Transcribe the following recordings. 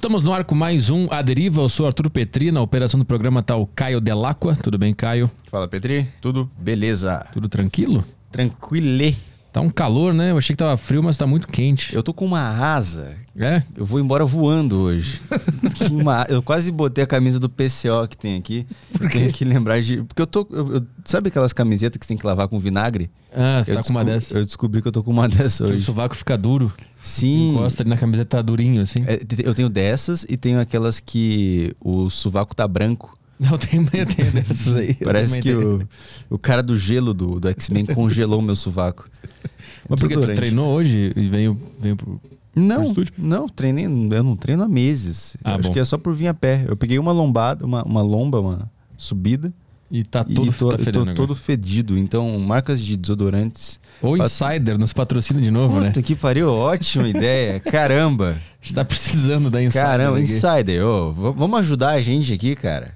Estamos no ar com mais um A Deriva. Eu sou Arthur Petri. Na operação do programa tá o Caio Delacqua. Tudo bem, Caio? Fala, Petri. Tudo beleza? Tudo tranquilo? Tranquilê. Tá um calor, né? Eu achei que tava frio, mas tá muito quente. Eu tô com uma asa. É? Eu vou embora voando hoje. Uma- eu quase botei a camisa do PCO que tem aqui. Por quê? tenho que lembrar de. Porque eu tô. eu- eu- sabe aquelas camisetas que você tem que lavar com vinagre? Ah, você eu tá com uma descobri- dessa. Eu descobri que eu tô com uma dessa Que o hoje. sovaco fica duro. Sim. Encosta ali na camiseta, tá durinho, assim. É, eu tenho dessas e tenho aquelas que o sovaco tá branco. Eu tenho, tenho dessas aí. Parece que o, o cara do gelo do, do X-Men congelou o meu sovaco. Mas porque tu treinou hoje e veio, veio pro... Não, estúdio? não, treinei, eu não treino há meses. Ah, acho bom. que é só por vir a pé. Eu peguei uma lombada, uma, uma lomba, uma subida. E tá e todo, tô, tá tô agora. todo fedido. Então, marcas de desodorantes. Ou Pat- Insider nos patrocina de novo, né? Puta que pariu, ótima ideia. Caramba. A gente tá precisando da Insider. Caramba, aqui. Insider, ô, v- vamos ajudar a gente aqui, cara.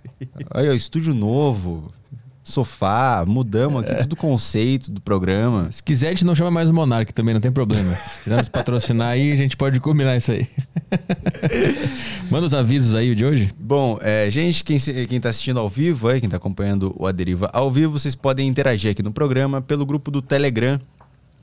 Olha, o estúdio novo, sofá, mudamos aqui tudo o conceito do programa. Se quiser, a gente não chama mais o Monark também, não tem problema. Se quiser nos patrocinar aí, a gente pode combinar isso aí. Manda os avisos aí de hoje. Bom, é, gente, quem, quem tá assistindo ao vivo, aí, quem tá acompanhando o Aderiva ao vivo, vocês podem interagir aqui no programa pelo grupo do Telegram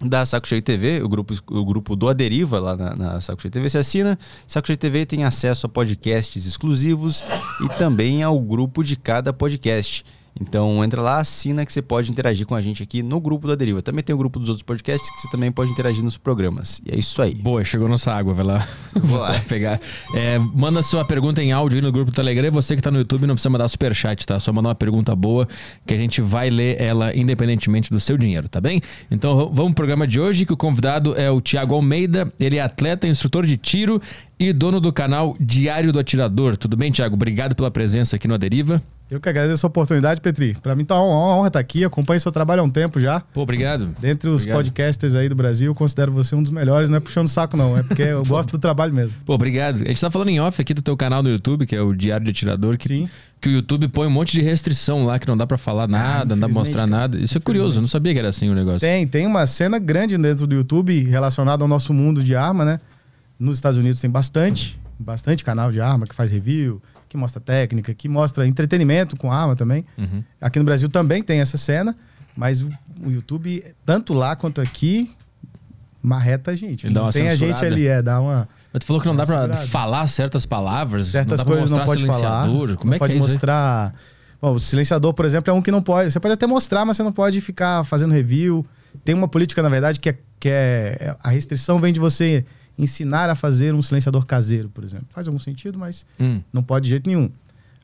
da Saco Cheio TV, o grupo, o grupo do Aderiva lá na, na Saco Cheio TV. Você assina, Saco Cheio TV tem acesso a podcasts exclusivos e também ao grupo de cada podcast. Então entra lá, assina que você pode interagir com a gente aqui no grupo do Aderiva. Também tem o grupo dos outros podcasts que você também pode interagir nos programas. E é isso aí. Boa, chegou nossa água, vai lá. Vou lá. pegar. É, manda sua pergunta em áudio aí no grupo do Telegram. Você que tá no YouTube não precisa mandar superchat, tá? Só mandar uma pergunta boa que a gente vai ler ela independentemente do seu dinheiro, tá bem? Então vamos pro programa de hoje, que o convidado é o Tiago Almeida. Ele é atleta, instrutor de tiro e dono do canal Diário do Atirador. Tudo bem, Tiago? Obrigado pela presença aqui no Aderiva. Eu que agradeço a oportunidade, Petri. Pra mim tá uma honra estar aqui. Acompanho seu trabalho há um tempo já. Pô, obrigado. Dentre os Obrigado. podcasters aí do Brasil, considero você um dos melhores. Não é puxando saco, não. É porque eu gosto do trabalho mesmo. Pô, obrigado. A gente tá falando em off aqui do teu canal no YouTube, que é o Diário de Atirador, que, Sim. que o YouTube põe um monte de restrição lá, que não dá pra falar nada, não dá pra mostrar cara. nada. Isso é curioso, eu não sabia que era assim o negócio. Tem, tem uma cena grande dentro do YouTube relacionada ao nosso mundo de arma, né? Nos Estados Unidos tem bastante, bastante canal de arma que faz review, que mostra técnica, que mostra entretenimento com arma também. Uhum. Aqui no Brasil também tem essa cena, mas o, o YouTube, tanto lá quanto aqui, marreta a gente. Ele Não tem a gente censurada. ali, é, dá uma. Mas tu falou que não dá pra Segurado. falar certas palavras, certas não coisas não pode falar. Como não é que pode é isso aí? mostrar. Bom, o silenciador, por exemplo, é um que não pode. Você pode até mostrar, mas você não pode ficar fazendo review. Tem uma política, na verdade, que é, que é a restrição vem de você ensinar a fazer um silenciador caseiro, por exemplo. Faz algum sentido, mas Hum. não pode de jeito nenhum.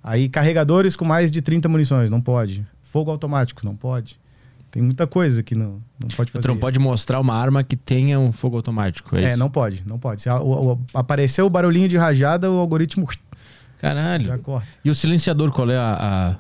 Aí carregadores com mais de 30 munições, não pode. Fogo automático, não pode. Tem muita coisa que não, não pode fazer. Tu não pode mostrar uma arma que tenha um fogo automático. É, É, não pode, não pode. Se a- o- o- apareceu o barulhinho de rajada, o algoritmo Caralho. E o silenciador, qual é a-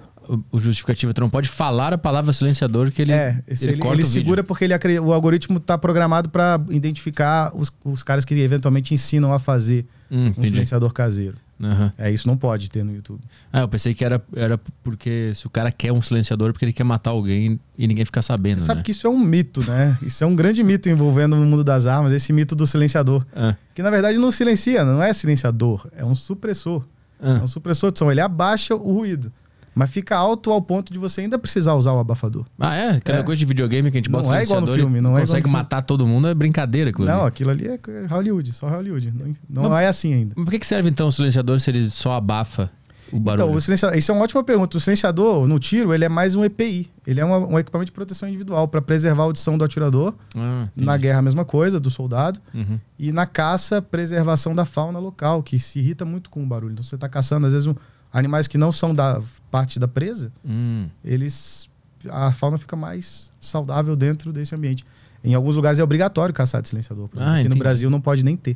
o- justificativo? Tu não pode falar a palavra silenciador que ele, é, esse ele, corta ele segura porque ele o algoritmo está programado para identificar os, os caras que eventualmente ensinam a fazer Hum, um entendi. silenciador caseiro. Aham. É, isso não pode ter no YouTube. Ah, eu pensei que era, era porque se o cara quer um silenciador porque ele quer matar alguém e ninguém fica sabendo, Você sabe né? que isso é um mito, né? Isso é um grande mito envolvendo o mundo das armas, esse mito do silenciador. Ah, Que na verdade não silencia, não é silenciador, é um supressor. É ah. um supressor de som, ele abaixa o ruído. Mas fica alto ao ponto de você ainda precisar usar o abafador. Ah, é? Aquela É. coisa de videogame que a gente Não bota é igual no silenciador e filme, não é igual no consegue matar todo mundo, é brincadeira, aquilo Não, ali. aquilo ali é Hollywood, só Hollywood. Não, não Mas- é assim ainda. Mas Por que, que serve então o silenciador se ele só abafa o barulho? Então, o silenciador, isso é uma ótima pergunta. O silenciador, no tiro, ele é mais um EPI. Ele é uma- um equipamento de proteção individual para preservar a audição do atirador. Ah. Na guerra, a mesma coisa, do soldado. Uhum. E na caça, preservação da fauna local, que se irrita muito com o barulho. Então, você está caçando, às vezes, um- animais que não são da parte da presa, Hum. eles a fauna fica mais saudável dentro desse ambiente. Em alguns lugares é obrigatório caçar de silenciador. Por. Ah, Aqui no. Brasil não pode nem ter.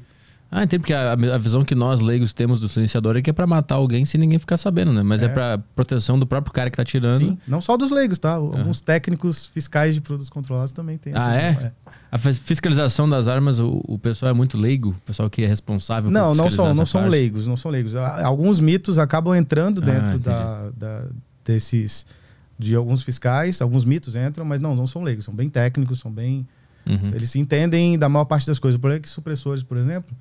Ah, entendi, porque a, a visão que nós leigos temos do silenciador é que é pra matar alguém sem ninguém ficar sabendo, né? Mas é, É. pra proteção do próprio cara que tá tirando. Sim, não só dos leigos, tá? Alguns técnicos fiscais de produtos controlados também têm. Ah, essa é? A fis- fiscalização das armas, o, o pessoal é muito leigo? O pessoal que é responsável Não, por não são, não são parte? leigos, não são leigos. Ah, Alguns mitos acabam entrando Ah, dentro entendi. da, da- desses de alguns fiscais, alguns mitos entram, mas não, não são leigos, são bem técnicos, são bem Uhum. eles entendem da maior parte das coisas. O problema é que supressores, por exemplo,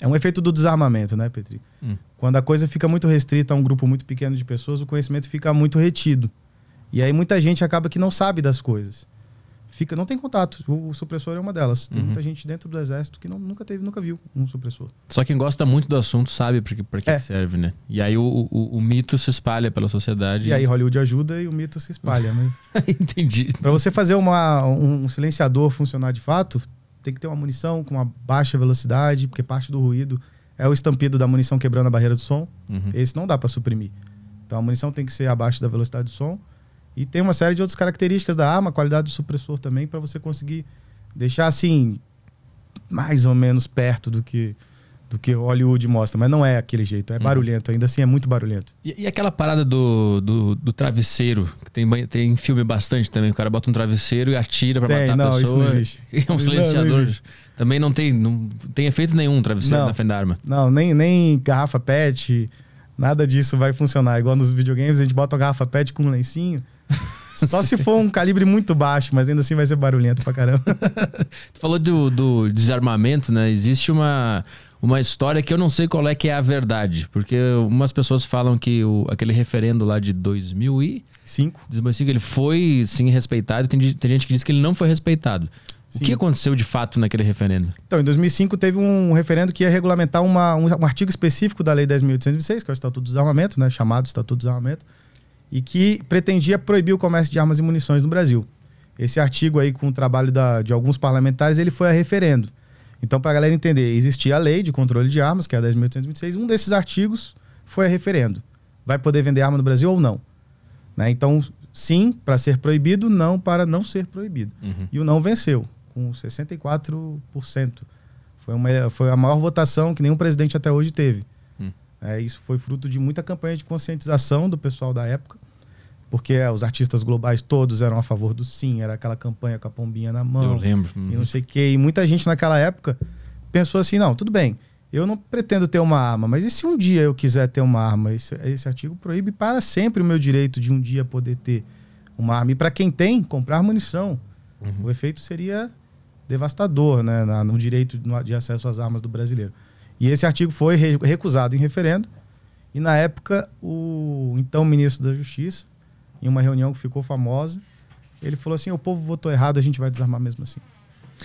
É um efeito do desarmamento, né, Petri? Hum. Quando a coisa fica muito restrita a um grupo muito pequeno de pessoas, o conhecimento fica muito retido. E aí muita gente acaba que não sabe das coisas. Fica, não tem contato. O, o supressor é uma delas. Tem Uhum. muita gente dentro do exército que não- nunca teve, nunca viu um supressor. Só quem gosta muito do assunto sabe pra que, pra que É. que serve, né? E aí o, o, o mito se espalha pela sociedade. E aí Hollywood ajuda e o mito se espalha. Mas Entendi. para você fazer uma, um silenciador funcionar de fato, tem que ter uma munição com uma baixa velocidade, porque parte do ruído é o estampido da munição quebrando a barreira do som. Uhum. Esse não dá para suprimir. Então a munição tem que ser abaixo da velocidade do som. E tem uma série de outras características da arma, qualidade do supressor também, para você conseguir deixar assim, mais ou menos perto do que do que Hollywood mostra. Mas não é aquele jeito, é barulhento, ainda assim é muito barulhento. E, e aquela parada do, do, do travesseiro, que tem, tem filme bastante também. O cara bota um travesseiro e atira pra Tem, matar não, a isso pessoa. não existe. E é um Isso não- não silenciador. também não tem, não tem efeito nenhum um travesseiro Não. na frente da arma. Não, nem, nem garrafa PET, nada disso vai funcionar. Igual nos videogames, a gente bota uma garrafa PET com um lencinho. Só se for um calibre muito baixo, mas ainda assim vai ser barulhento pra caramba. Tu falou do, do desarmamento, né? Existe uma, uma história que eu não sei qual é que é a verdade. Porque umas pessoas falam que o, aquele referendo lá de 2000 e... Cinco. 2005, ele foi sim respeitado. Tem, tem gente que diz que ele não foi respeitado. O Sim. que aconteceu de fato naquele referendo? Então, em 2005 teve um referendo que ia regulamentar uma- um, um artigo específico da Lei 10.826, que é o Estatuto do Desarmamento, né, chamado Estatuto do Desarmamento, e que pretendia proibir o comércio de armas e munições no Brasil. Esse artigo aí, com o trabalho da- de alguns parlamentares, ele foi a referendo. Então, para a galera entender, existia a Lei de Controle de Armas, que é a 10.826, um desses artigos foi a referendo. Vai poder vender arma no Brasil ou não? Né? Então, sim, para ser proibido, não para não ser proibido. Uhum. E o não venceu, com 64%. Foi, uma, foi a maior votação que nenhum presidente até hoje teve. Hum. É, isso foi fruto de muita campanha de conscientização do pessoal da época, porque é, os artistas globais todos eram a favor do sim, era aquela campanha com a pombinha na Eu mão lembro. e Uhum. não sei o quê. E muita gente naquela época pensou assim: não, tudo bem, eu não pretendo ter uma arma, mas e se um dia eu quiser ter uma arma? Esse, esse artigo proíbe para sempre o meu direito de um dia poder ter uma arma. E para quem tem, comprar munição. Uhum. O efeito seria devastador né, na- no direito de acesso às armas do brasileiro. E esse artigo foi re- recusado em referendo. E na época, o então ministro da Justiça, em uma reunião que ficou famosa, ele falou assim: o povo votou errado, a gente vai desarmar mesmo assim.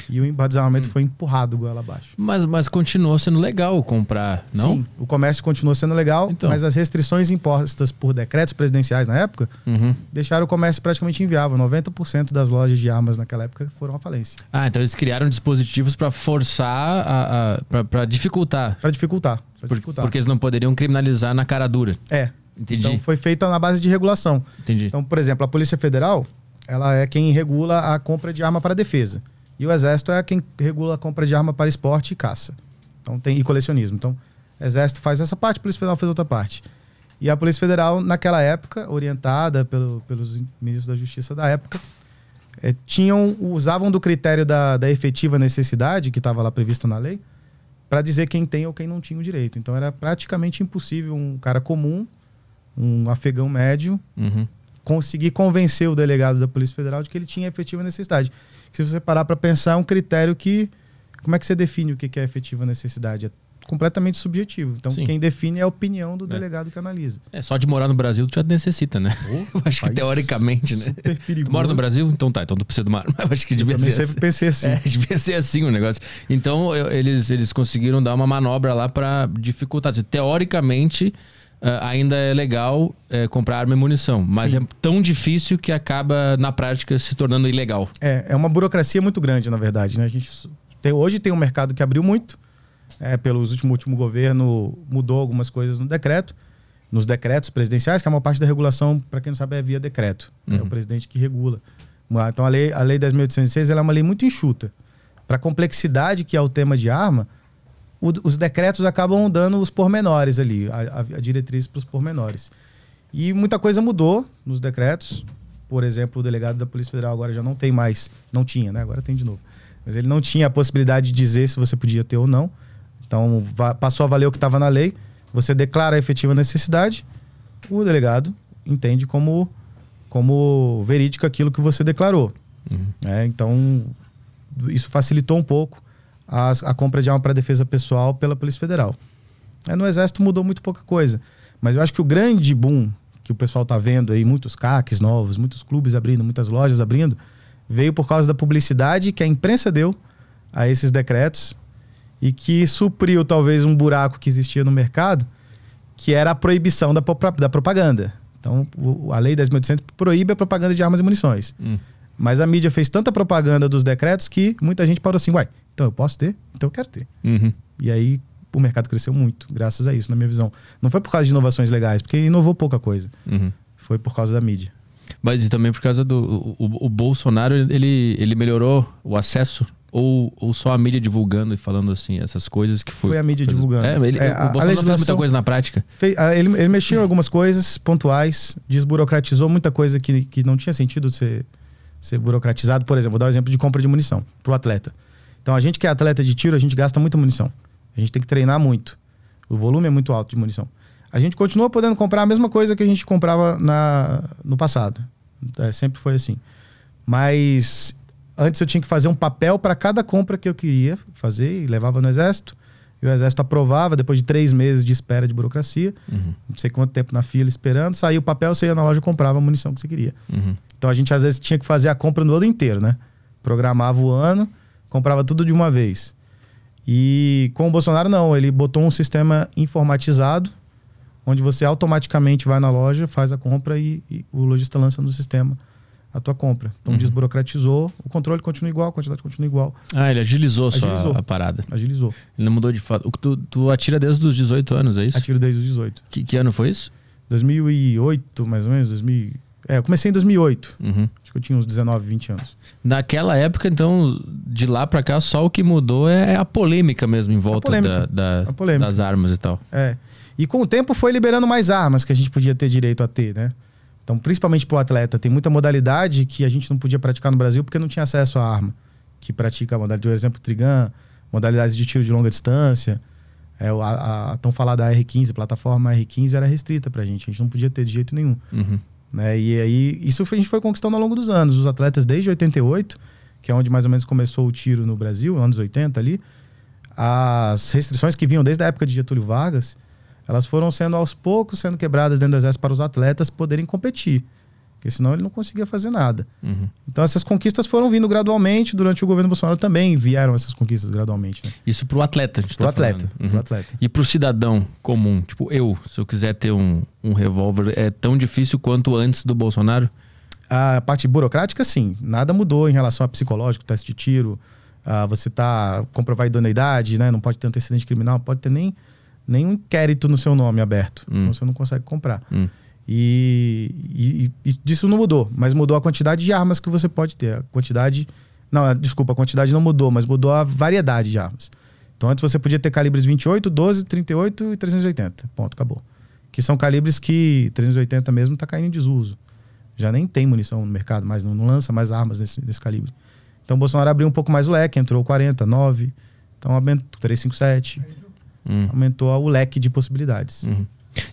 E o desarmamento Hum. foi empurrado goela abaixo. Mas, mas continuou sendo legal comprar, não? Sim, o comércio continuou sendo legal, Então. mas as restrições impostas por decretos presidenciais na época Uhum. deixaram o comércio praticamente inviável. 90% das lojas de armas naquela época foram à falência. Ah, então eles criaram dispositivos pra forçar, a, a, pra dificultar. Para dificultar. dificultar. porque eles não poderiam criminalizar na cara dura. É. Entendi. Então foi feita na base de regulação. Entendi. Então, por exemplo, a Polícia Federal, ela é quem regula a compra de arma para defesa. E o Exército é quem regula a compra de arma para esporte e caça. Então tem e colecionismo. Então, o Exército faz essa parte, a Polícia Federal faz outra parte. E a Polícia Federal, naquela época, orientada pelo- pelos ministros da Justiça da época, eh, tinham usavam do critério da, da efetiva necessidade que estava lá prevista na lei para dizer quem tem ou quem não tinha o direito. Então era praticamente impossível um cara comum, um afegão médio, Uhum. conseguir convencer o delegado da Polícia Federal de que ele tinha efetiva necessidade. Se você parar para pensar, é um critério que. Como é que você define o que que é efetiva necessidade? É completamente subjetivo. Então, Sim. quem define é a opinião do delegado que analisa. É, só de morar no Brasil tu já necessita, né? Eu acho que teoricamente, né? Tu mora no Brasil? Então tá, então tu precisa de uma arma. Eu acho que Eu devia também ser sempre assim. pensei assim. É, devia ser assim o negócio. Então, eu- eles, eles conseguiram dar uma manobra lá pra dificultar. Assim, Teoricamente, ainda é legal eh, comprar arma e munição, mas Sim. é tão difícil que acaba, na prática, se tornando ilegal. É, é uma burocracia muito grande, na verdade. Né? A gente tem, hoje tem um mercado que abriu muito. É, pelos último último governo mudou algumas coisas no decreto, nos decretos presidenciais, que é uma parte da regulação, para quem não sabe, é via decreto. É Uhum. o presidente que regula. Então a lei, a lei 10.806 ela é uma lei muito enxuta. Para a complexidade que é o tema de arma, o- os decretos acabam dando os pormenores ali, a, a, diretriz para os pormenores. E muita coisa mudou nos decretos. Por exemplo, o delegado da Polícia Federal agora já não tem mais, não tinha, né? Agora tem de novo. Mas ele não tinha a possibilidade de dizer se você podia ter ou não. Então passou a valer o que estava na lei. Você declara a efetiva necessidade, o delegado entende como como verídico aquilo que você declarou. Uhum. né? então isso facilitou um pouco a, a compra de arma para defesa pessoal pela Polícia Federal. É, no Exército mudou muito pouca coisa. Mas eu acho que o grande boom que o pessoal está vendo aí, muitos CACs novos, muitos clubes abrindo, muitas lojas abrindo, veio por causa da publicidade que a imprensa deu a esses decretos e que supriu talvez um buraco que existia no mercado, que era a proibição da, da propaganda. Então, o, a Lei 10.800 proíbe a propaganda de armas e munições. Hum. Mas a mídia fez tanta propaganda dos decretos que muita gente parou assim, uai, então eu posso ter? Então eu quero ter. Uhum. E aí o mercado cresceu muito, graças a isso, na minha visão. Não foi por causa de inovações legais, porque inovou pouca coisa. Uhum. Foi por causa da mídia. Mas e também por causa do. O, o, Bolsonaro, ele, ele melhorou o acesso? Ou, ou só a mídia divulgando e falando assim, essas coisas que foi. Foi a mídia divulgando. É, ele, é, o Bolsonaro fez muita coisa na prática. Fez, ele, ele mexeu em algumas coisas pontuais, desburocratizou muita coisa que, que não tinha sentido ser, ser burocratizado. Por exemplo, vou dar um exemplo de compra de munição para o atleta. Então, a gente que é atleta de tiro, a gente gasta muita munição. A gente tem que treinar muito. O volume é muito alto de munição. A gente continua podendo comprar a mesma coisa que a gente comprava na, no passado. É, sempre foi assim. Mas antes eu tinha que fazer um papel para cada compra que eu queria fazer e levava no exército. E o exército aprovava depois de três meses de espera de burocracia. Uhum. Não sei quanto tempo na fila esperando. Saía o papel, você ia na loja e comprava a munição que você queria. Uhum. Então a gente às vezes tinha que fazer a compra no ano inteiro, né? Programava o ano, comprava tudo de uma vez. E com o Bolsonaro, não. Ele botou um sistema informatizado, onde você automaticamente vai na loja, faz a compra e, e o lojista lança no sistema a tua compra. Então uhum. desburocratizou, o controle continua igual, a quantidade continua igual. Ah, ele agilizou, agilizou. a parada. Agilizou. Ele não mudou de fato. Tu, tu atira desde os 18 anos, é isso? Atiro desde os 18. Que, que ano foi isso? 2008, mais ou menos, 2000. É, eu comecei em 2008. Uhum. Acho que eu tinha uns 19, 20 anos. Naquela época, então, de lá para cá, só o que mudou é a polêmica mesmo em volta da, da, polêmica. das armas e tal. É. E com o tempo foi liberando mais armas que a gente podia ter direito a ter, né? Então, principalmente pro atleta, tem muita modalidade que a gente não podia praticar no Brasil porque não tinha acesso à arma. Que pratica a modalidade, por exemplo, Trigan, modalidades de tiro de longa distância. É, a, a tão falada R15, plataforma R15 era restrita pra gente. A gente não podia ter de jeito nenhum. Uhum. Né? E aí, isso a gente foi conquistando ao longo dos anos. Os atletas, desde 88, que é onde mais ou menos começou o tiro no Brasil, anos 80 ali, as restrições que vinham desde a época de Getúlio Vargas, elas foram sendo aos poucos sendo quebradas dentro do exército para os atletas poderem competir. Porque senão ele não conseguia fazer nada. Uhum. Então essas conquistas foram vindo gradualmente. Durante o governo Bolsonaro também vieram essas conquistas gradualmente. Né? Isso para o atleta. Para o tá atleta, uhum. atleta. E para o cidadão comum, tipo eu, se eu quiser ter um, um revólver, é tão difícil quanto antes do Bolsonaro? A parte burocrática, sim. Nada mudou em relação a psicológico, teste de tiro. Uh, você tá comprovar idoneidade, né? Não pode ter antecedente criminal, pode ter nem, nem um inquérito no seu nome aberto. Hum. Então você não consegue comprar. Hum. E, e, e, disso não mudou, mas mudou a quantidade de armas que você pode ter. A quantidade. Não, desculpa, a quantidade não mudou, mas mudou a variedade de armas. Então antes você podia ter calibres 28, 12, 38 e 380. Ponto, acabou. Que são calibres que 380 mesmo está caindo em desuso. Já nem tem munição no mercado mais, não, não lança mais armas nesse, nesse calibre. Então o Bolsonaro abriu um pouco mais o leque, entrou 40, 9, então aumentou 357. Hum. Aumentou o leque de possibilidades. Uhum.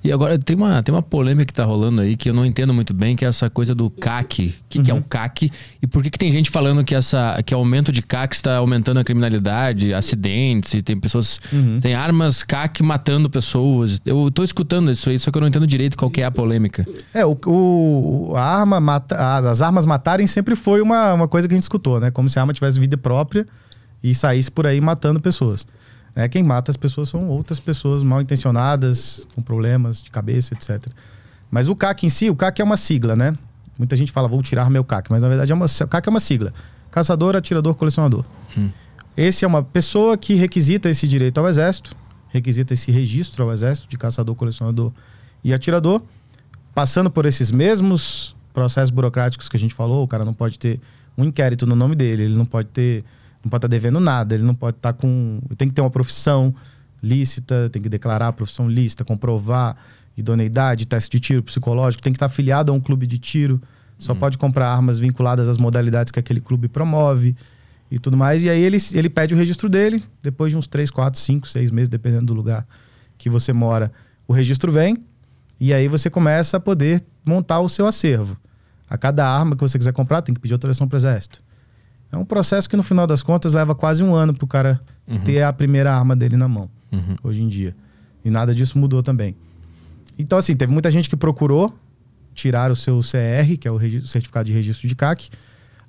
E agora tem uma, tem uma polêmica que tá rolando aí que eu não entendo muito bem, que é essa coisa do CAC. O que, uhum. que é o uhum. CAC? E por que, que tem gente falando que essa que aumento de CAC está aumentando a criminalidade, acidentes, e tem pessoas. Uhum. Tem armas CAC matando pessoas. Eu tô escutando isso aí, só que eu não entendo direito qual que é a polêmica. É, o, o a arma mata, as armas matarem sempre foi uma, uma coisa que a gente escutou, né? Como se a arma tivesse vida própria e saísse por aí matando pessoas. Né? Quem mata as pessoas são outras pessoas mal intencionadas, com problemas de cabeça, etc. Mas o CAC em si, o CAC é uma sigla, né? Muita gente fala, vou tirar meu CAC, mas na verdade é uma, o CAC é uma sigla. Caçador, atirador, colecionador. Hum. Esse é uma pessoa que requisita esse direito ao exército, requisita esse registro ao exército de caçador, colecionador e atirador, passando por esses mesmos processos burocráticos que a gente falou, o cara não pode ter um inquérito no nome dele, ele não pode ter não pode estar tá devendo nada, ele não pode estar tá com. Tem que ter uma profissão lícita, tem que declarar a profissão lícita, comprovar idoneidade, teste de tiro psicológico, tem que estar tá afiliado a um clube de tiro, só hum. pode comprar armas vinculadas às modalidades que aquele clube promove e tudo mais. E aí ele, ele pede o registro dele, depois de uns 3, 4, 5, 6 meses, dependendo do lugar que você mora, o registro vem, e aí você começa a poder montar o seu acervo. A cada arma que você quiser comprar, tem que pedir autorização para o exército. É um processo que no final das contas leva quase um ano pro cara Uhum. ter a primeira arma dele na mão, Uhum. hoje em dia. E nada disso mudou também. Então, assim, teve muita gente que procurou tirar o seu CR, que é o certificado de registro de CAC,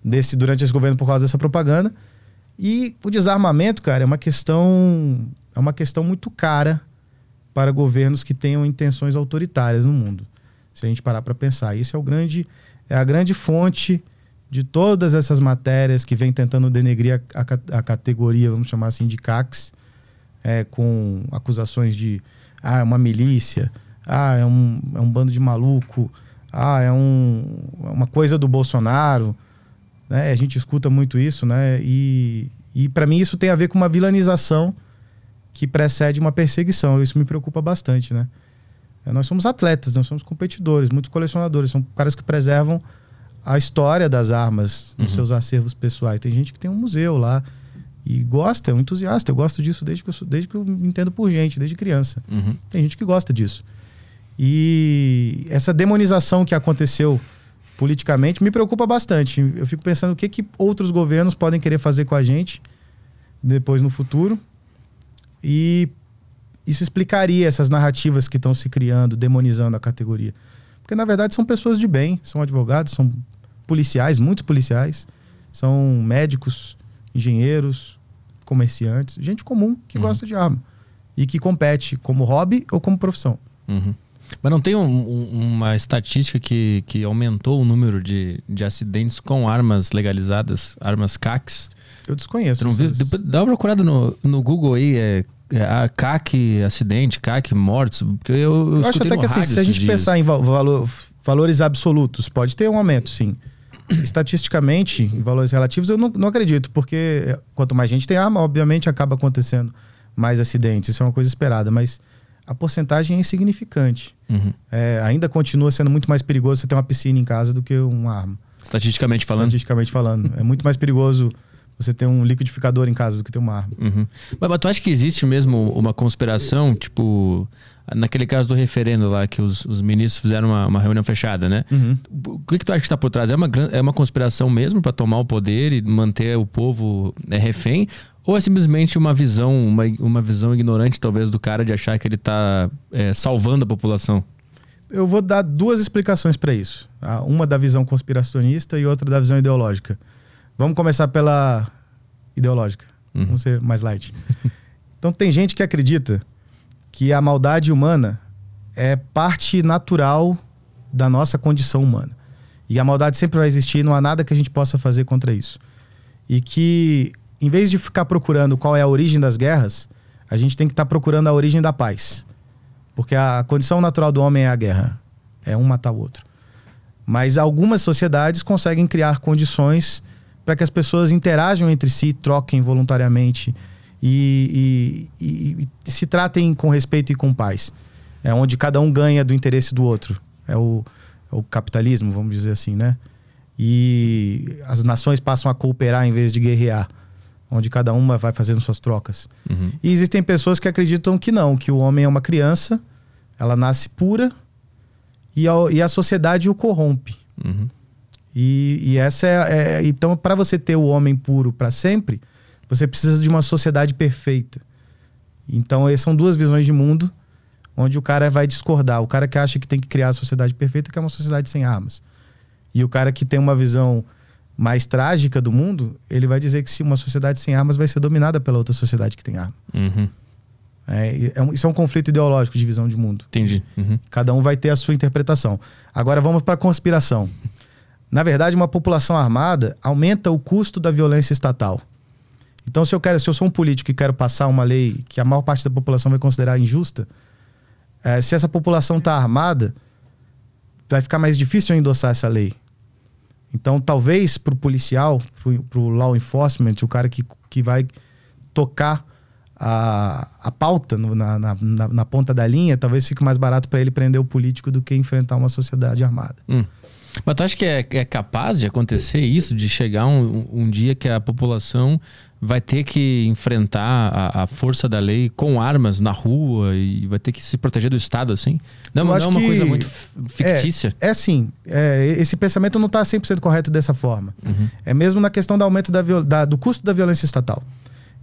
desse, durante esse governo por causa dessa propaganda. E o desarmamento, cara, é uma questão é uma questão muito cara para governos que tenham intenções autoritárias no mundo. Se a gente parar para pensar, isso é o grande é a grande fonte de todas essas matérias que vem tentando denegrir a, a a categoria, vamos chamar assim, de CACs, é, com acusações de ah, é uma milícia, ah, é um, é um bando de maluco, ah, é um, é uma coisa do Bolsonaro. Né? A gente escuta muito isso, né? E, e para mim isso tem a ver com uma vilanização que precede uma perseguição. Isso me preocupa bastante, né? Nós somos atletas, nós somos competidores, muitos colecionadores, são caras que preservam a história das armas nos Uhum. seus acervos pessoais. Tem gente que tem um museu lá e gosta, é um entusiasta. Eu gosto disso desde que eu, desde que eu entendo por gente, desde criança. Uhum. Tem gente que gosta disso. E essa demonização que aconteceu politicamente me preocupa bastante. Eu fico pensando o que, que outros governos podem querer fazer com a gente depois no futuro. E isso explicaria essas narrativas que estão se criando, demonizando a categoria. Porque na verdade são pessoas de bem, são advogados, são policiais, muitos policiais, são médicos, engenheiros, comerciantes, gente comum que Uhum. gosta de arma e que compete como hobby ou como profissão. Uhum. Mas não tem um- um- uma estatística que, que aumentou o número de, de acidentes com armas legalizadas, armas CACs? Eu desconheço. Não viu? Dá uma procurada no, no Google aí, é, é a CAC acidente, CAC mortes. Eu, eu, Eu acho até que assim, se a gente dias. pensar em val- valor- valores absolutos, pode ter um aumento, sim. Estatisticamente, em valores relativos, eu não, não acredito, porque eh, quanto mais gente tem arma, obviamente acaba acontecendo mais acidentes. Isso é uma coisa esperada, mas a porcentagem é insignificante. Uhum. É, ainda continua sendo muito mais perigoso você ter uma piscina em casa do que uma arma. Estatisticamente falando. Estatisticamente falando. É muito mais perigoso você ter um liquidificador em casa do que ter uma arma. Uhum. Mas, mas tu acha que existe mesmo uma conspiração, tipo, naquele caso do referendo lá, que os, os ministros fizeram uma, uma reunião fechada, né? O que, que tu acha que está por trás? É uma, é uma conspiração mesmo para tomar o poder e manter o povo é, refém? Ou é simplesmente uma visão, uma, uma visão ignorante, talvez, do cara de achar que ele está salvando a população? Eu vou dar duas explicações para isso. tá? Uma da visão conspiracionista e outra da visão ideológica. Vamos começar pela ideológica. Uhum. Vamos ser mais light. Então tem gente que acredita que a maldade humana é parte natural da nossa condição humana. E a maldade sempre vai existir, não há nada que a gente possa fazer contra isso. E que, em vez de ficar procurando qual é a origem das guerras, a gente tem que estar procurando a origem da paz. Porque a condição natural do homem é a guerra. É um matar o outro. Mas algumas sociedades conseguem criar condições para que as pessoas interajam entre si, troquem voluntariamente e, e- e- se tratem com respeito e com paz. É onde cada um ganha do interesse do outro. É o, é o capitalismo, vamos dizer assim, né? E as nações passam a cooperar em vez de guerrear, onde cada uma vai fazendo suas trocas. Uhum. E existem pessoas que acreditam que não, que o homem é uma criança, ela nasce pura e a, e a sociedade o corrompe. Uhum. E, e essa é, é- então para você ter o homem puro para sempre, você precisa de uma sociedade perfeita. Então essas são duas visões de mundo onde o cara vai discordar. O cara que acha que tem que criar a sociedade perfeita que é uma sociedade sem armas. E o cara que tem uma visão mais trágica do mundo, ele vai dizer que se uma sociedade sem armas vai ser dominada pela outra sociedade que tem arma. Uhum. É, é um- isso é um conflito ideológico de visão de mundo. Entendi. Uhum. Cada um vai ter a sua interpretação. Agora vamos para a conspiração. Na verdade, uma população armada aumenta o custo da violência estatal. Então, se eu quero, se eu sou um político e quero passar uma lei que a maior parte da população vai considerar injusta, eh, se essa população está armada, vai ficar mais difícil eu endossar essa lei. Então, talvez para o policial, para o law enforcement, o cara que, que vai tocar a, a pauta no- na, na, na- na ponta da linha, talvez fique mais barato para ele prender o político do que enfrentar uma sociedade armada. Hum. Mas tu acha que é, é capaz de acontecer isso, de chegar um, um dia que a população vai ter que enfrentar a, a, força da lei com armas na rua e vai ter que se proteger do Estado, assim? Não, não é uma coisa muito fictícia? É, é assim, é, esse pensamento não está 100% correto dessa forma. Uhum. É mesmo na questão do aumento da, da, do custo da violência estatal.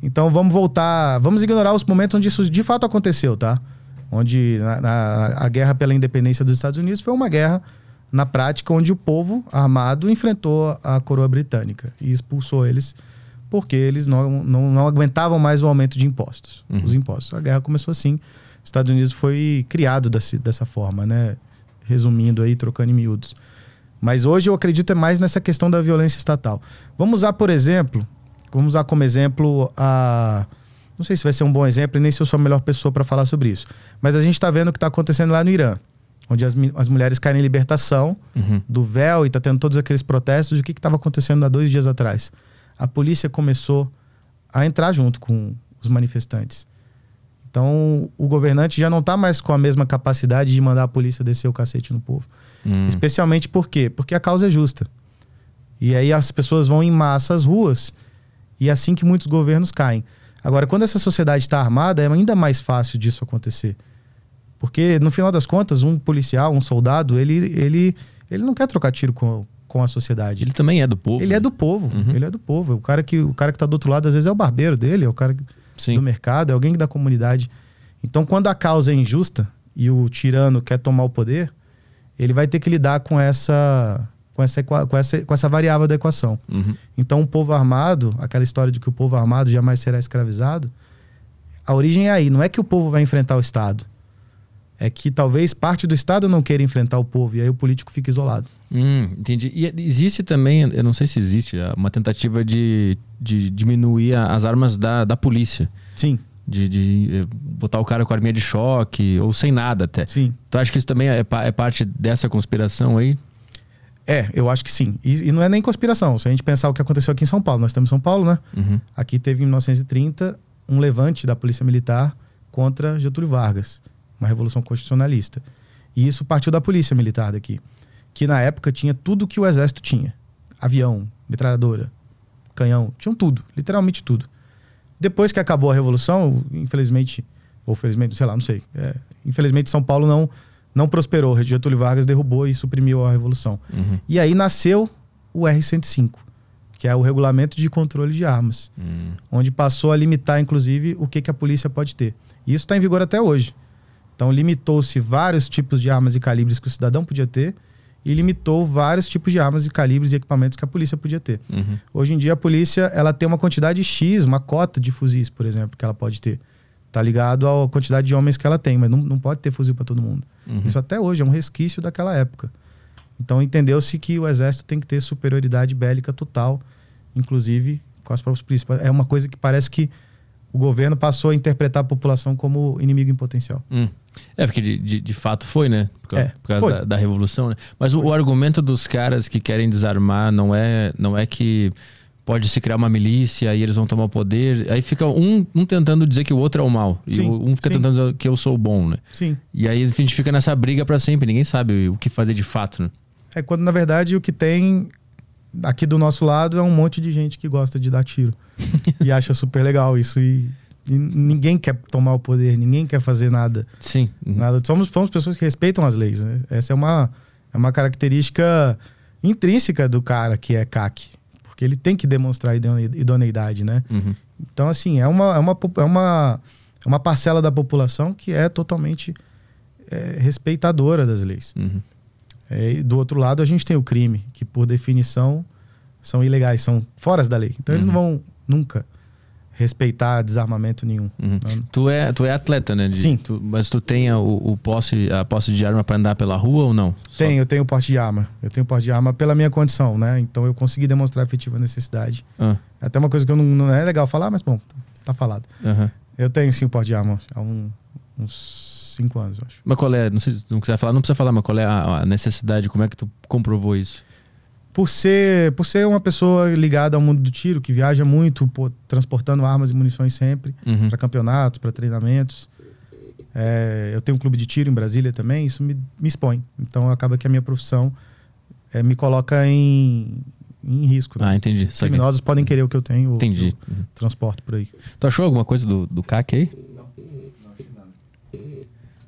Então vamos voltar, vamos ignorar os momentos onde isso de fato aconteceu, tá? Onde na, na, a guerra pela independência dos Estados Unidos foi uma guerra na prática onde o povo armado enfrentou a coroa britânica e expulsou eles porque eles não, não, não aguentavam mais o aumento de impostos, uhum. os impostos. A guerra começou assim. Os Estados Unidos foi criado desse, dessa forma, né? Resumindo aí, trocando em miúdos. Mas hoje eu acredito é mais nessa questão da violência estatal. Vamos usar, por exemplo, vamos usar como exemplo a. Não sei se vai ser um bom exemplo e nem se eu sou a melhor pessoa para falar sobre isso. Mas a gente está vendo o que está acontecendo lá no Irã, onde as, as mulheres querem libertação uhum. do véu e está tendo todos aqueles protestos. O que estava acontecendo há dois dias atrás? A polícia começou a entrar junto com os manifestantes. Então, o governante já não está mais com a mesma capacidade de mandar a polícia descer o cacete no povo. Hum. Especialmente por quê? Porque a causa é justa. E aí as pessoas vão em massa às ruas e é assim que muitos governos caem. Agora, quando essa sociedade está armada, é ainda mais fácil disso acontecer. Porque, no final das contas, um policial, um soldado, ele, ele, ele não quer trocar tiro com, com a sociedade. Ele também é do povo. Ele é né? é do povo. Uhum. Ele é do povo. O cara que o cara que tá do outro lado às vezes é o barbeiro dele, é o cara Sim. do mercado, é alguém da comunidade. Então, quando a causa é injusta e o tirano quer tomar o poder, ele vai ter que lidar com essa com essa, com essa, com essa variável da equação. Uhum. Então, o povo armado, aquela história de que o povo armado jamais será escravizado, a origem é aí. Não é que o povo vai enfrentar o Estado. É que talvez parte do Estado não queira enfrentar o povo e aí o político fica isolado. Hum, entendi. E existe também, eu não sei se existe, uma tentativa de, de diminuir as armas da, da polícia. Sim. De, de, eh, botar o cara com arminha de choque ou sem nada até. Sim. Tu acha que isso também é, é parte dessa conspiração aí? É, eu acho que sim. E, e, não é nem conspiração. Se a gente pensar o que aconteceu aqui em São Paulo, nós estamos em São Paulo, né? Uhum. Aqui teve em 1930 um levante da Polícia Militar contra Getúlio Vargas, uma revolução constitucionalista. E isso partiu da Polícia Militar daqui que na época tinha tudo que o exército tinha: avião, metralhadora, canhão, tinham tudo, literalmente tudo. Depois que acabou a revolução, infelizmente, ou felizmente, sei lá, não sei. É, infelizmente São Paulo não não prosperou. Getúlio Vargas derrubou e suprimiu a revolução. Uhum. E aí nasceu o R105, que é o regulamento de controle de armas, uhum. onde passou a limitar, inclusive, o que, que a polícia pode ter. E isso está em vigor até hoje. Então limitou-se vários tipos de armas e calibres que o cidadão podia ter e limitou vários tipos de armas e calibres e equipamentos que a polícia podia ter. Uhum. Hoje em dia a polícia ela tem uma quantidade X, uma cota de fuzis, por exemplo, que ela pode ter. Tá ligado à quantidade de homens que ela tem, mas não, não pode ter fuzil para todo mundo. Uhum. Isso até hoje é um resquício daquela época. Então entendeu-se que o exército tem que ter superioridade bélica total, inclusive com as próprias polícias. É uma coisa que parece que o governo passou a interpretar a população como inimigo em potencial. Hum. É, porque de, de, de, fato foi, né? Por causa, é, por causa da, da, revolução, né? Mas o, o, argumento dos caras que querem desarmar não é, não é que pode se criar uma milícia e eles vão tomar o poder. Aí fica um, um tentando dizer que o outro é o mal. Sim, e um fica sim. tentando dizer que eu sou o bom, né? Sim. E aí a gente fica nessa briga para sempre. Ninguém sabe o que fazer de fato, né? É quando, na verdade, o que tem aqui do nosso lado é um monte de gente que gosta de dar tiro. e acha super legal isso. E e ninguém quer tomar o poder, ninguém quer fazer nada. Sim. Uhum. Nada. Somos, somos pessoas que respeitam as leis. Né? Essa é uma, é uma característica intrínseca do cara que é CAC. Porque ele tem que demonstrar idoneidade, né? Uhum. Então, assim, é uma, é, uma, é, uma, é uma parcela da população que é totalmente é, respeitadora das leis. Uhum. É, do outro lado, a gente tem o crime, que por definição são ilegais, são fora da lei. Então, eles não uhum. vão nunca respeitar desarmamento nenhum. Uhum. Tu, é, tu é atleta, né? De, Sim. Tu, mas tu tem o, o, posse, a posse de arma para andar pela rua ou não? Tenho, eu tenho porte de arma. Eu tenho porte de arma pela minha condição, né? Então eu consegui demonstrar efetiva necessidade. É até uma coisa que eu não, não, é legal falar, mas bom, tá falado. Uhum. Eu tenho sim o porte de arma há um, uns cinco anos, acho. Mas qual é, não sei se não quiser falar, não precisa falar, mas qual é a, a necessidade, como é que tu comprovou isso? por ser, por ser uma pessoa ligada ao mundo do tiro, que viaja muito, pô, transportando armas e munições sempre, uhum. para campeonatos, para treinamentos. É, eu tenho um clube de tiro em Brasília também, isso me, me expõe. Então acaba que a minha profissão é, me coloca em, em risco. Né? Ah, entendi. Os criminosos podem querer o que eu tenho, Entendi. que eu transporto por aí. Tu achou alguma coisa do, do CAC aí?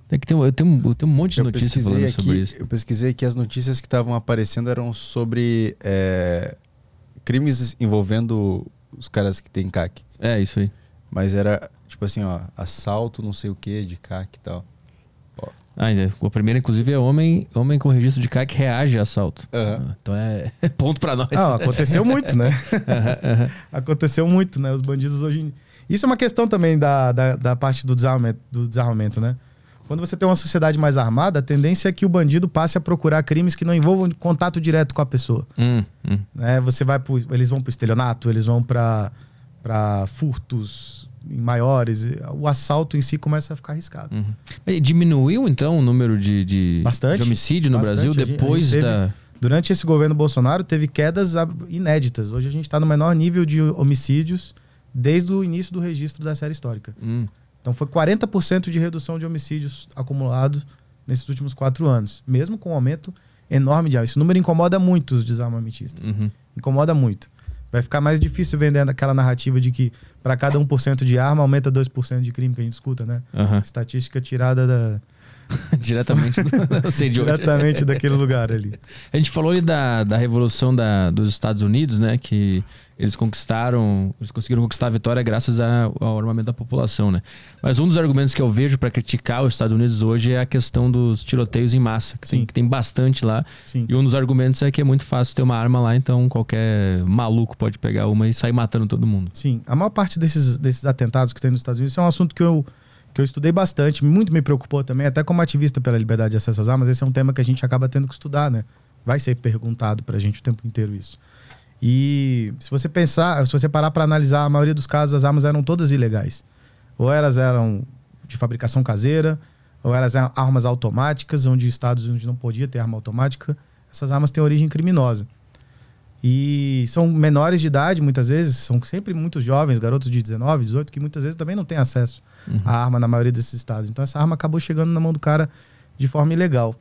Tem que ter, um- eu, tenho, um- eu tenho um monte de Eu notícia pesquisei, falando sobre aqui, isso. eu pesquisei que as notícias que estavam aparecendo eram sobre é, crimes envolvendo os caras que tem CAC. É, isso aí. Mas era tipo assim, ó, assalto, não sei o que, de CAC e tal. Ah, ainda. O primeiro, inclusive, é homem, homem com registro de CAC reage a assalto. Ah, Então é ponto pra nós. Ah, aconteceu muito, né? Aham, aham. aconteceu muito, né? Os bandidos hoje. em- Isso é uma questão também da, da, da parte do desarmamento, do desarmamento, né? Quando você tem uma sociedade mais armada, a tendência é que o bandido passe a procurar crimes que não envolvam contato direto com a pessoa. Hum, hum. né? Você vai pro, eles vão para estelionato, eles vão para furtos maiores. O assalto em si começa a ficar arriscado. Uhum. Diminuiu, então, o número de, de, Bastante. de homicídio no Bastante. Brasil depois teve- da. Durante esse governo Bolsonaro, teve quedas inéditas. Hoje a gente está no menor nível de homicídios desde o início do registro da série histórica. Hum, Então foi 40% de redução de homicídios acumulados nesses últimos quatro anos, mesmo com um aumento enorme de armas. Esse número incomoda muito os desarmamentistas. uhum. Incomoda muito. Vai ficar mais difícil vender aquela narrativa de que para cada 1% de arma aumenta 2% de crime que a gente escuta, né? Aham. Estatística tirada da, Diretamente do sei de diretamente daquele lugar ali. A gente falou ali da, da revolução da, dos Estados Unidos, né? Que eles conquistaram, eles conseguiram conquistar a vitória graças a- ao armamento da população, né? Mas um dos argumentos que eu vejo para criticar os Estados Unidos hoje é a questão dos tiroteios em massa, que, tem, Sim. que tem bastante lá. Sim. E um dos argumentos é que é muito fácil ter uma arma lá, então qualquer maluco pode pegar uma e sair matando todo mundo. Sim, a maior parte desses, desses atentados que tem nos Estados Unidos é um assunto que eu, que eu estudei bastante, muito me preocupou também, até como ativista pela liberdade de acesso às armas, esse é um tema que a gente acaba tendo que estudar, né? Vai ser perguntado pra gente o tempo inteiro isso. E se você pensar, se você parar para analisar, a maioria dos casos as armas eram todas ilegais. Ou elas eram de fabricação caseira, ou elas eram armas automáticas, onde estados onde não podia ter arma automática, essas armas têm origem criminosa. E são menores de idade, muitas vezes, são sempre muito jovens, garotos de 19, 18, que muitas vezes também não têm acesso Uhum. à arma na maioria desses estados. Então essa arma acabou chegando na mão do cara de forma ilegal.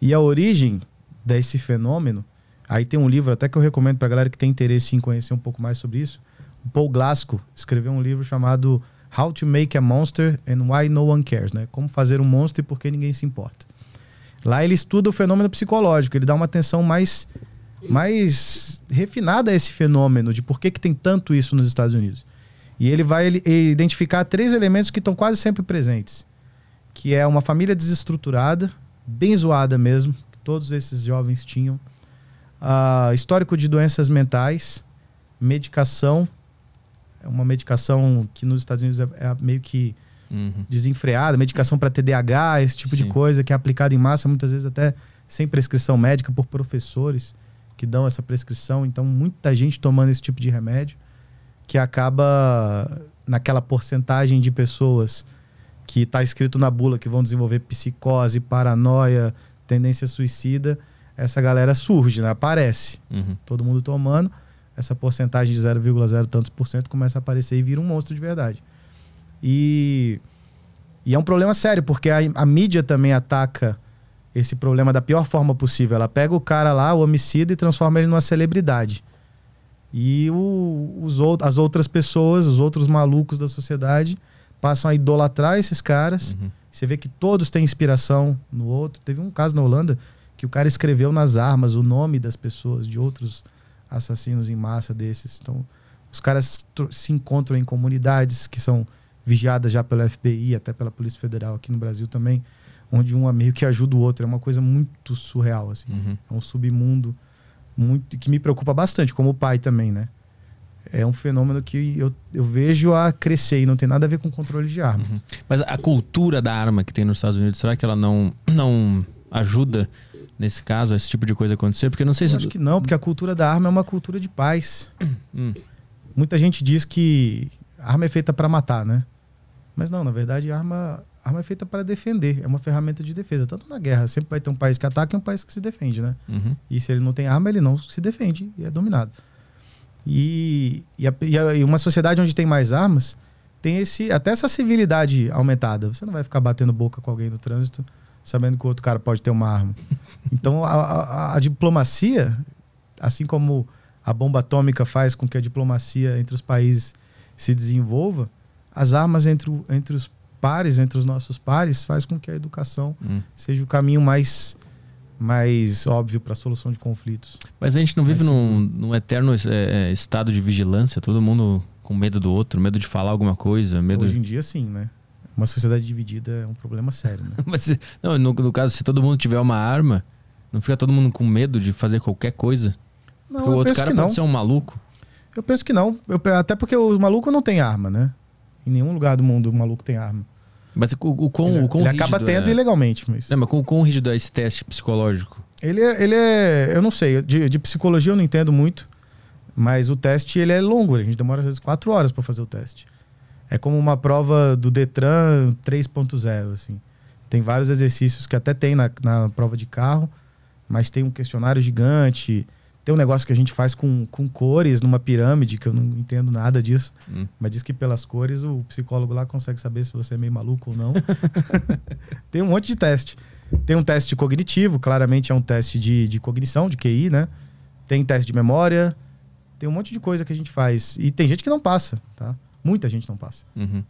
E a origem desse fenômeno, aí tem um livro até que eu recomendo pra galera que tem interesse em conhecer um pouco mais sobre isso. O Paul Glasgow escreveu um livro chamado How to Make a Monster and Why No One Cares, né? Como fazer um monstro e por que ninguém se importa. Lá ele estuda o fenômeno psicológico, ele dá uma atenção mais mais refinada esse fenômeno de por que, que tem tanto isso nos Estados Unidos. E ele vai identificar três elementos que estão quase sempre presentes, que é uma família desestruturada, bem zoada mesmo, que todos esses jovens tinham, ah, histórico de doenças mentais, medicação, é uma medicação que nos Estados Unidos é, é meio que Uhum. desenfreada, medicação para TDAH, esse tipo de Sim. coisa que é aplicada em massa, muitas vezes até sem prescrição médica por professores que dão essa prescrição. Então, muita gente tomando esse tipo de remédio que acaba naquela porcentagem de pessoas que está escrito na bula que vão desenvolver psicose, paranoia, tendência suicida. Essa galera surge, né? aparece. Uhum. Todo mundo tomando, essa porcentagem de 0,0 tantos por cento começa a aparecer e vira um monstro de verdade. E, e é um problema sério, porque a, a mídia também ataca esse problema da pior forma possível. Ela pega o cara lá, o homicida, e transforma ele numa celebridade. E o- os, out- as outras pessoas, os outros malucos da sociedade, passam a idolatrar esses caras. Uhum. Você vê que todos têm inspiração no outro. Teve um caso na Holanda que o cara escreveu nas armas o nome das pessoas, de outros assassinos em massa desses. Então, os caras se encontram em comunidades que são vigiadas já pela FBI, até pela Polícia Federal aqui no Brasil também, onde um é meio que ajuda o outro. É uma coisa muito surreal, assim. Uhum. É um submundo muito que me preocupa bastante, como pai também, né? É um fenômeno que eu, eu vejo a crescer e não tem nada a ver com controle de arma. Uhum. Mas a cultura da arma que tem nos Estados Unidos, será que ela não, não ajuda nesse caso a esse tipo de coisa acontecer? Porque eu não sei Eu se. acho que não, porque a cultura da arma é uma cultura de paz. Hum. Muita gente diz que a arma é feita para matar, né? Mas não, na verdade, a arma, arma é feita para defender. É uma ferramenta de defesa. Tanto na guerra, sempre vai ter um país que ataca e um país que se defende, né? Uhum. E se ele não tem arma, ele não se defende e é dominado. E, e, a- e a- e uma sociedade onde tem mais armas tem esse até essa civilidade aumentada. Você não vai ficar batendo boca com alguém no trânsito sabendo que o outro cara pode ter uma arma. Então a, a, diplomacia, assim como a bomba atômica faz com que a diplomacia entre os países se desenvolva, as armas entre, entre os pares, entre os nossos pares, faz com que a educação Hum. seja o caminho mais, mais óbvio para a solução de conflitos. Mas a gente não vive num, num eterno é, é, estado de vigilância, todo mundo com medo do outro, medo de falar alguma coisa, medo Hoje em dia, sim, né? Uma sociedade dividida é um problema sério, né? Mas não, no, no caso, se todo mundo tiver uma arma, não fica todo mundo com medo de fazer qualquer coisa? Não, Porque o outro penso cara que pode não. ser um maluco. Eu penso que não. Eu até porque os malucos não têm arma, né? Em nenhum lugar do mundo o maluco tem arma. Mas o, o quão, ele o quão ele acaba rígido tendo é... ilegalmente, mas... Não, mas quão, quão rígido é esse teste psicológico? Ele é, ele é, eu não sei, de, de psicologia eu não entendo muito, mas o teste ele é longo, a gente demora às vezes quatro horas para fazer o teste. É como uma prova do Detran 3.0, assim. Tem vários exercícios que até tem na, na prova de carro, mas tem um questionário gigante, tem um negócio que a gente faz com, com cores numa pirâmide, que eu não entendo nada disso, Hum. mas diz que pelas cores o psicólogo lá consegue saber se você é meio maluco ou não. tem um monte de teste. Tem um teste cognitivo, claramente é um teste de, de cognição, de QI, né? Tem teste de memória, tem um monte de coisa que a gente faz. E tem gente que não passa, tá? Muita gente não passa. Uhum.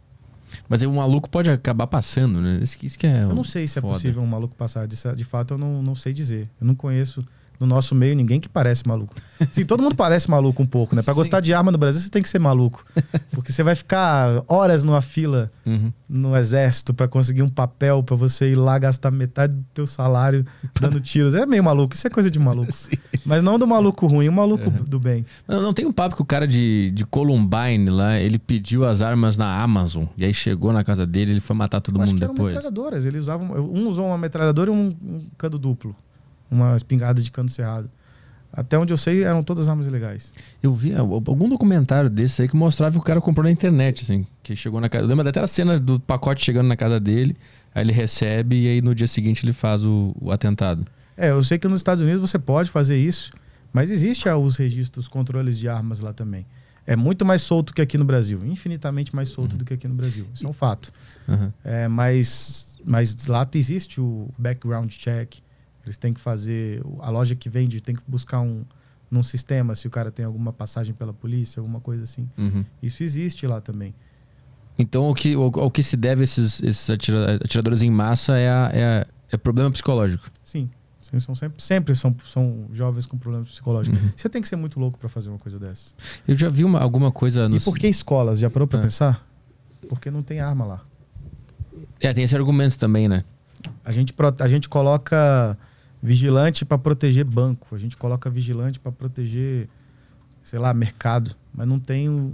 Mas o maluco pode acabar passando, né? Isso, que- isso que é Eu não sei se é foda. possível um maluco passar. De, de fato, eu não, não sei dizer. Eu não conheço no nosso meio ninguém que parece maluco. Sim, todo mundo parece maluco um pouco, né? Pra Sim. gostar de arma no Brasil, você tem que ser maluco. Porque você vai ficar horas numa fila Uhum. no exército pra conseguir um papel pra você ir lá gastar metade do teu salário dando tiros. É meio maluco, isso é coisa de maluco. Sim. Mas não do maluco ruim, o maluco do bem. Não, não tem um papo que o cara de, de Columbine lá, ele pediu as armas na Amazon. E aí chegou na casa dele ele foi matar todo Eu acho mundo que eram depois. metralhadoras. Ele usava, um usou uma metralhadora e um, um cano duplo. Uma espingarda de cano cerrado. Até onde eu sei, eram todas armas ilegais. Eu vi al- algum documentário desse aí que mostrava que o cara comprou na internet, assim. Que chegou na casa. Eu lembro até a cena do pacote chegando na casa dele. Aí ele recebe e aí no dia seguinte ele faz o, o atentado. É, eu sei que nos Estados Unidos você pode fazer isso, mas existe ah, os registros, os controles de armas lá também. É muito mais solto que aqui no Brasil, infinitamente mais solto do que aqui no Brasil. Isso é um fato. Aham. É, mas, mas lá existe o background check. Eles têm que fazer. A loja que vende tem que buscar um num sistema se o cara tem alguma passagem pela polícia, alguma coisa assim. Uhum. Isso existe lá também. Então o que, o, ao que se deve esses, esses atira- atiradores em massa é, a- é, a- é problema psicológico. Sim. São sempre, sempre são, são jovens com problemas psicológicos. Uhum. Você tem que ser muito louco para fazer uma coisa dessa. Eu já vi uma, alguma coisa no. E por que escolas? Já parou para Ah. pensar? Porque não tem arma lá. É, tem esse argumento também, né? A gente, a gente coloca vigilante para proteger banco. A gente coloca vigilante para proteger, sei lá, mercado. Mas não tem um,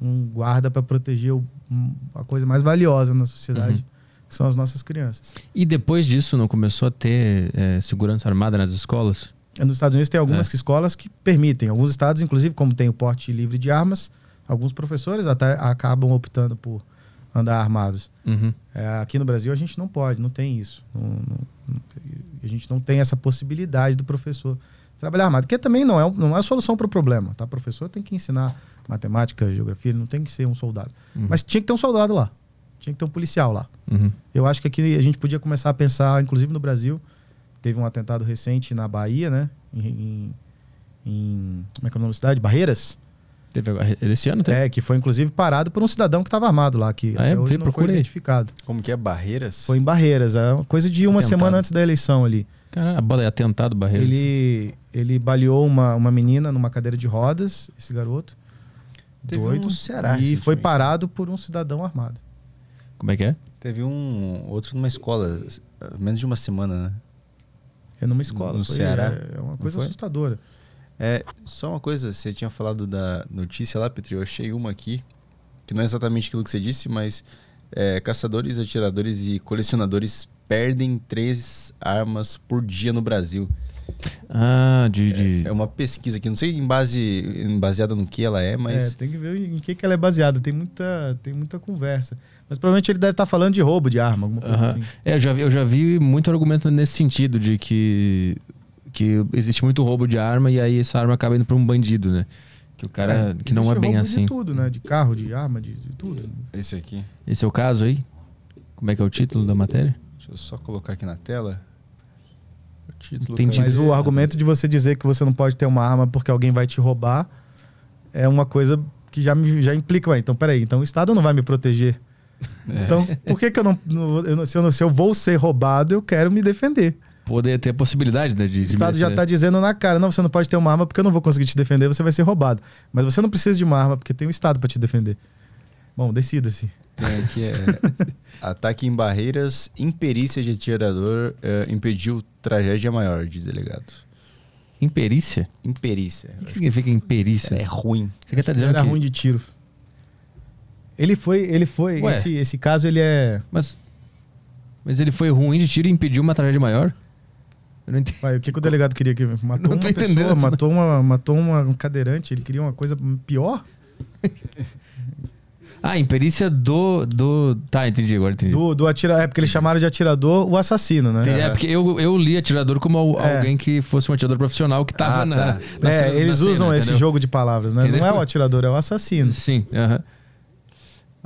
um guarda para proteger o- um- a coisa mais valiosa na sociedade, Uhum. que são as nossas crianças. E depois disso não começou a ter é, segurança armada nas escolas? Nos Estados Unidos tem algumas É. escolas que permitem. Alguns estados, inclusive, como tem o porte livre de armas, alguns professores até acabam optando por andar armados. Uhum. É, aqui no Brasil a gente não pode, não tem isso. Não- não- não- a gente não tem essa possibilidade do professor trabalhar armado, que também não é, não é a solução para o problema. Tá? O professor tem que ensinar matemática, geografia, ele não tem que ser um soldado. Uhum. Mas tinha que ter um soldado lá, tinha que ter um policial lá. Uhum. Eu acho que aqui a gente podia começar a pensar, inclusive no Brasil, teve um atentado recente na Bahia, né? Em, em- em- como é que é o nome da cidade? Barreiras? Teve agora- esse ano tem? É, que foi inclusive parado por um cidadão que estava armado lá, que Ah, até é? hoje Vê, não foi identificado. Como que é? Barreiras? Foi em Barreiras, é uma coisa de uma Atentado. semana antes da eleição ali. Caralho, a bola é atentado, Barreiras. Ele, ele baleou uma, uma menina numa cadeira de rodas, esse garoto. Teve doido. um no Ceará e foi parado por um cidadão armado. Como é que é? Teve um outro numa escola, menos de uma semana, né? É numa escola. No foi- Ceará. É, é uma coisa assustadora. É, só uma coisa, você tinha falado da notícia lá, Petri, eu achei uma aqui, que não é exatamente aquilo que você disse, mas é, caçadores, atiradores e colecionadores perdem três armas por dia no Brasil. Ah, de. de- É uma pesquisa aqui, não sei em base em baseada no que ela é, mas É, tem que ver em que, que ela é baseada. Tem muita, tem muita conversa. Mas provavelmente ele deve estar falando de roubo de arma, alguma coisa Aham. assim. É, eu já, vi, eu já vi muito argumento nesse sentido, de que, que existe muito roubo de arma e aí essa arma acaba indo para um bandido, né? Que o cara. É, que não é bem roubo assim. De tudo, né? De carro, de arma, de, de tudo. esse aqui. Esse é o caso aí? Como é que é o título da matéria? Deixa eu só colocar aqui na tela. O título. Entendi. Mas o argumento de você dizer que você não pode ter uma arma porque alguém vai te roubar é uma coisa que já, me, já implica, ué, então peraí, então o Estado não vai me proteger. É. Então, por que, que eu não. não- eu se, eu não- se eu vou ser roubado, eu quero me defender. Poder ter a possibilidade né, de. O Estado já está dizendo na cara: não, você não pode ter uma arma porque eu não vou conseguir te defender, você vai ser roubado. Mas você não precisa de uma arma porque tem o Estado para te defender. Bom, decida-se. Tem aqui é, ataque em barreiras, imperícia de atirador eh, impediu tragédia maior, diz delegado. Imperícia? Imperícia. O que significa imperícia? É ruim. Você quer estar Ele dizendo era que... ruim de tiro. Ele foi. Ele foi. Ué. Esse, esse caso ele é. Mas... Mas ele foi ruim de tiro e impediu uma tragédia maior? Eu não entendi. Vai, o que, que o delegado queria que matou uma pessoa, matou uma, matou uma, um cadeirante, ele queria uma coisa pior Ah, imperícia do... do... Tá, entendi agora, entendi. do, do atirador. É porque eles chamaram de atirador o assassino, né? Entendi. É porque eu, eu li atirador como É. alguém que fosse um atirador profissional que tava Ah, na, tá. na É, cena- na eles cena, usam esse entendeu? jogo de palavras, né? Entendeu? Não é o atirador, é o assassino. Sim, aham.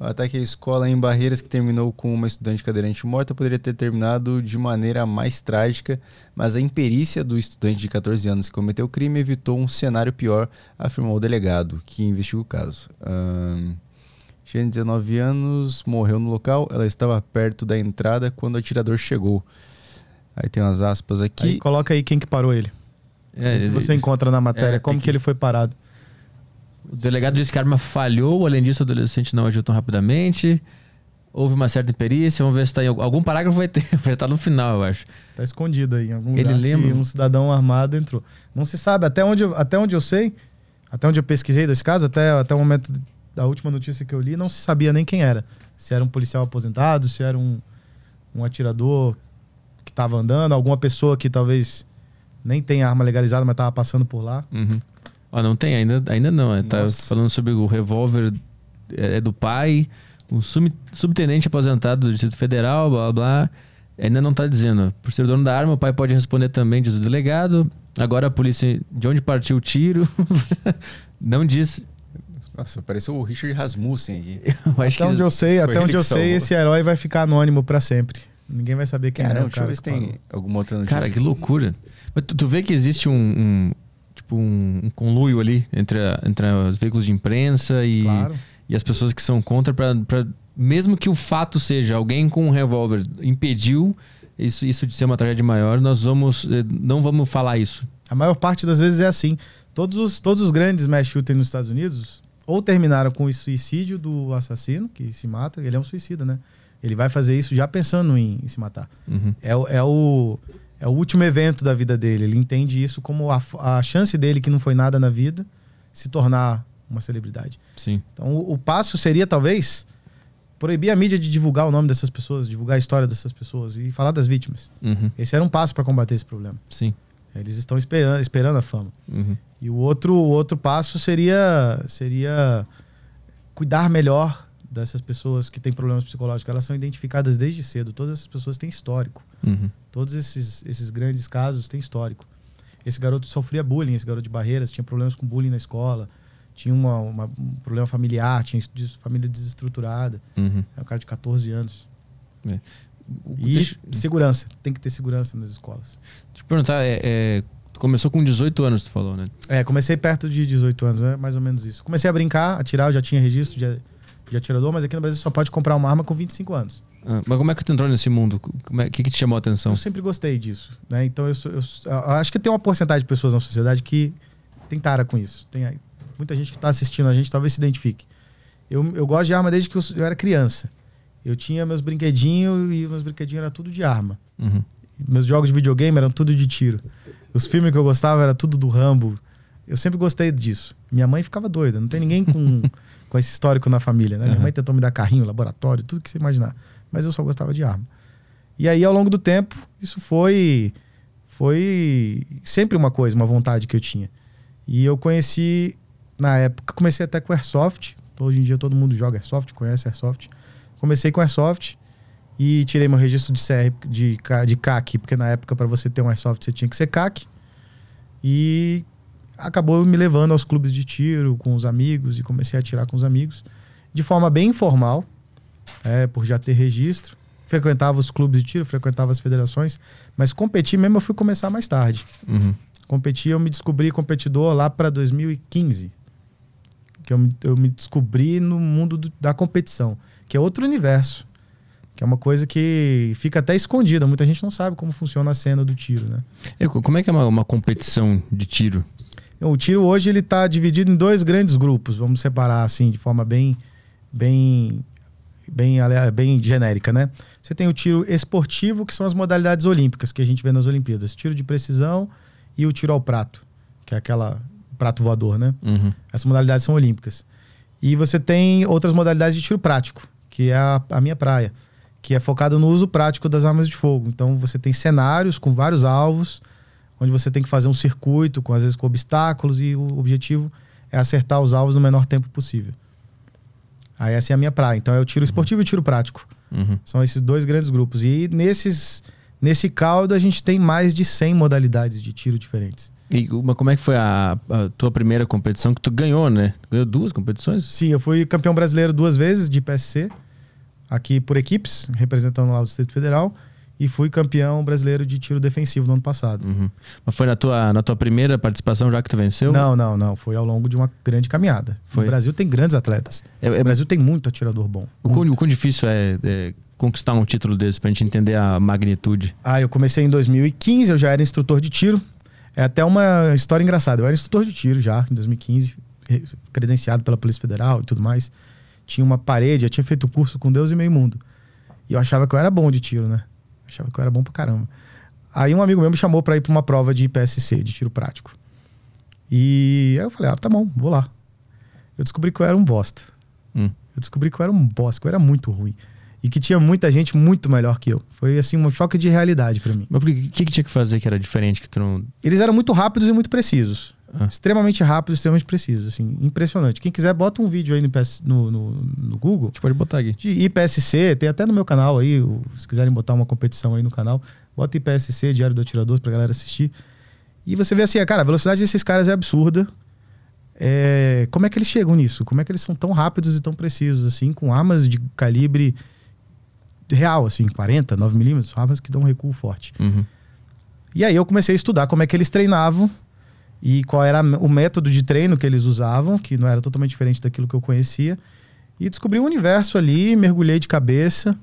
O ataque à escola em Barreiras, que terminou com uma estudante cadeirante morta, poderia ter terminado de maneira mais trágica, mas a imperícia do estudante de 14 anos que cometeu o crime evitou um cenário pior, afirmou o delegado, que investigou o caso. Ahn, tinha 19 anos, morreu no local, ela estava perto da entrada quando o atirador chegou. Aí tem umas aspas aqui. Aí coloca aí quem que parou ele. É, se ele- você encontra na matéria, é, como que... que- ele foi parado. O delegado disse que a arma falhou, além disso, o adolescente não agiu tão rapidamente. Houve uma certa imperícia. Vamos ver se está em algum, algum parágrafo vai ter, vai estar no final, eu acho. Tá escondido aí em algum Ele lugar lembra? um cidadão armado entrou. Não se sabe, até onde eu, até onde eu sei, até onde eu pesquisei desse caso, até, até o momento da última notícia que eu li, não se sabia nem quem era. Se era um policial aposentado, se era um, um atirador que estava andando, alguma pessoa que talvez nem tenha arma legalizada, mas estava passando por lá. Uhum. Ah, não tem, ainda, ainda não. É, tá Nossa. falando sobre o revólver é, é do pai, um sub- subtenente aposentado do Distrito Federal, blá blá blá. Ainda não tá dizendo. Por ser dono da arma, o pai pode responder também, diz o delegado. Agora a polícia, de onde partiu o tiro? não diz. Nossa, pareceu o Richard Rasmussen aqui. Eu acho até onde eu sei, até ele onde eu sei, esse herói vai ficar anônimo para sempre. Ninguém vai saber quem é Caramba, o deixa eu cara. ver se tem alguma outra notícia. Cara, que loucura. Mas tu, tu vê que existe um, um- tipo um, um conluio ali entre, a- entre os veículos de imprensa e, Claro. e as pessoas que são contra pra- mesmo que o fato seja alguém com um revólver impediu isso, isso de ser uma tragédia maior, nós vamos eh, não vamos falar isso. A maior parte das vezes é assim. Todos os, todos os grandes mass shooters nos Estados Unidos ou terminaram com o suicídio do assassino, que se mata, ele é um suicida, né? Ele vai fazer isso já pensando em, em se matar. Uhum. É, é, o, é o último evento da vida dele. Ele entende isso como a, a chance dele, que não foi nada na vida, se tornar uma celebridade. Sim. Então, o, o passo seria, talvez, proibir a mídia de divulgar o nome dessas pessoas, divulgar a história dessas pessoas e falar das vítimas. Uhum. Esse era um passo para combater esse problema. Sim. Eles estão esperando, esperando a fama. Uhum. E o outro, o outro passo seria, seria cuidar melhor dessas pessoas que têm problemas psicológicos. Elas são identificadas desde cedo. Todas essas pessoas têm histórico. Uhum. Todos esses, esses grandes casos têm histórico. Esse garoto sofria bullying, esse garoto de barreiras, tinha problemas com bullying na escola, tinha uma, uma- um problema familiar, tinha família desestruturada. Uhum. É um cara de 14 anos. O- E deixa, segurança. Tem que ter segurança nas escolas. deixa eu perguntar, é, é, começou com 18 anos, tu falou, né? É, comecei perto de 18 anos, é mais ou menos isso. Comecei a brincar, atirar, eu já tinha registro de, de atirador, mas aqui no Brasil só pode comprar uma arma com 25 anos. Ah, mas como é que tu entrou nesse mundo? Como é, o que, que te chamou a atenção? Eu sempre gostei disso, né? Então eu, sou- eu eu acho que tem uma porcentagem de pessoas na sociedade que tem tara com isso. Tem aí- muita gente que está assistindo a gente talvez se identifique. Eu, eu gosto de arma desde que eu, eu era criança. Eu tinha meus brinquedinhos e meus brinquedinhos eram tudo de arma. Uhum. Meus jogos de videogame eram tudo de tiro. Os filmes que eu gostava era tudo do Rambo. Eu sempre gostei disso. Minha mãe ficava doida. Não tem ninguém com, com esse histórico na família. Né? Minha Uhum. mãe tentou me dar carrinho, laboratório, tudo que você imaginar. Mas eu só gostava de arma. E aí, ao longo do tempo, isso foi, foi sempre uma coisa, uma vontade que eu tinha. E eu conheci, na época, comecei até com Airsoft. Hoje em dia todo mundo joga Airsoft, conhece Airsoft. Comecei com Airsoft e tirei meu registro de CR de, de CAC, porque na época para você ter um Airsoft você tinha que ser CAC. E acabou me levando aos clubes de tiro com os amigos e comecei a atirar com os amigos de forma bem informal, é, por já ter registro. frequentava os clubes de tiro, frequentava as federações, mas competir mesmo eu fui começar mais tarde. Uhum. Competir, eu me descobri competidor lá para 2015. Que eu, me- eu me descobri no mundo do- da competição, que é outro universo. Que é uma coisa que fica até escondida. Muita gente não sabe como funciona a cena do tiro, né? Co- como é que é uma, uma competição de tiro? O tiro hoje ele está dividido em dois grandes grupos. Vamos separar assim de forma bem, bem, bem, bem genérica, né? Você tem o tiro esportivo, que são as modalidades olímpicas que a gente vê nas Olimpíadas: tiro de precisão e o tiro ao prato, que é aquela prato voador, né? Uhum. Essas modalidades são olímpicas. E você tem outras modalidades de tiro prático, que é a, a minha praia, que é focado no uso prático das armas de fogo. Então você tem cenários com vários alvos, onde você tem que fazer um circuito, com às vezes com obstáculos, e o objetivo é acertar os alvos no menor tempo possível. Aí essa é a minha praia. Então é o tiro esportivo e o tiro prático. Uhum. São esses dois grandes grupos. E nesses, nesse caldo a gente tem mais de 100 modalidades de tiro diferentes. E uma, como é que foi a, a tua primeira competição que tu ganhou, né? Ganhou duas competições? Sim, eu fui campeão brasileiro duas vezes de PSC, aqui por equipes, representando lá o Distrito Federal, e fui campeão brasileiro de tiro defensivo no ano passado. Uhum. Mas foi na tua, na tua primeira participação já que tu venceu? Não, não, não. Foi ao longo de uma grande caminhada. Foi. O Brasil tem grandes atletas. É, é- O Brasil tem muito atirador bom. o, quão, o quão difícil é, é conquistar um título desse pra gente entender a magnitude? Ah, eu comecei em 2015, eu já era instrutor de tiro. É até uma história engraçada. Eu era instrutor de tiro já, em 2015, re- credenciado pela Polícia Federal e tudo mais. Tinha uma parede, eu tinha feito curso com Deus e meio mundo. E eu achava que eu era bom de tiro, né? Achava que eu era bom pra caramba. Aí um amigo meu me chamou pra ir pra uma prova de PSC, de tiro prático. E aí eu falei, ah, tá bom, vou lá. Eu descobri que eu era um bosta. Hum. Eu descobri que eu era um bosta, que eu era muito ruim. E que tinha muita gente muito melhor que eu. Foi assim um choque de realidade pra mim. Mas que, que, que tinha que fazer que era diferente que tu não. Eles eram muito rápidos e muito precisos. Ah. Extremamente rápidos, extremamente precisos. Assim, impressionante. Quem quiser, bota um vídeo aí no, PS no, no, no Google A gente pode botar aqui. de IPSC, tem até no meu canal aí, se quiserem botar uma competição aí no canal, bota IPSC, Diário do Atirador, pra galera assistir. E você vê assim, cara, a velocidade desses caras é absurda. É, como é que eles chegam nisso? Como é que eles são tão rápidos e tão precisos, assim, com armas de calibre real, assim, 40, 9 milímetros, armas que dão um recuo forte. Uhum. E aí eu comecei a estudar como é que eles treinavam e qual era o método de treino que eles usavam, que não era totalmente diferente daquilo que eu conhecia. E descobri um universo ali, mergulhei de cabeça.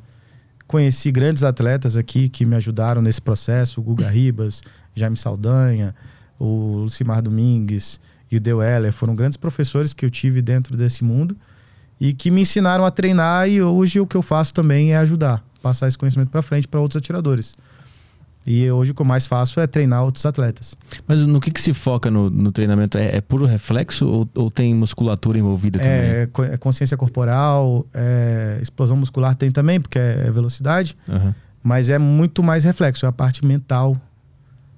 Conheci grandes atletas aqui que me ajudaram nesse processo, o Guga Ribas, Jaime Saldanha, o Lucimar Domingues e o Deu Heller. Foram grandes professores que eu tive dentro desse mundo e que me ensinaram a treinar e hoje o que eu faço também é ajudar, passar esse conhecimento para frente para outros atiradores. E hoje o que eu mais faço é treinar outros atletas. Mas no que, que se foca no, no treinamento? É, é puro reflexo ou, ou tem musculatura envolvida também? É, co- é consciência corporal, é, explosão muscular tem também, porque é, é velocidade, Aham. mas é muito mais reflexo, é a parte mental.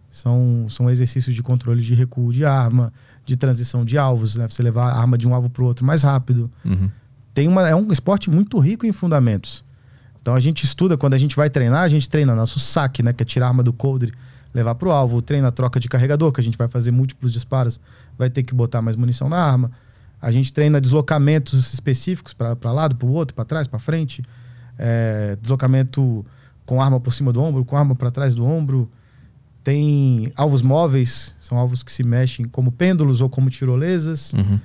São, são exercícios de controle de recuo de arma, de transição de alvos, né? Você levar a arma de um alvo para o outro mais rápido. Uhum. Tem uma, é um esporte muito rico em fundamentos. Então a gente estuda, quando a gente vai treinar, a gente treina nosso saque, né? Que é tirar a arma do coldre, levar pro alvo, treina a troca de carregador, que a gente vai fazer múltiplos disparos, vai ter que botar mais munição na arma. A gente treina deslocamentos específicos para lado, para o outro, para trás, para frente. É, deslocamento com arma por cima do ombro, com arma para trás do ombro. Tem alvos móveis, são alvos que se mexem como pêndulos ou como tirolesas. Uhum.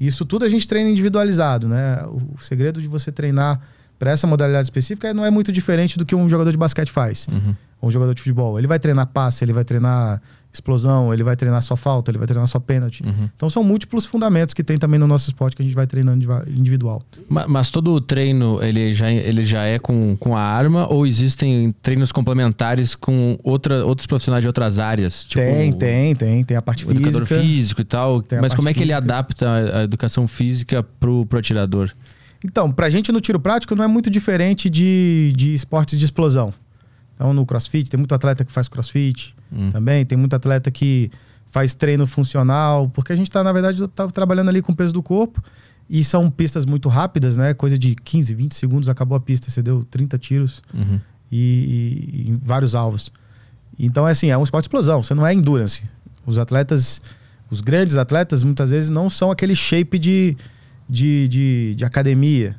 Isso tudo a gente treina individualizado, né? O, o segredo de você treinar para essa modalidade específica não é muito diferente do que um jogador de basquete faz, Uhum. ou um jogador de futebol. Ele vai treinar passe, ele vai treinar explosão, ele vai treinar só falta, ele vai treinar só pênalti. Uhum. Então são múltiplos fundamentos que tem também no nosso esporte que a gente vai treinando individual. Ma- Mas todo o treino ele já, ele já é com, com a arma ou existem treinos complementares com outra, outros profissionais de outras áreas? Tipo, tem, tem, tem, tem a parte O educador física. físico e tal. Mas como é que ele física. adapta a, a educação física pro, pro atirador? Então, pra gente no tiro prático não é muito diferente de, de esportes de explosão. Então, no crossfit, tem muito atleta que faz crossfit Hum. também, tem muito atleta que faz treino funcional, porque a gente tá, na verdade, tá trabalhando ali com o peso do corpo e são pistas muito rápidas, né? Coisa de 15, 20 segundos, acabou a pista, você deu 30 tiros Uhum. e, e- e em vários alvos. Então, é assim, é um esporte de explosão, você não é endurance. Os atletas, os grandes atletas, muitas vezes não são aquele shape de, de, de, de academia,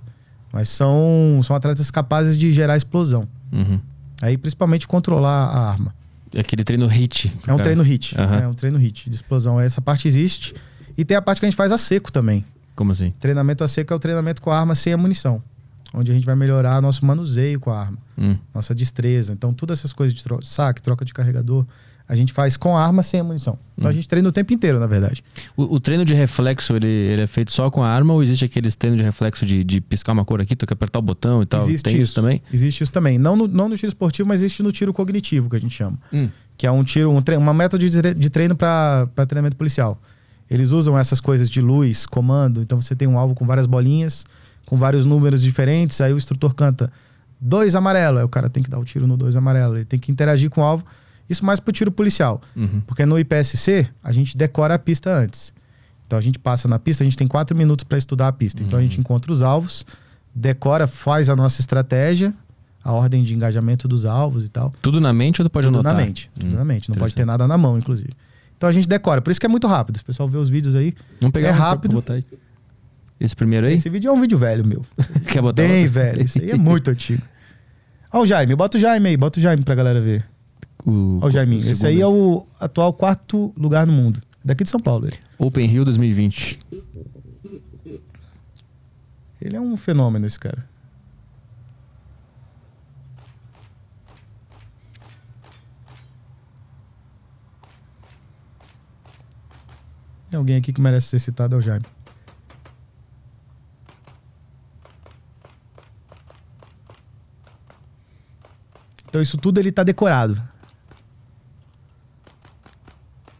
mas são, são atletas capazes de gerar explosão. Uhum. Aí, principalmente, controlar a arma. É aquele treino HIT. É um cara- treino hit. Aham. É um treino hit de explosão. Essa parte existe. E tem a parte que a gente faz a seco também. Como assim? Treinamento a seco é o treinamento com a arma sem a munição. Onde a gente vai melhorar nosso manuseio com a arma, Hum. nossa destreza. Então, todas essas coisas de tro- saque, troca de carregador, a gente faz com a arma sem a munição. Então, a Hum. gente treina o tempo inteiro, na verdade. O, o treino de reflexo, ele, ele é feito só com a arma ou existe aqueles treinos de reflexo de, de piscar uma cor aqui, tu quer apertar o botão e tal? existe Tem isso, também? Existe isso também. Não no, não no tiro esportivo, mas existe no tiro cognitivo, que a gente chama. Hum. que é um tiro, um tre- uma método de treino para treinamento policial. Eles usam essas coisas de luz, comando, então você tem um alvo com várias bolinhas, com vários números diferentes, aí o instrutor canta dois amarelo, aí o cara tem que dar o tiro no dois amarelo, ele tem que interagir com o alvo. Isso mais pro tiro policial, Uhum. porque no IPSC a gente decora a pista antes. Então a gente passa na pista, a gente tem quatro minutos para estudar a pista. Então a gente encontra os alvos, decora, faz a nossa estratégia, a ordem de engajamento dos alvos e tal. Tudo na mente ou pode Tudo anotar? na mente. Tudo Hum, na mente. Não pode ter nada na mão, inclusive. Então a gente decora. Por isso que é muito rápido. O pessoal vê os vídeos aí. Vamos pegar É pra- rápido. pra. Esse primeiro aí? Esse vídeo é um vídeo velho, meu. Quer botar Bem outro? velho. Isso aí é muito antigo. Ó o Jaime. Bota o Jaime aí. Bota o Jaime pra galera ver. O, Ó o Jaiminho. o Esse aí é o atual quarto lugar no mundo. Daqui de São Paulo, ele. Open Rio 2020. Ele é um fenômeno, esse cara. Tem alguém aqui que merece ser citado, é o Jaime. Então isso tudo ele tá decorado.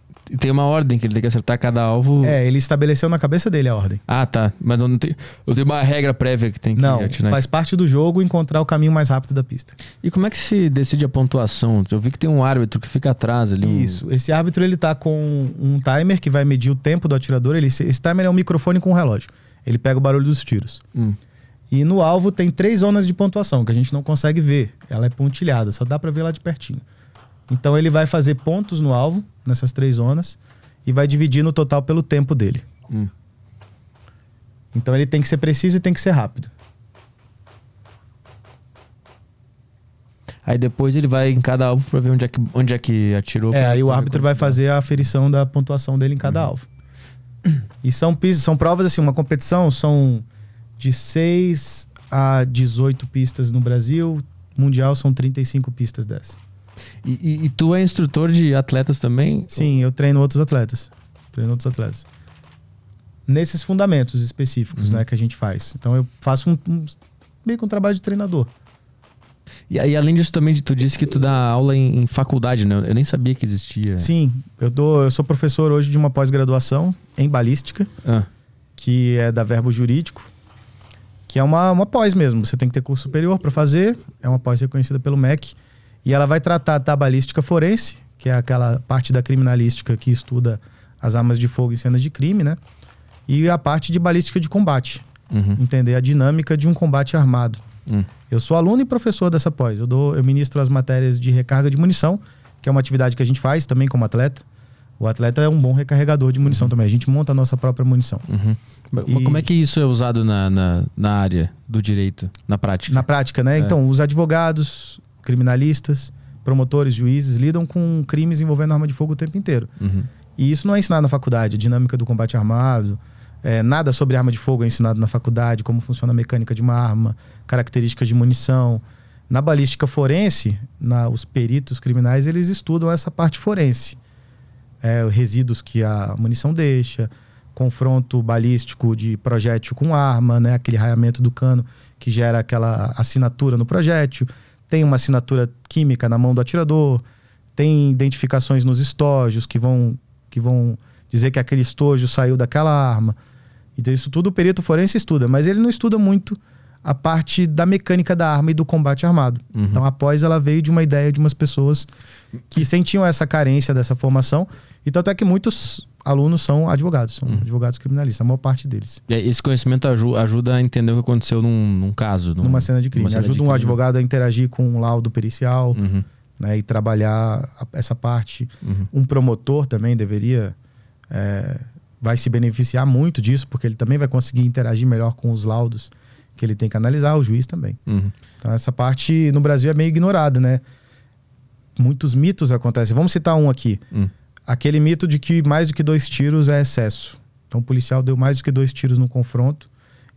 E Tem uma ordem que ele tem que acertar cada alvo. É, ele estabeleceu na cabeça dele a ordem. Ah, tá. Mas eu não tenho, eu tenho uma regra prévia que tem que Não, atirar. faz parte do jogo encontrar o caminho mais rápido da pista. E como é que se decide a pontuação? Eu vi que tem um árbitro que fica atrás ali. um- Isso. Esse árbitro ele tá com um timer que vai medir o tempo do atirador. Ele, esse timer é um microfone com um relógio. Ele pega o barulho dos tiros. Hum. E no alvo tem três zonas de pontuação que a gente não consegue ver. Ela é pontilhada, só dá pra ver lá de pertinho. Então ele vai fazer pontos no alvo, nessas três zonas, e vai dividir no total pelo tempo dele. Hum. Então ele tem que ser preciso e tem que ser rápido. Aí depois ele vai em cada alvo pra ver onde é que, onde é que atirou. É, aí o árbitro quanto vai fazer a aferição da pontuação dele em cada alvo. E são, são provas, assim, uma competição são de 6 a 18 pistas no Brasil. Mundial são 35 pistas dessa. E, e- e tu é instrutor de atletas também? Sim, eu treino outros atletas. Treino outros atletas. Nesses fundamentos específicos, Uhum. né, que a gente faz. Então eu faço um, um- meio que um trabalho de treinador. E, aí, além disso também, tu disse que tu dá aula em, em faculdade, né? Eu nem sabia que existia. Sim, eu, dou, eu sou professor hoje de uma pós-graduação em balística. Ah, que é da Verbo Jurídico, que é uma, uma pós mesmo. Você tem que ter curso superior para fazer, é uma pós reconhecida pelo MEC, e ela vai tratar da balística forense, que é aquela parte da criminalística que estuda as armas de fogo em cenas de crime, né? E a parte de balística de combate, uhum, entender a dinâmica de um combate armado. hum. Eu sou aluno e professor dessa pós. Eu, dou, eu ministro as matérias de recarga de munição, que é uma atividade que a gente faz também como atleta. O atleta é um bom recarregador de munição também. A gente monta a nossa própria munição. Uhum. E- Como é que isso é usado na, na, na área do direito, na prática? Na prática, né? É. Então, os advogados, criminalistas, promotores, juízes lidam com crimes envolvendo arma de fogo o tempo inteiro. Uhum. E isso não é ensinado na faculdade, a dinâmica do combate armado, é, nada sobre arma de fogo é ensinado na faculdade, como funciona a mecânica de uma arma, características de munição. Na balística forense, na, os peritos criminais, eles estudam essa parte forense. É, resíduos que a munição deixa, confronto balístico de projétil com arma, né? aquele raiamento do cano que gera aquela assinatura no projétil. Tem uma assinatura química na mão do atirador, tem identificações nos estojos que vão, que vão dizer que aquele estojo saiu daquela arma. Então, isso tudo o perito forense estuda, mas ele não estuda muito a parte da mecânica da arma e do combate armado. Uhum. Então, após ela veio de uma ideia de umas pessoas que sentiam essa carência dessa formação, e tanto é que muitos alunos são advogados, são Uhum. advogados criminalistas, a maior parte deles. E esse conhecimento aju- ajuda a entender o que aconteceu num, num caso. num- numa cena de crime. cena de Ajuda um crime. advogado a interagir com um laudo pericial Uhum, né, e trabalhar a- essa parte. uhum. Um promotor também deveria. é, vai se beneficiar muito disso, porque ele também vai conseguir interagir melhor com os laudos que ele tem que analisar, o juiz também. Uhum. Então essa parte no Brasil é meio ignorada, né? Muitos mitos acontecem. Vamos citar um aqui. Hum. Aquele mito de que mais do que dois tiros é excesso. Então o policial deu mais do que dois tiros no confronto.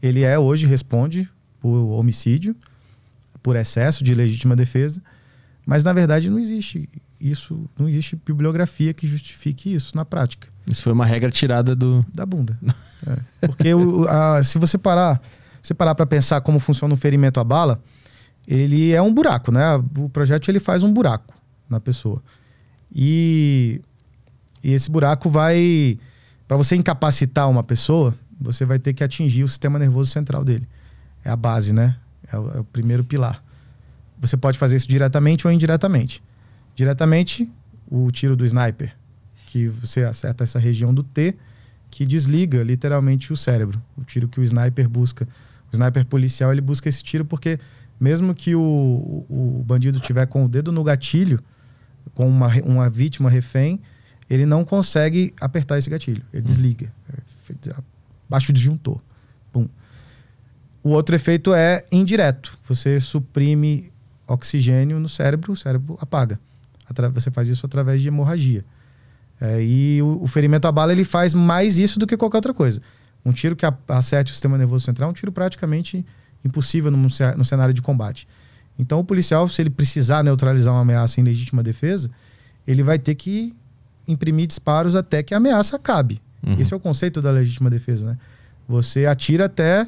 Ele é hoje responde por homicídio, por excesso de legítima defesa, mas na verdade não existe isso, não existe bibliografia que justifique isso na prática Isso foi uma regra tirada do. da bunda. É. Porque o- a- se você parar, você parar para pensar como funciona um ferimento à bala, ele é um buraco, né? O projétil ele faz um buraco na pessoa. E, e esse buraco vai para você incapacitar uma pessoa, você vai ter que atingir o sistema nervoso central dele. É a base, né? É o, é o primeiro pilar. Você pode fazer isso diretamente ou indiretamente. Diretamente, o tiro do sniper, que você acerta essa região do T, que desliga literalmente o cérebro. O tiro que o sniper busca. O sniper policial ele busca esse tiro porque mesmo que o, o, o bandido tiver com o dedo no gatilho, com uma, uma vítima refém, ele não consegue apertar esse gatilho. Ele desliga. É feito- Baixa o disjuntor. Pum. O outro efeito é indireto. Você suprime oxigênio no cérebro, o cérebro apaga. Atra- Você faz isso através de hemorragia. É, e o, o ferimento à bala ele faz mais isso do que qualquer outra coisa. Um tiro que acerte o sistema nervoso central é um tiro praticamente impossível num, no cenário de combate. Então, o policial, se ele precisar neutralizar uma ameaça em legítima defesa, ele vai ter que imprimir disparos até que a ameaça acabe. Uhum. Esse é o conceito da legítima defesa, né? Você atira até.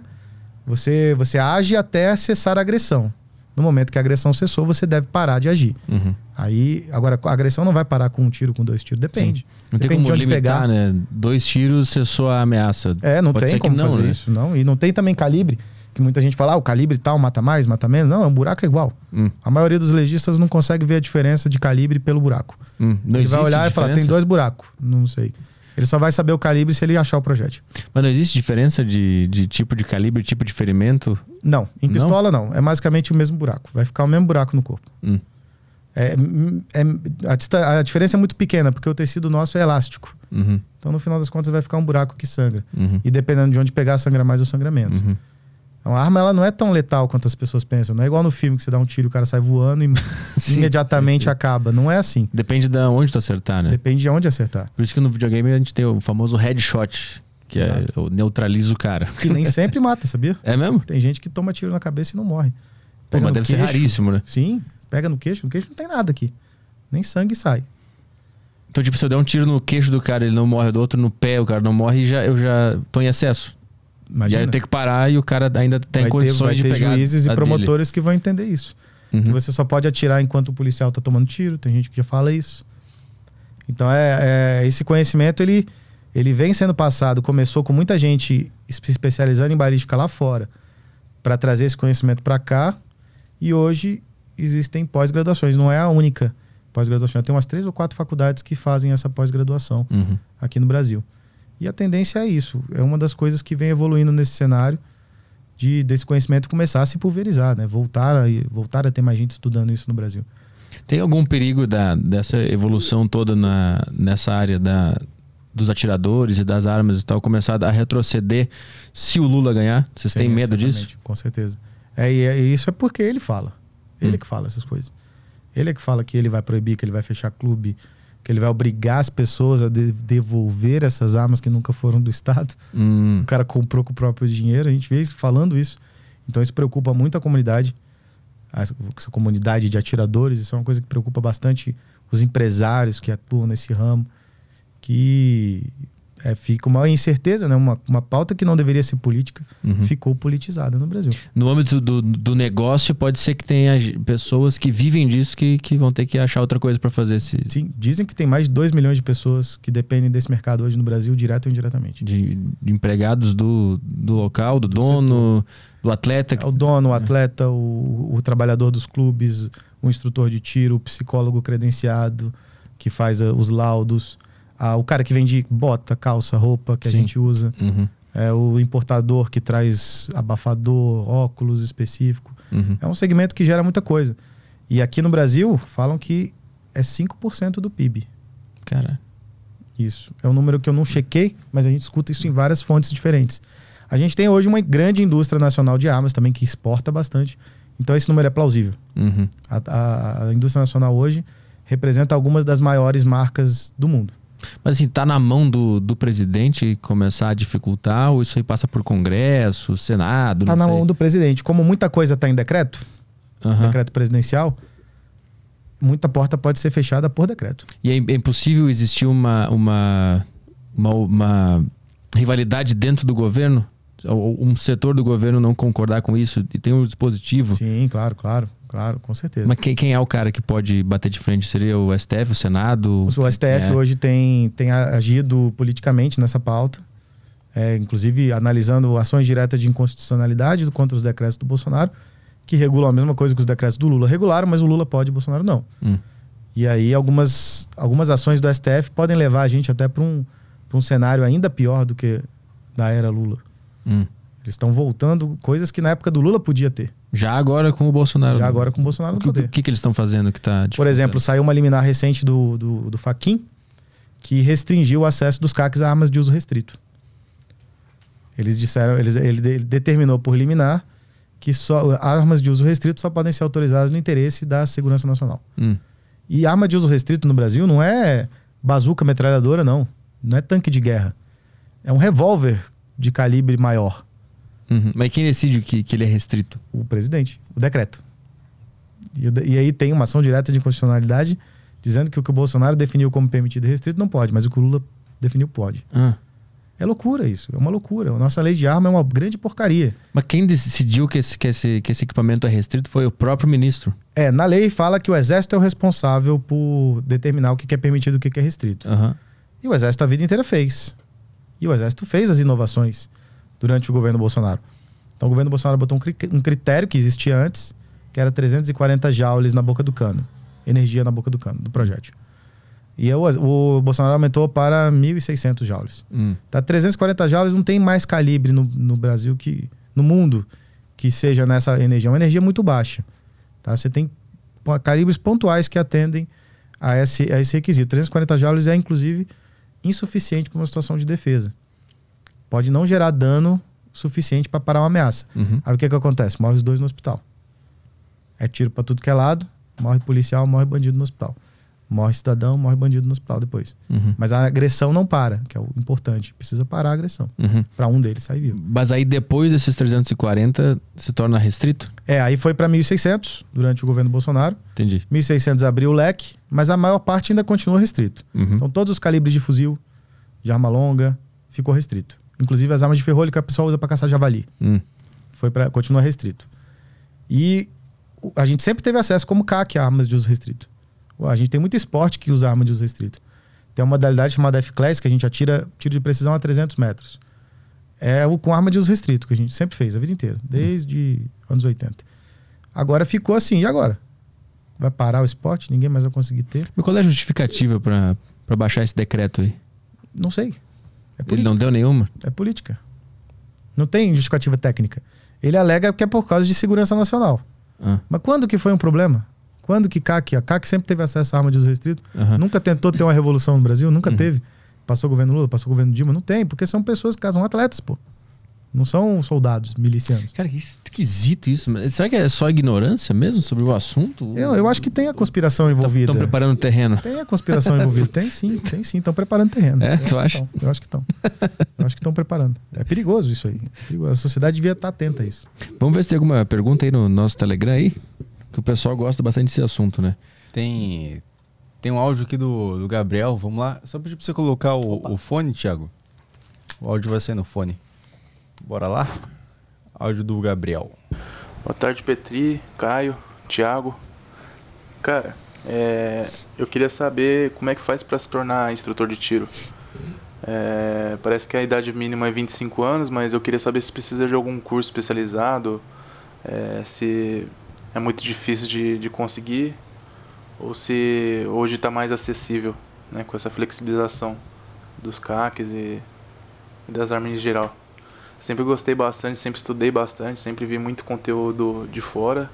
Você, você age até cessar a agressão. No momento que a agressão cessou, você deve parar de agir. Uhum. Aí, agora, a agressão não vai parar com um tiro, com dois tiros. Depende. Não tem Depende como de onde limitar, pegar. né? Dois tiros cessou a ameaça. É, não Pode tem como não, fazer né? isso, não. E não tem também calibre, que muita gente fala, ah, o calibre tal mata mais, mata menos. Não, é um buraco é igual. Hum, A maioria dos legistas não consegue ver a diferença de calibre pelo buraco. hum. Não ele vai olhar e falar, tem dois buracos. Não sei. Ele só vai saber o calibre se ele achar o projétil. Mas não existe diferença de, de tipo de calibre, tipo de ferimento? Não, em Não? pistola não. É basicamente o mesmo buraco. Vai ficar o mesmo buraco no corpo. Hum. É, é- a, a diferença é muito pequena, porque o tecido nosso é elástico. Uhum, Então, no final das contas, vai ficar um buraco que sangra. uhum, E dependendo de onde pegar, sangra mais ou sangra menos. uhum. Então, a arma ela não é tão letal quanto as pessoas pensam. Não é igual no filme que você dá um tiro e o cara sai voando e Sim, imediatamente sim, sim. acaba. Não é assim. Depende de onde tu acertar, né? Depende de onde acertar. Por isso que no videogame a gente tem o famoso headshot, que é Exato. o neutraliza o cara. Que nem sempre mata, sabia? É mesmo? Tem gente que toma tiro na cabeça e não morre. Pô, mas deve ser queixo. raríssimo, né? Sim, pega no queixo. No queixo não tem nada aqui. Nem sangue sai. Então, tipo, se eu der um tiro no queixo do cara, ele não morre, do outro no pé, o cara não morre, já, eu já tô em excesso. E Imagina. aí eu tenho que parar e o cara ainda tem vai ter, condições vai de ter pegar. juízes e dele. promotores que vão entender isso. Uhum. Que você só pode atirar enquanto o policial tá tomando tiro. Tem gente que já fala isso. Então, é, é- esse conhecimento, ele, ele vem sendo passado. Começou com muita gente se especializando em balística lá fora para trazer esse conhecimento para cá. E hoje existem pós-graduações. Não é a única pós-graduação. Tem umas três ou quatro faculdades que fazem essa pós-graduação Uhum. aqui no Brasil. E a tendência é isso. É uma das coisas que vem evoluindo nesse cenário de desse conhecimento começar a se pulverizar, né? Voltar a, voltar a ter mais gente estudando isso no Brasil. Tem algum perigo da, dessa evolução toda na, nessa área da, dos atiradores e das armas e tal começar a retroceder se o Lula ganhar? Vocês têm Sim, medo disso? Com certeza. É, e, é- e isso é porque ele fala. Ele Hum. que fala essas coisas. Ele é que fala que ele vai proibir, que ele vai fechar clube, que ele vai obrigar as pessoas a de- devolver essas armas que nunca foram do Estado. Hum, O cara comprou com o próprio dinheiro. A gente vê isso falando isso. Então isso preocupa muito a comunidade, a- essa comunidade de atiradores. Isso é uma coisa que preocupa bastante os empresários que atuam nesse ramo, que é, fica uma incerteza, né? Uma, uma pauta que não deveria ser política uhum. ficou politizada no Brasil. No âmbito do, do negócio, pode ser que tenha pessoas que vivem disso que, que vão ter que achar outra coisa para fazer esse, Sim, dizem que tem mais de 2 milhões de pessoas que dependem desse mercado hoje no Brasil, direto ou indiretamente. de, de empregados do, do local, do, Do dono, do atleta. É o dono, o atleta, o, o trabalhador dos clubes, o instrutor de tiro, o psicólogo credenciado que faz ah, os laudos, o cara que vende bota, calça, roupa que a Sim. gente usa, Uhum, é o importador que traz abafador, óculos específico. uhum. É um segmento que gera muita coisa. E aqui no Brasil falam que é 5% do PIB. Cara, Isso. É um número que eu não chequei, mas a gente escuta isso em várias fontes diferentes. A gente tem hoje uma grande indústria nacional de armas também que exporta bastante. Então esse número é plausível. Uhum. A, a- a indústria nacional hoje representa algumas das maiores marcas do mundo. Mas assim, tá na mão do, do presidente começar a dificultar ou isso aí passa por Congresso, Senado? Está não na sei? mão do presidente. Como muita coisa está em decreto, Aham. decreto presidencial, muita porta pode ser fechada por decreto. E é, é impossível existir uma, uma, uma, uma rivalidade dentro do governo? Um setor do governo não concordar com isso e tem um dispositivo? Sim, claro, claro, claro, com certeza. Mas quem, quem é o cara que pode bater de frente? Seria o STF, o Senado? O STF É. hoje tem, tem agido politicamente nessa pauta, é, inclusive analisando ações diretas de inconstitucionalidade contra os decretos do Bolsonaro, que regulam a mesma coisa que os decretos do Lula regularam, mas o Lula pode e o Bolsonaro não. Hum. E aí algumas, algumas ações do STF podem levar a gente até para um, pra um cenário ainda pior do que da era Lula. Hum. Eles estão voltando coisas que na época do Lula podia ter, Já agora com o Bolsonaro. já agora com o Bolsonaro no que, poder. o que, que eles estão fazendo que tá Por exemplo, saiu uma liminar recente do, do, do Faquin que restringiu o acesso dos CACs a armas de uso restrito. Eles disseram, eles, ele, ele determinou por liminar que só armas de uso restrito só podem ser autorizadas no interesse da segurança nacional. Hum. E arma de uso restrito no Brasil não é bazuca metralhadora, não. Não é tanque de guerra. É um revólver de calibre maior. Uhum. Mas quem decide que, que ele é restrito? O presidente, o decreto. E, e aí tem uma ação direta de inconstitucionalidade dizendo que o que o Bolsonaro definiu como permitido e restrito não pode, mas o que o Lula definiu pode. Ah. É loucura isso, é uma loucura. A nossa lei de arma é uma grande porcaria. Mas quem decidiu que esse, que, esse, que esse equipamento é restrito foi o próprio ministro. É, na lei fala que o exército é o responsável por determinar o que é permitido e o que é restrito. Aham. E o exército a vida inteira fez. E o exército fez as inovações durante o governo Bolsonaro. Então o governo Bolsonaro botou um cri- critério que existia antes, que era 340 joules na boca do cano. Energia na boca do cano, do projétil. E o, o Bolsonaro aumentou para 1.600 joules. Hum. Tá 340 joules não tem mais calibre no, no Brasil que no mundo que seja nessa energia, é uma energia muito baixa. Tá? Você tem calibres pontuais que atendem a esse, a esse requisito. 340 joules é inclusive insuficiente para uma situação de defesa. Pode não gerar dano suficiente para parar uma ameaça. Uhum. Aí o que que acontece? Morre os dois no hospital. É tiro para tudo que é lado, morre policial, morre bandido no hospital. Morre cidadão, morre bandido no hospital depois. Uhum. Mas a agressão não para, que é o importante. Precisa parar a agressão. Uhum. Pra um deles sair vivo. Mas aí depois desses 340 se torna restrito? É, aí foi pra 1.600 durante o governo Bolsonaro. Entendi. 1.600 abriu o leque, mas a maior parte ainda continua restrito. Uhum. Então todos os calibres de fuzil, de arma longa, ficou restrito. Inclusive as armas de ferrolho que a pessoa usa pra caçar javali. Hum. Foi para continua restrito. E a gente sempre teve acesso como CAC a armas de uso restrito. A gente tem muito esporte que usa arma de uso restrito. Tem uma modalidade chamada F-Class que a gente atira tiro de precisão a 300 metros. É o com arma de uso restrito que a gente sempre fez a vida inteira, desde anos 80. Agora ficou assim, e agora? Vai parar o esporte? Ninguém mais vai conseguir ter? Mas qual é a justificativa pra baixar esse decreto aí? Não sei. É Ele não deu nenhuma? É política. Não tem justificativa técnica. Ele alega que é por causa de segurança nacional. Ah. Mas quando que foi um problema? Quando que CAC, a CAC sempre teve acesso à arma de uso restrito, Aham. nunca tentou ter uma revolução no Brasil, nunca Uhum. teve. Passou o governo Lula, passou o governo Dilma, não tem, porque são pessoas que são atletas, pô. Não são soldados, milicianos. Cara, que esquisito isso. Será que é só ignorância mesmo sobre o assunto? Eu, eu acho que tem a conspiração envolvida. Estão preparando o terreno. Tem a conspiração envolvida. Tem sim, tem sim. Estão preparando terreno. É, Eu tu acho que acha? Eu acho que estão. Eu acho que estão preparando. É perigoso isso aí. É perigoso. A sociedade devia estar atenta a isso. Vamos ver se tem alguma pergunta aí no nosso Telegram aí. Que o pessoal gosta bastante desse assunto, né? Tem, tem um áudio aqui do, do Gabriel. Vamos lá. Só pedir pra você colocar o, o fone, Thiago. O áudio vai ser no fone. Bora lá? Áudio do Gabriel. Boa tarde, Petri, Caio, Thiago. Cara, é, eu queria saber como é que faz para se tornar instrutor de tiro. É, parece que a idade mínima é 25 anos, mas eu queria saber se precisa de algum curso especializado, é, se é muito difícil de, de conseguir, ou se hoje está mais acessível né, com essa flexibilização dos CACs e, e das armas em geral. Sempre gostei bastante, sempre estudei bastante, sempre vi muito conteúdo de fora.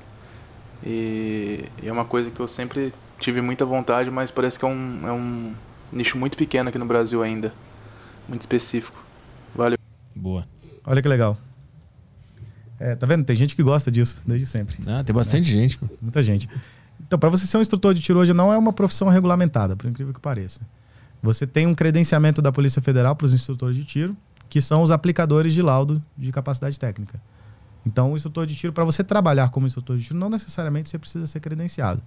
E, e é uma coisa que eu sempre tive muita vontade, mas parece que é um, é um nicho muito pequeno aqui no Brasil ainda. Muito específico. Valeu. Boa. Olha que legal. É, tá vendo? Tem gente que gosta disso, desde sempre. Ah, tem bastante gente, pô. Muita gente. Então, para você ser um instrutor de tiro hoje, não é uma profissão regulamentada, por incrível que pareça. Você tem um credenciamento da Polícia Federal para os instrutores de tiro, que são os aplicadores de laudo de capacidade técnica. Então, o instrutor de tiro, para você trabalhar como instrutor de tiro, não necessariamente você precisa ser credenciado.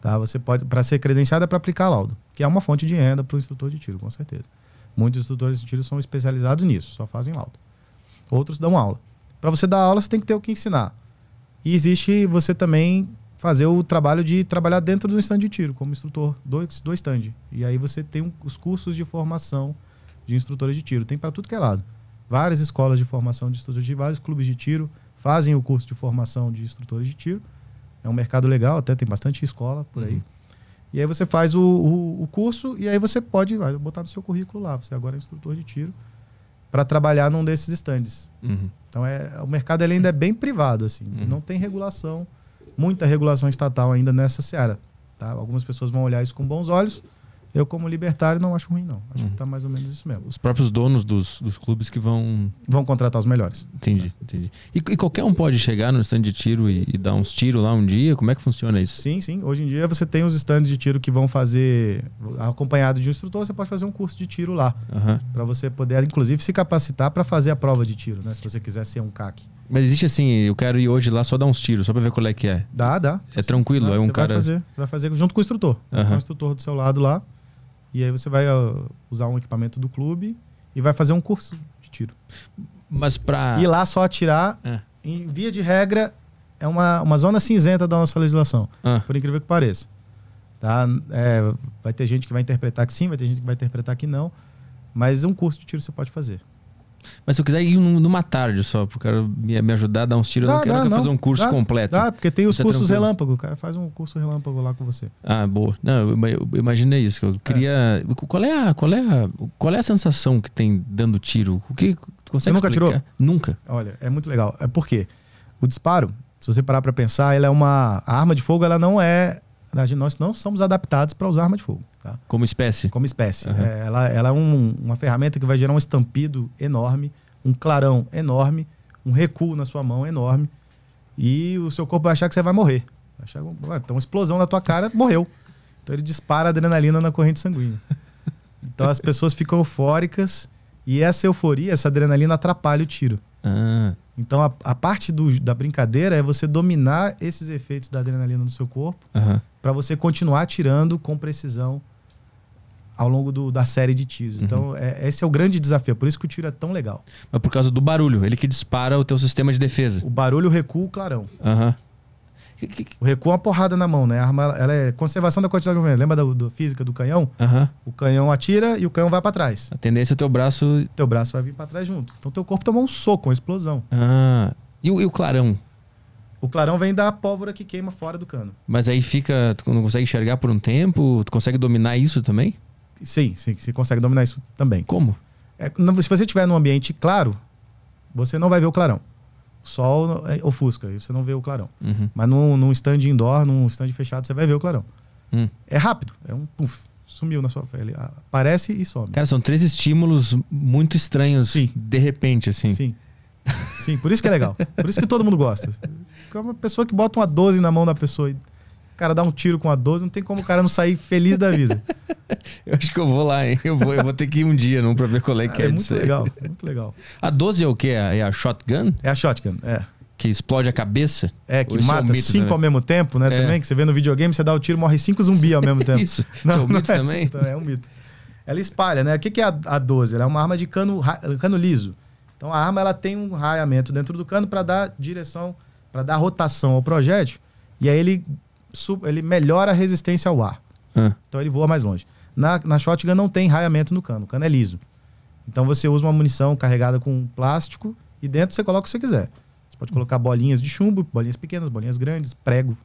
Tá? Você pode, para ser credenciado é para aplicar laudo, que é uma fonte de renda para o instrutor de tiro, com certeza. Muitos instrutores de tiro são especializados nisso, só fazem laudo. Outros dão aula. Para você dar aula, você tem que ter o que ensinar. E existe você também fazer o trabalho de trabalhar dentro do stand de tiro, como instrutor do, do stand. E aí você tem um, os cursos de formação de instrutores de tiro. Tem para tudo que é lado. Várias escolas de formação de instrutores de tiro, vários clubes de tiro fazem o curso de formação de instrutores de tiro. É um mercado legal, até tem bastante escola por aí. Uhum. E aí você faz o, o, o curso e aí você pode botar no seu currículo lá. Você agora é instrutor de tiro para trabalhar num desses stands. Uhum. Então é, o mercado ele ainda é bem privado, assim. Uhum. Não tem regulação, muita regulação estatal ainda nessa seara. Tá? Algumas pessoas vão olhar isso com bons olhos. Eu, como libertário, não acho ruim, não. Acho Uhum. que tá mais ou menos isso mesmo. Os próprios donos dos, dos clubes que vão. Vão contratar os melhores. Entendi, entendi. E, e qualquer um pode chegar no stand de tiro e, e dar uns tiros lá um dia? Como é que funciona isso? Sim, sim. Hoje em dia você tem os stands de tiro que vão fazer, acompanhado de um instrutor, você pode fazer um curso de tiro lá. Aham. para você poder, inclusive, se capacitar para fazer a prova de tiro, né? Se você quiser ser um CAC. Mas existe assim, eu quero ir hoje lá só dar uns tiros, só pra ver qual é que é. Dá, dá. É tranquilo, Dá, é um você cara. Vai fazer, você vai fazer junto com o instrutor. Aham. com o instrutor do seu lado lá. E aí você vai ó, usar um equipamento do clube e vai fazer um curso de tiro. Mas pra. E lá só atirar, É. em via de regra, é uma, uma zona cinzenta da nossa legislação. Ah, Por incrível que pareça. Tá? É, vai ter gente que vai interpretar que sim, vai ter gente que vai interpretar que não. Mas um curso de tiro você pode fazer. Mas se eu quiser ir num- numa tarde só, pro cara me, me ajudar a dar uns tiros, eu não quero, eu quero fazer um curso dá, completo. Dá, porque tem os é cursos tranquilo. relâmpago. O cara faz um curso relâmpago lá com você. Ah, boa. Não, eu, eu imaginei isso. Eu queria. Qual é a qual é a qual é a sensação que tem dando tiro? O que Você nunca explicar? tirou? Nunca. Olha, é muito legal. É porque o disparo, se você parar para pensar, ela é uma a arma de fogo, ela não é nós não somos adaptados para usar arma de fogo, tá? Como espécie. Como espécie. Aham. É, ela, ela é um- uma ferramenta que vai gerar um estampido enorme, um clarão enorme, um recuo na sua mão enorme, e o seu corpo vai achar que você vai morrer. Vai achar, ué, então uma explosão na tua cara, morreu. Então ele dispara adrenalina na corrente sanguínea. Então as pessoas ficam eufóricas e essa euforia, essa adrenalina atrapalha o tiro. Ah, Então a, a parte do- da brincadeira é você dominar esses efeitos da adrenalina no seu corpo aham. para você continuar atirando com precisão ao longo do- da série de tiros. Então é- esse é o grande desafio. Por isso que o tiro é tão legal. Mas por causa do barulho, ele que dispara o teu sistema de defesa. O barulho, o recuo, o clarão. Aham. Que- O recuo é uma porrada na mão, né? A arma ela- é conservação da quantidade de movimento. Lembra da, física do canhão? Aham. O canhão atira e o canhão vai para trás. A tendência é teu braço. Teu braço vai vir para trás junto. Então teu corpo tomou um soco, uma explosão. Ah. E o, e o clarão? O clarão vem da pólvora que queima fora do cano. Mas aí fica. Tu não consegue enxergar por um tempo? Tu consegue dominar isso também? Sim, sim, você consegue dominar isso também. Como? É, se você estiver num ambiente claro, você não vai ver o clarão. O sol é, ofusca, e você não vê o clarão. Uhum. Mas num, num stand indoor, num stand fechado, você vai ver o clarão. Hum. É rápido, é um puf, sumiu na sua pele. Aparece e some. Cara, são três estímulos muito estranhos Sim. de repente, assim. Sim. Sim, por isso que é legal. Por isso que todo mundo gosta. É uma pessoa que bota uma 12 na mão da pessoa e o cara dá um tiro com a 12, não tem como o cara não sair feliz da vida. Eu acho que eu vou lá, hein? Eu vou, eu vou ter que ir um dia não pra ver qual é que Cara, é, é muito legal, muito legal. A 12 é o quê? É a shotgun? É a shotgun, é. Que explode a cabeça? É, que isso é um mata cinco também? ao mesmo tempo, né? É. Também, que você vê no videogame, você dá o tiro, morre cinco zumbi ao mesmo tempo. Isso. Isso é um mito é também? assim, é um mito. Ela espalha, né? O que que é a, a 12? Ela é uma arma de cano, cano liso. Então a arma ela tem um raiamento dentro do cano para dar direção, para dar rotação ao projétil. E aí ele, ele melhora a resistência ao ar. Ah, Então ele voa mais longe. Na, na shotgun não tem raiamento no cano, o cano é liso. Então você usa uma munição carregada com plástico e dentro você coloca o que você quiser. Você pode colocar bolinhas de chumbo, bolinhas pequenas, bolinhas grandes, prego,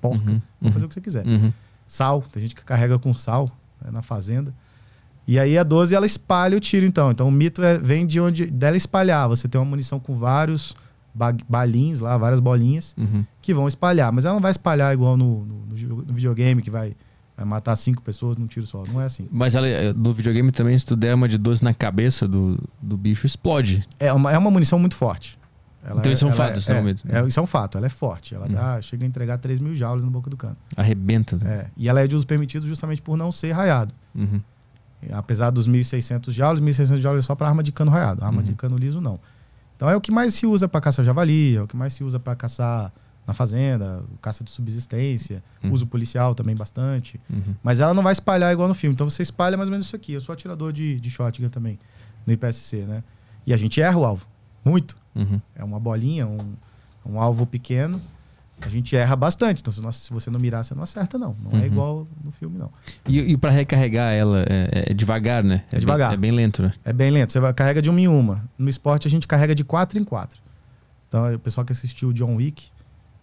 porca, Uhum, pode fazer uhum. o que você quiser. uhum. Sal, tem gente que carrega com sal né, na fazenda. E aí a 12 ela espalha o tiro então. Então o mito é, vem de onde dela espalhar. Você tem uma munição com vários balins lá, várias bolinhas Uhum. que vão espalhar, mas ela não vai espalhar igual no, no- no videogame que vai, Vai matar cinco pessoas num tiro só. Não é assim. Mas ela, eh, no videogame também, se tu der uma de 12 na cabeça do, do bicho, explode. É uma, é uma munição muito forte. Ela Então é- isso é um fato, isso é, é um mito. é, isso é um fato, ela é forte. Ela dá, chega a entregar 3 mil joules na boca do cano. Arrebenta. né? É, e ela é de uso permitido justamente por não ser raiado. Uhum. Apesar dos 1.600 joules, 1.600 joules é só para arma de cano raiado. Arma Uhum. de cano liso, não. Então é o que mais se usa para caçar javali, é o que mais se usa para caçar na fazenda, caça de subsistência, Uhum. uso policial também bastante. Uhum. Mas ela não vai espalhar igual no filme. Então você espalha mais ou menos isso aqui. Eu sou atirador de, de shotgun também, no IPSC, né? E a gente erra o alvo. Muito. Uhum. É uma bolinha, um, um alvo pequeno. A gente erra bastante. Então, se, você não mirar, você não acerta, não. Não Uhum. é igual no filme, não. E, e para recarregar ela, é, é devagar, né? É devagar. Bem, é bem lento, né? É bem lento. Você vai, carrega de uma em uma. No esporte, a gente carrega de quatro em quatro. Então, o pessoal que assistiu o John Wick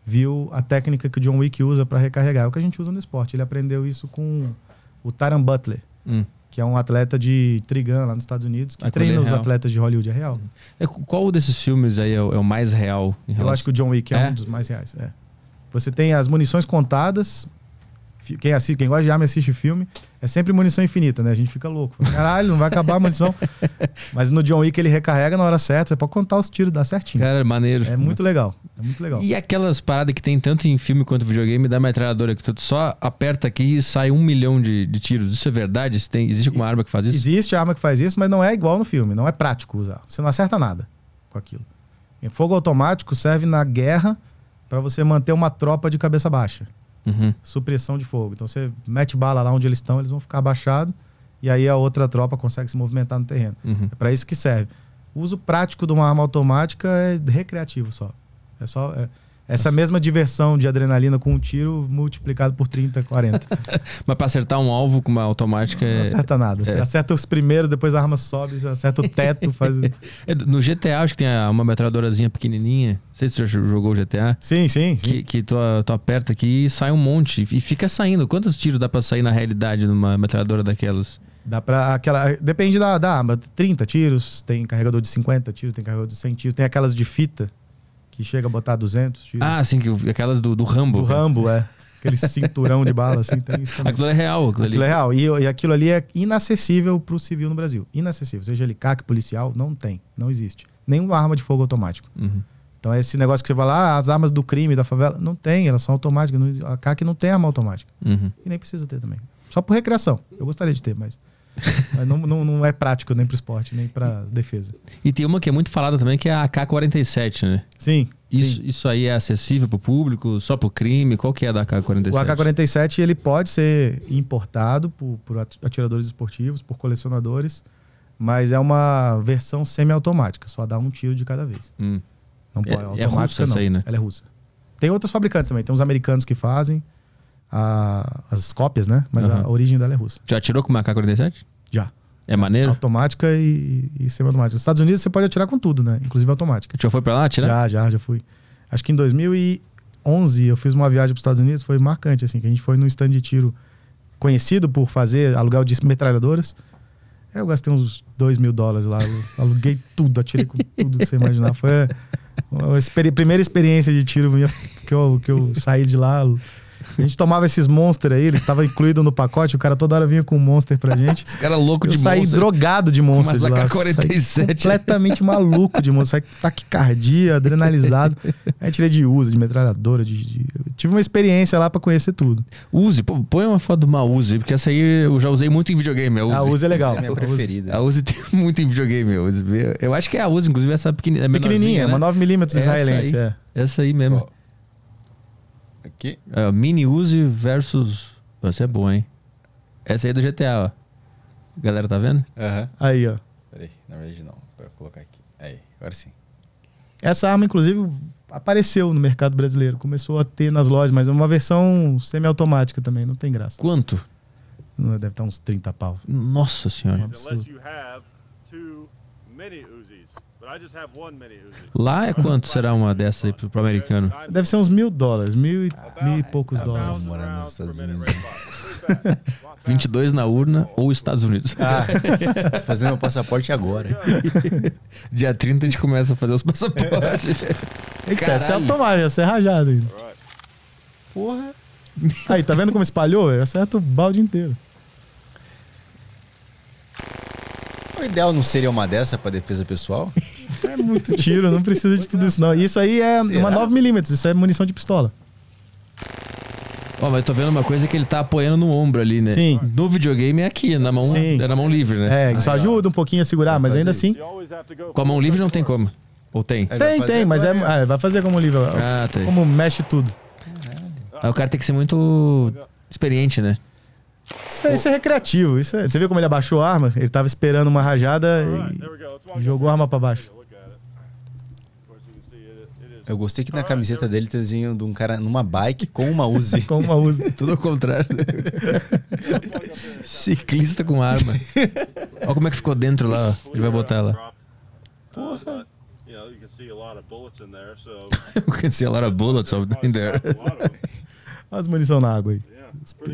viu a técnica que o John Wick usa para recarregar. É o que a gente usa no esporte. Ele aprendeu isso com o Taran Butler, Hum. que é um atleta de Trigun lá nos Estados Unidos, que treina é os atletas de Hollywood. É real. É, qual desses filmes aí é o, é o mais real? Em Eu relação- acho que o John Wick é, É? um dos mais reais. Você tem as munições contadas. Quem, assiste, quem gosta de arma e assiste filme, é sempre munição infinita, né? A gente fica louco. Caralho, não vai acabar a munição. Mas no John Wick ele recarrega na hora certa, você pode contar os tiros, dá certinho. Cara, maneiro. É muito legal. É muito legal. E aquelas paradas que tem tanto em filme quanto videogame da metralhadora, que tu só aperta aqui e sai um milhão de, de tiros. Isso é verdade? Isso tem, existe alguma arma que faz isso? Existe arma que faz isso, mas não é igual no filme. Não é prático usar. Você não acerta nada com aquilo. E fogo automático serve na guerra para você manter uma tropa de cabeça baixa. Uhum. supressão de fogo. Então você mete bala lá onde eles estão, eles vão ficar abaixados e aí a outra tropa consegue se movimentar no terreno. Uhum. É para isso que serve. O uso prático de uma arma automática é recreativo só. É só é- essa mesma diversão de adrenalina com um tiro multiplicado por 30, 40. Mas pra acertar um alvo com uma automática Não é... acerta nada. Você é. acerta os primeiros, depois a arma sobe, você acerta o teto, faz. É, No GTA, acho que tem uma metralhadorazinha pequenininha. Não sei se você já jogou o GTA. Sim, sim, sim. Que, que tu, tu aperta aqui e sai um monte. E fica saindo. Quantos tiros dá pra sair na realidade numa metralhadora daquelas? Dá pra aquela. Depende da, da arma. 30 tiros, tem carregador de 50 tiros, tem carregador de 100 tiros, tem aquelas de fita que chega a botar 200 tiros. Ah, sim, que, aquelas do, do Rambo. do Rambo, é. Aquele cinturão de bala, assim, tem isso também. Aquilo é real. Aquilo, Aquilo é real. E, e aquilo ali é inacessível pro civil no Brasil. Inacessível. Seja ele CAC, policial, não tem. Não existe. Nenhuma arma de fogo automático. Uhum. Então, esse negócio que você fala, ah, as armas do crime, da favela, não tem, elas são automáticas. Não- a CAC não tem arma automática. Uhum. E nem precisa ter também. Só por recreação. Eu gostaria de ter, mas, mas não, não, não é prático nem pro esporte, nem pra defesa. E tem uma que é muito falada também, que é a AK-47, né? Sim. Isso, sim. isso aí é acessível pro público, só pro crime? Qual que é a da AK-47? O AK-47 ele pode ser importado por, por at- atiradores esportivos, por colecionadores, mas é uma versão semiautomática, só dá um tiro de cada vez. Hum. Não É- pode, é automática russa essa não. aí, né? Ela é russa. Tem outros fabricantes também, tem uns americanos que fazem a- as cópias, né? Mas Aham. a origem dela é russa. Já atirou com uma AK-47? Já. É maneiro? Automática e, e semiautomática. Nos Estados Unidos você pode atirar com tudo, né? Inclusive automática. Já foi pra lá atirar? Já, já, já fui. Acho que em 2011 eu fiz uma viagem para os Estados Unidos, foi marcante, assim, que a gente foi num stand de tiro conhecido por fazer aluguel de metralhadoras. Eu gastei uns 2 mil dólares lá, aluguei tudo, atirei com tudo que você imaginar. Foi a experi- primeira experiência de tiro minha que eu, que eu saí de lá. A gente tomava esses monsters aí, eles estavam incluídos no pacote, o cara toda hora vinha com um monster pra gente. Esse cara é louco Eu de saí monstro. drogado de monstros lá. AK-47. Saí completamente maluco de monstros. Saí com taquicardia, adrenalizado. Aí tirei de uso, de metralhadora. De, de- eu tive uma experiência lá pra conhecer tudo. Uzi, pô, põe uma foto de uma Uzi, porque essa aí eu já usei muito em videogame. A Uzi, A Uzi é legal. Essa é a minha A Uzi- preferida. A Uzi tem muito em videogame. A Uzi. Eu acho que é a Uzi, inclusive, essa pequenininha. É Pequenininha, né? uma 9mm Essa israelense. aí. É. Essa aí mesmo. Aqui. É, mini Uzi versus. Você é bom, hein? Essa aí é do GTA, ó. Galera tá vendo? Aham. Aí, ó. Peraí, na verdade não. Vou colocar aqui. Aí, agora sim. Essa arma, inclusive, apareceu no mercado brasileiro. Começou a ter nas lojas, mas é uma versão semiautomática também. Não tem graça. Quanto? Deve estar uns 30 pau. Nossa senhora. unless you Lá é quanto será uma dessas aí pro, americano? Deve ser uns mil dólares. Mil e, mil e poucos Ah, dólares. morar nos Estados Unidos. 22 na urna ou Estados Unidos. Ah. Fazer meu passaporte agora. Dia 30 a gente começa a fazer os passaportes. Eita, essa é automática, essa é rajada ainda. Porra. Aí, tá vendo como espalhou? Eu acerto o balde inteiro. O ideal não seria uma dessa pra defesa pessoal? É muito tiro, não precisa de tudo isso, não. Isso aí é Será? uma 9mm, isso é munição de pistola. Ó, mas tô vendo uma coisa que ele tá apoiando no ombro ali, né? Sim. No videogame é aqui, na mão, Sim. é na mão livre, né? É, isso ajuda um pouquinho a segurar, mas ainda assim. Com a mão livre não tem como. Ou tem? Tem, tem, mas é, ah, vai fazer como livre. Ah, tem. Como mexe tudo. Aí o cara tem que ser muito experiente, né? Isso é, isso é recreativo. Isso é- você viu como ele abaixou a arma? Ele tava esperando uma rajada e jogou a arma pra baixo. Eu gostei que na camiseta dele tem desenho de um cara numa bike com uma Uzi. Com uma usa. Tudo ao contrário. Ciclista com arma. Olha como é que ficou dentro lá. ó. Ele vai botar lá. Porra. You can see a lot of bullets in there, so You can see a lot of bullets of in there. a lot of them. Olha as munição na água aí. Yeah, cool.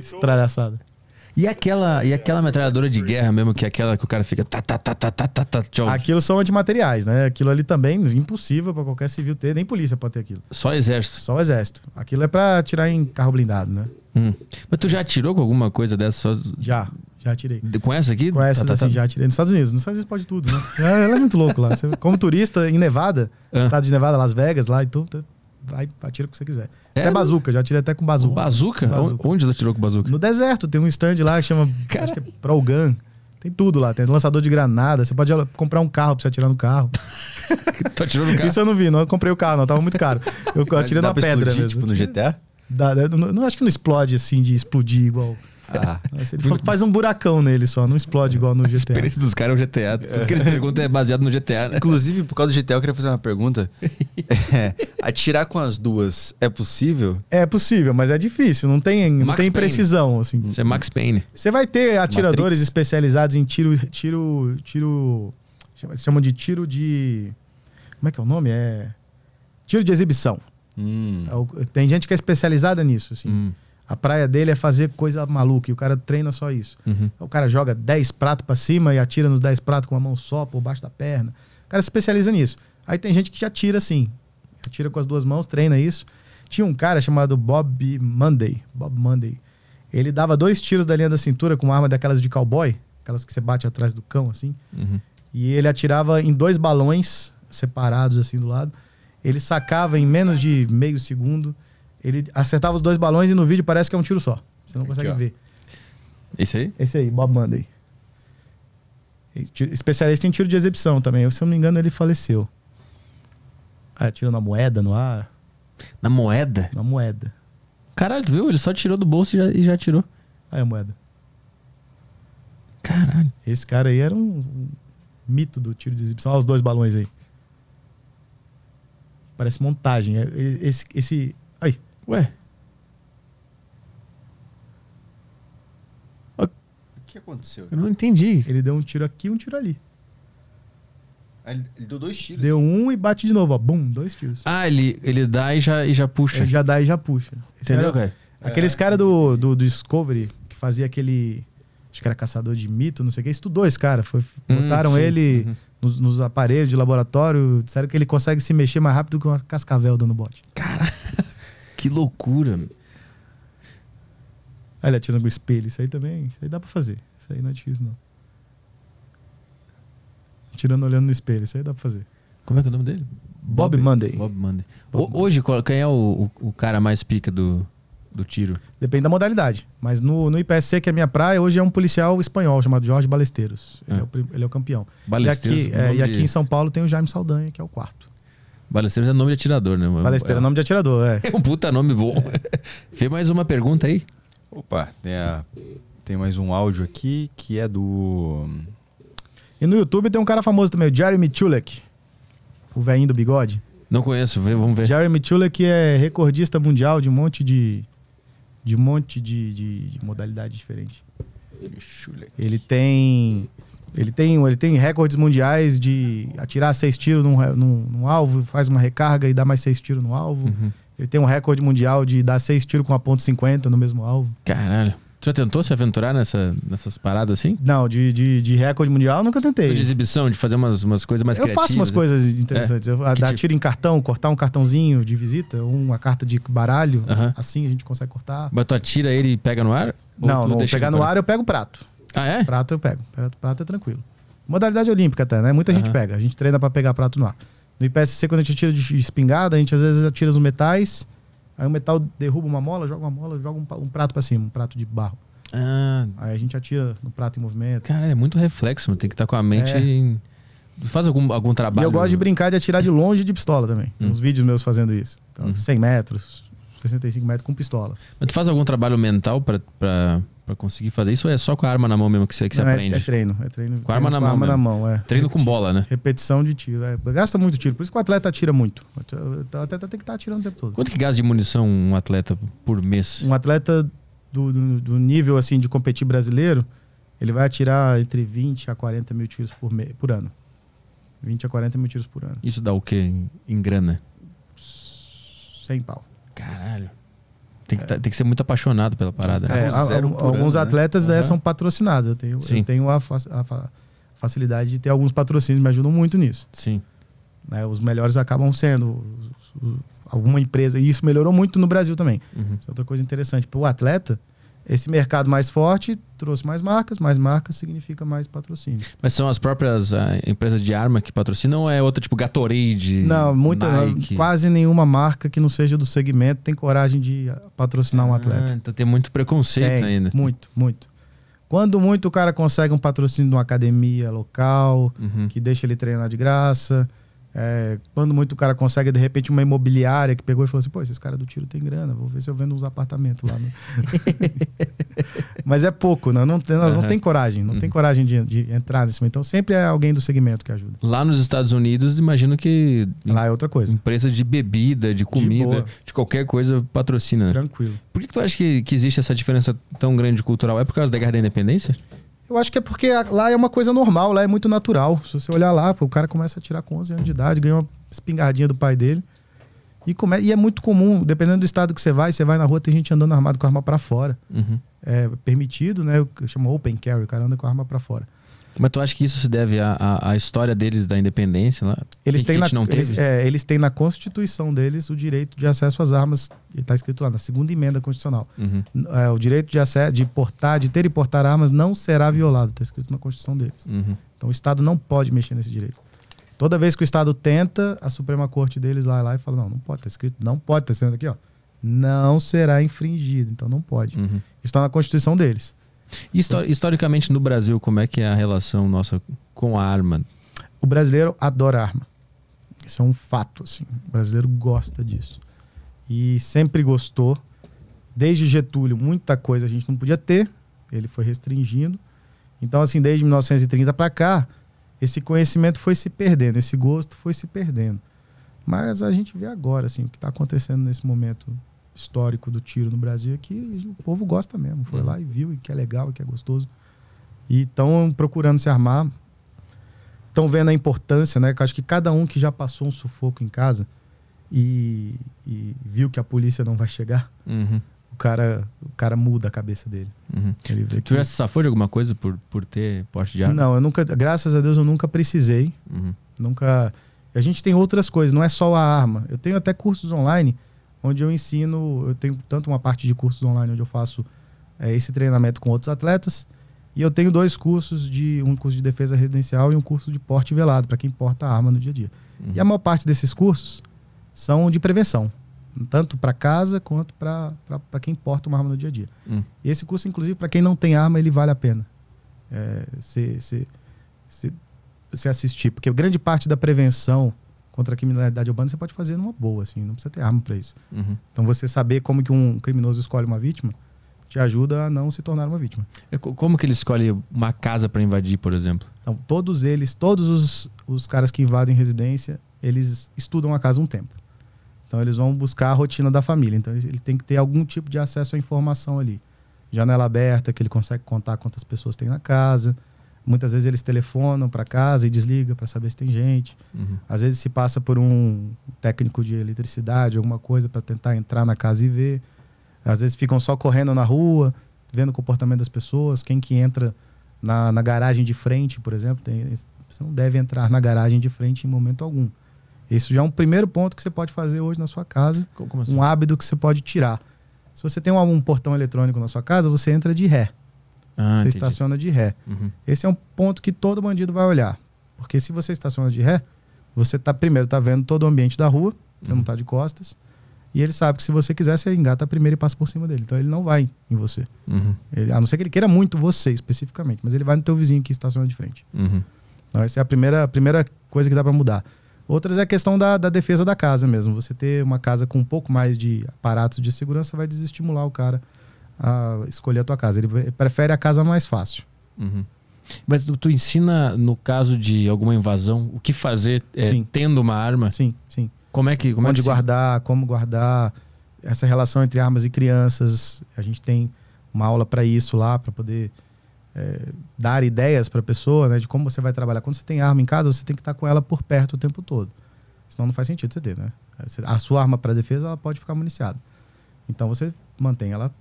E aquela, e aquela metralhadora de guerra mesmo, que é aquela que o cara fica. Tá, tá, tá, tá, tá, tá, tá, tchau. Aquilo são antimateriais, né? Aquilo ali também impossível pra qualquer civil ter, nem polícia pode ter aquilo. Só exército. Só exército. Aquilo é pra atirar em carro blindado, né? Hum. Mas tu já atirou com alguma coisa dessa? Só... Já, já atirei. Com essa aqui? Com essas Tá, tá, assim, tá. já atirei. Nos Estados Unidos. Nos Estados Unidos pode tudo, né? É, Ela é muito louco lá. Você- como turista em Nevada, Ah. estado de Nevada, Las Vegas, lá e tudo, vai, atira o que você quiser. É? Até bazuca, já atirei até com bazuca. Bazuca? Bazuca. Onde tu atirou com bazuca? No deserto, tem um stand lá que chama Cara. acho que é Progun. Tem tudo lá, tem lançador de granada, você pode comprar um carro pra você atirar no carro. Tu atirou no carro? Isso eu não vi, não eu comprei o carro, não, tava muito caro. Eu atirei na pedra explodir, mesmo. Tipo no GTA? Dá- não, não acho que não explode assim, de explodir igual. Ah. Ele fa- faz um buracão nele só, não explode igual no A GTA. experiência dos caras é o GTA. Tudo que eles perguntam é baseado no GTA, né? Inclusive, por causa do GTA, eu queria fazer uma pergunta. É, atirar com as duas é possível? É possível, mas é difícil, não tem, não tem Payne. precisão, assim. Isso é Max Payne. Você vai ter atiradores Matrix. especializados em tiro, tiro, tiro, chama- chamam de tiro de, como é que é o nome? É tiro de exibição. Hum. É o- Tem gente que é especializada nisso, assim. Hum. A praia dele é fazer coisa maluca e o cara treina só isso. Uhum. O cara joga 10 pratos pra cima e atira nos 10 pratos com a mão só, por baixo da perna. O cara se especializa nisso. Aí tem gente que já atira assim. Atira com as duas mãos, treina isso. Tinha um cara chamado Bob Monday. Bob Monday. Ele dava dois tiros da linha da cintura com uma arma daquelas de cowboy, aquelas que você bate atrás do cão, assim. Uhum. E ele atirava em dois balões separados, assim, do lado. Ele sacava em menos de meio segundo. Ele acertava os dois balões e no vídeo parece que é um tiro só. Você não Aqui, consegue ó. ver. Esse aí? Esse aí, Bob Monday. Ti- Especialista em tiro de exibição também. Se eu não me engano, ele faleceu. Ah, tiro na moeda, no ar. Na moeda? Na moeda. Caralho, tu viu? Ele só tirou do bolso e já, e já atirou. Aí a moeda. Caralho. Esse cara aí era um, um mito do tiro de exibição. Olha os dois balões aí. Parece montagem. É- Esse. esse... Ué, O que aconteceu? eu não entendi. Ele deu um tiro aqui e um tiro ali. Ah, Ele, ele deu dois tiros. Deu um e bate de novo, ó. Bum, dois tiros. Ah, ele, ele dá e já, e já puxa. Ele já dá e já puxa. Esse Entendeu, cara? Aqueles caras do, do, do Discovery que fazia aquele. Acho que era caçador de mito, não sei o que. Estudou esse cara. Foi, Hum, botaram sim. ele Uhum. nos, nos aparelhos de laboratório. Disseram que ele consegue se mexer mais rápido que uma cascavel dando bote. Que loucura. Aí ele atirando o espelho. Isso aí também. Isso aí dá pra fazer. Isso aí não é difícil, não. Atirando olhando no espelho. Isso aí dá pra fazer. Como é que é o nome dele? Bob Monday. Bob Monday. Bob O- hoje, quem é o, o, o cara mais pica do, do tiro? Depende da modalidade. Mas no, no IPSC, que é a minha praia, hoje é um policial espanhol chamado Jorge Balesteiros. Ele, Ah. é, o, ele é o campeão. Balesteiros, E aqui, é, e aqui de- em São Paulo tem o Jaime Saldanha, que é o quarto. Balesteiros é nome de atirador, né? Balesteiro é nome de atirador, é. É um puta nome bom. Vê mais uma pergunta aí. Opa, tem, a- tem mais um áudio aqui que é do. E no YouTube tem um cara famoso também, o Jeremy Chulek. O velhinho do bigode. Não conheço, vê, vamos ver. Jeremy Chulek é recordista mundial de um monte de. De um monte de, de, de modalidade diferente. Ele tem. Ele tem, ele tem recordes mundiais de atirar seis tiros num, num, num alvo, faz uma recarga e dá mais seis tiros no alvo. Uhum. Ele tem um recorde mundial de dar seis tiros com a ponto .50 no mesmo alvo. Caralho. Tu já tentou se aventurar nessa, nessas paradas assim? Não, de, de, de recorde mundial eu nunca tentei. De exibição, de fazer umas, umas coisas mais eu faço umas né? coisas interessantes. Eu, Que dar tipo? tiro em cartão, cortar um cartãozinho de visita, uma carta de baralho, Aham. assim a gente consegue cortar. Mas tu atira ele e pega no ar? Não, não pegar no ar eu pego prato. Ah, é? Prato eu pego. Prato, prato é tranquilo. Modalidade olímpica até, né? Muita gente Aham. pega. A gente treina pra pegar prato no ar. No IPSC, quando a gente atira de espingarda, a gente às vezes atira os metais, aí o metal derruba uma mola, joga uma mola, joga um, prato pra cima, um prato de barro. Ah, Aí a gente atira no prato em movimento. cara, é muito reflexo, mano. tem que estar com a mente. É. em- Faz algum, algum E trabalho. eu gosto de brincar de atirar de longe de pistola também. Tem Hum. uns vídeos meus fazendo isso. Então, Uhum. 100 metros, 65 metros com pistola. Mas tu faz algum trabalho mental pra, pra, pra conseguir fazer isso ou é só com a arma na mão mesmo que você, que você Não, é- aprende? É, treino. É treino Com a arma na mão arma na mão, é. Treino com bola, né? Repetição de tiro. É. Gasta muito tiro. Por isso que o atleta atira muito. O atleta tem que estar atirando o tempo todo. Quanto que gasta de munição um atleta por mês? Um atleta do, do, do nível assim de competir brasileiro, ele vai atirar entre 20 a 40 mil tiros por, me, por ano. 20 a 40 mil tiros por ano. Isso dá o quê em, em grana? 100 pau. Caralho. Tem que, tá- tem que ser muito apaixonado pela parada. né? É, alguns ano, né? atletas né, Aham. são patrocinados. Eu tenho, Sim. eu tenho a, fa- a fa- facilidade de ter alguns patrocínios, me ajudam muito nisso. Sim. né? Os melhores acabam sendo os- os- alguma empresa. E isso melhorou muito no Brasil também. Uhum. Isso é outra coisa interessante. Para o atleta, esse mercado mais forte trouxe mais marcas, mais marcas significa mais patrocínio. Mas são as próprias ah, empresas de arma que patrocinam ou é outra tipo Gatorade? Não, muita, Nike? quase nenhuma marca que não seja do segmento tem coragem de ah, patrocinar um Ah, atleta. então tem muito preconceito Tem, ainda. Muito, muito. Quando muito o cara consegue um patrocínio de uma academia local, Uhum. que deixa ele treinar de graça. É, quando muito o cara consegue, de repente, uma imobiliária que pegou e falou assim: pô, esses caras do tiro tem grana, vou ver se eu vendo uns apartamentos lá. no-" Mas é pouco, né? não tem, elas não tem coragem, não tem Uhum. coragem de, de entrar nesse. Então sempre é alguém do segmento que ajuda. Lá nos Estados Unidos, imagino que Lá é outra coisa. empresa de bebida, de comida, boa. de, qualquer coisa patrocina. né? Tranquilo. Por que, que tu acha que, que existe essa diferença tão grande cultural? É por causa da Guerra da Independência? Eu acho que é porque lá é uma coisa normal, lá é muito natural. Se você olhar lá, o cara começa a tirar com 11 anos de idade, ganha uma espingardinha do pai dele. E, come... e é muito comum, dependendo do estado que você vai, você vai na rua, tem gente andando armado com arma pra fora. Uhum. É permitido, né? O que chama open carry, o cara anda com a arma pra fora. Mas tu acha que isso se deve à, à, à história deles da independência lá? Eles têm, na, não eles, é, eles têm na Constituição deles o direito de acesso às armas, e está escrito lá, na segunda emenda constitucional. Uhum. É, o direito de, acesso, de portar, de ter e portar armas não será violado, está escrito na Constituição deles. Uhum. Então o Estado não pode mexer nesse direito. Toda vez que o Estado tenta, a Suprema Corte deles vai lá e fala: não, não pode, está escrito, não pode, está escrito aqui, ó. Não será infringido, então não pode. Uhum. Isso está na Constituição deles. E histo- historicamente no Brasil, como é que é a relação nossa com a arma? O brasileiro adora arma. Isso é um fato, assim. O brasileiro gosta disso. E sempre gostou. Desde Getúlio, muita coisa a gente não podia ter. Ele foi restringindo. Então, assim, desde 1930 para cá, esse conhecimento foi se perdendo, esse gosto foi se perdendo. Mas a gente vê agora, assim, o que está acontecendo nesse momento histórico do tiro no Brasil é que o povo gosta mesmo. Foi Uhum. lá e viu e que é legal e que é gostoso. E estão procurando se armar estão vendo a importância, né? Que acho que cada um que já passou um sufoco em casa e, e viu que a polícia não vai chegar, Uhum. o cara, o cara muda a cabeça dele. Uhum. Ele Tu que... já se safou de alguma coisa por, por ter porte de arma? Não, eu nunca, graças a Deus, eu nunca precisei. Uhum. Nunca. A gente tem outras coisas, não é só a arma. Eu tenho até cursos online onde eu ensino. Eu tenho tanto uma parte de cursos online onde eu faço é, esse treinamento com outros atletas. E eu tenho dois cursos de um curso de defesa residencial e um curso de porte velado para quem porta arma no dia a dia. Uhum. E a maior parte desses cursos são de prevenção, tanto para casa quanto para quem porta uma arma no dia a dia. Uhum. E esse curso, inclusive, para quem não tem arma, ele vale a pena é, se, se, se, se assistir, porque grande parte da prevenção contra a criminalidade urbana você pode fazer numa boa, assim, não precisa ter arma para isso. Uhum. Então você saber como que um criminoso escolhe uma vítima te ajuda a não se tornar uma vítima. É co- Como que ele escolhe uma casa pra invadir, por exemplo? Então, todos eles, todos os, os caras que invadem residência, eles estudam a casa um tempo. Então, eles vão buscar a rotina da família. Então, ele ele tem que ter algum tipo de acesso à informação ali. Janela aberta, que ele consegue contar quantas pessoas tem na casa. Muitas vezes eles telefonam para casa e desliga para saber se tem gente. Uhum. Às vezes se passa por um técnico de eletricidade, alguma coisa para tentar entrar na casa e ver. Às vezes ficam só correndo na rua. vendo o comportamento das pessoas, quem que entra na, na garagem de frente, por exemplo. Tem, você não deve entrar na garagem de frente em momento algum. Isso já é um primeiro ponto que você pode fazer hoje na sua casa, assim? um hábito que você pode tirar. Se você tem um, um portão eletrônico na sua casa, você entra de ré, Ah, você entendi. estaciona de ré. Uhum. Esse é um ponto que todo bandido vai olhar. Porque se você estaciona de ré, você tá primeiro tá vendo todo o ambiente da rua, você Uhum. não tá de costas. E ele sabe que se você quiser, você engata primeiro e passa por cima dele. Então ele não vai em você. Uhum. Ele- a não ser que ele queira muito você especificamente, mas ele vai no teu vizinho que estaciona de frente. Uhum. Então essa é a primeira, a primeira coisa que dá para mudar. Outras é a questão da, da defesa da casa mesmo. Você ter uma casa com um pouco mais de aparatos de segurança vai desestimular o cara a escolher a tua casa. Ele pre- prefere a casa mais fácil. Uhum. Mas tu, tu ensina, no caso de alguma invasão, o que fazer é, tendo uma arma? Sim, sim. Como é que. Como é onde que se- guardar, como guardar, essa relação entre armas e crianças. A gente tem uma aula para isso lá, para poder é, dar ideias para a pessoa né, de como você vai trabalhar. Quando você tem arma em casa, você tem que estar com ela por perto o tempo todo. Senão não faz sentido você ter, né? A sua arma para defesa ela pode ficar municiada. Então você mantém ela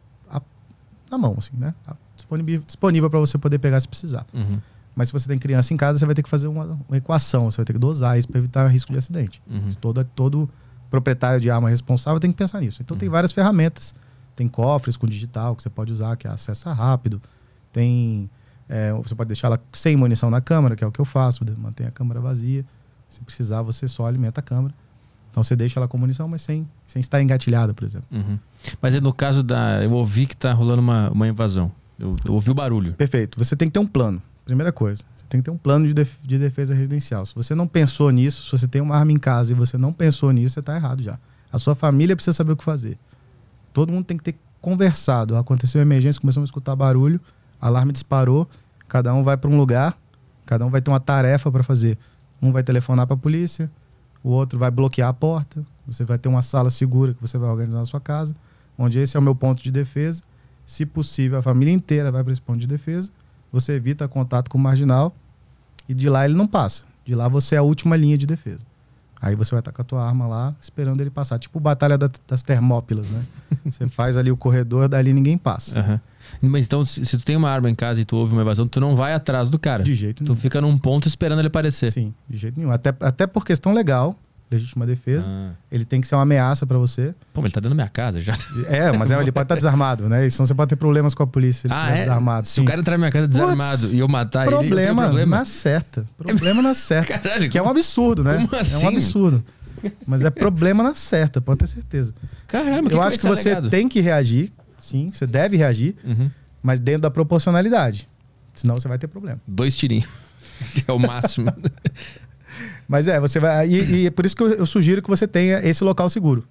na mão, assim, né? A- Disponível, disponível para você poder pegar se precisar. Uhum. Mas se você tem criança em casa, você vai ter que fazer uma, uma equação, você vai ter que dosar isso para evitar risco de acidente. Uhum. Todo, todo proprietário de arma responsável tem que pensar nisso. Então tem várias ferramentas. Tem cofres com digital que você pode usar, que é acesso rápido. Tem. é, você pode deixar ela sem munição na câmara, que é o que eu faço, mantém a câmara vazia. Se precisar, você só alimenta a câmara. Então você deixa ela com munição, mas sem, sem estar engatilhada, por exemplo. Uhum. Mas é no caso da. Eu ouvi que tá rolando uma, uma invasão. Eu, eu ouvi o barulho. Perfeito. Você tem que ter um plano. Primeira coisa. Você tem que ter um plano de, def- de defesa residencial. Se você não pensou nisso, se você tem uma arma em casa e você não pensou nisso, você está errado já. A sua família precisa saber o que fazer. Todo mundo tem que ter conversado. Aconteceu uma emergência, começamos a escutar barulho, alarme disparou, cada um vai para um lugar, cada um vai ter uma tarefa para fazer. Um vai telefonar para a polícia, o outro vai bloquear a porta, você vai ter uma sala segura que você vai organizar na sua casa, onde esse é o meu ponto de defesa. Se possível, a família inteira vai para esse ponto de defesa. Você evita contato com o marginal e de lá ele não passa. De lá você é a última linha de defesa. Aí você vai estar com a tua arma lá, esperando ele passar. Tipo Batalha da- das Termópilas, né? Você faz ali o corredor, dali ninguém passa. Aham. Mas então, se, se tu tem uma arma em casa e tu ouve uma invasão, tu não vai atrás do cara. De jeito Tu nenhum. fica num ponto esperando ele aparecer. Sim, de jeito nenhum. Até, até por questão legal, legítima defesa, Ah. ele tem que ser uma ameaça para você. Pô, mas ele tá dentro da minha casa já. É, mas é, ele pode estar desarmado, né? Senão você pode ter problemas com a polícia ele Ah, é? desarmado. Se sim. o cara entrar na minha casa desarmado e eu matar ele, eu tenho problema, problema. na certa. Problema na certa. Caralho, que é um absurdo, né? como É assim? um absurdo. Mas é problema na certa, pode ter certeza. Caramba, que Eu que acho que você alegado? tem que reagir, sim, você deve reagir, Uhum. mas dentro da proporcionalidade. Senão você vai ter problema. Dois tirinhos. que é o máximo. Mas é, você vai. E, e é por isso que eu, eu sugiro que você tenha esse local seguro.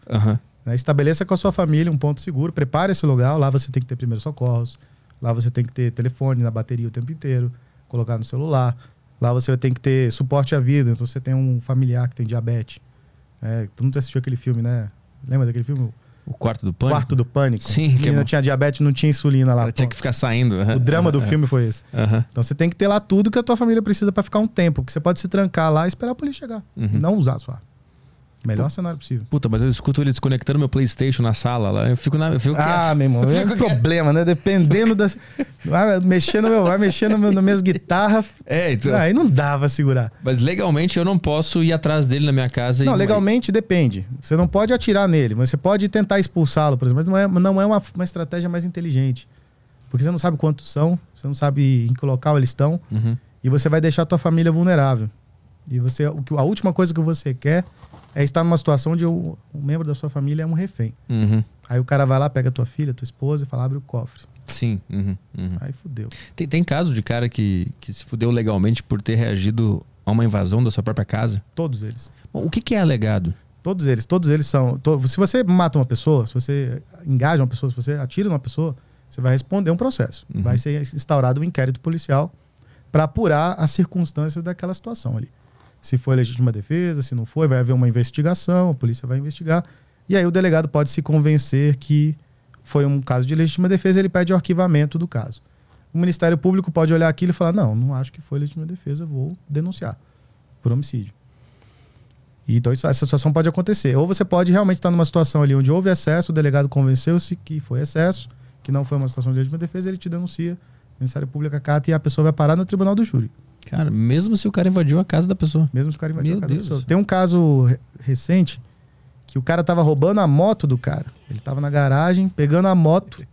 Né? Estabeleça com a sua família um ponto seguro, prepare esse local. Lá você tem que ter primeiros socorros, lá você tem que ter telefone na bateria o tempo inteiro, colocar no celular. Lá você tem que ter suporte à vida. Então você tem um familiar que tem diabetes. É, tu não assistiu aquele filme, né? Lembra daquele filme? O quarto do pânico? Quarto do Pânico. Sim, A que é menina bom. tinha diabetes, não tinha insulina lá. Ela tinha que ficar saindo. O drama do filme foi esse. Aham. Então você tem que ter lá tudo que a tua família precisa pra ficar um tempo. Porque você pode se trancar lá e esperar a polícia chegar. Uhum. E não usar a sua arma. Melhor cenário possível. Puta, mas eu escuto ele desconectando meu Playstation na sala lá. Eu fico na. Eu fico Ah, quieto. meu irmão, é um problema, né? Dependendo das. Vai mexendo, meu, vai mexendo meu, nas minhas guitarras. É, então. Aí não pra segurar. Mas legalmente eu não posso ir atrás dele na minha casa. Não, e... legalmente depende. Você não pode atirar nele, mas você pode tentar expulsá-lo, por exemplo. Mas não é, não é uma, uma estratégia mais inteligente. Porque você não sabe quantos são, você não sabe em que local eles estão, Uhum. e você vai deixar a tua família vulnerável. E você, a última coisa que você quer é estar numa situação onde um membro da sua família é um refém. Uhum. Aí o cara vai lá, pega a tua filha, tua esposa e fala, abre o cofre. Sim. Uhum. Uhum. Aí fudeu. Tem, tem caso de cara que, que se fudeu legalmente por ter reagido a uma invasão da sua própria casa? Todos eles. Bom, o que, que é alegado? Todos eles, todos eles são. to- se você mata uma pessoa, se você engaja uma pessoa, se você atira numa pessoa, você vai responder um processo. Uhum. Vai ser instaurado um inquérito policial para apurar as circunstâncias daquela situação ali. Se foi legítima defesa, se não foi, vai haver uma investigação, a polícia vai investigar. E aí o delegado pode se convencer que foi um caso de legítima defesa, ele pede o arquivamento do caso. O Ministério Público pode olhar aquilo e falar: não, não acho que foi legítima defesa, vou denunciar por homicídio. Então isso- essa situação pode acontecer. Ou você pode realmente estar numa situação ali onde houve excesso, o delegado convenceu-se que foi excesso que não foi uma situação de legítima defesa, ele te denuncia, o Ministério Público acata e a pessoa vai parar no tribunal do júri. Cara, mesmo se o cara invadiu a casa da pessoa. Mesmo se o cara invadiu Meu a casa da Deus. pessoa. Tem um caso re- recente que o cara tava roubando a moto do cara. Ele tava na garagem, pegando a moto.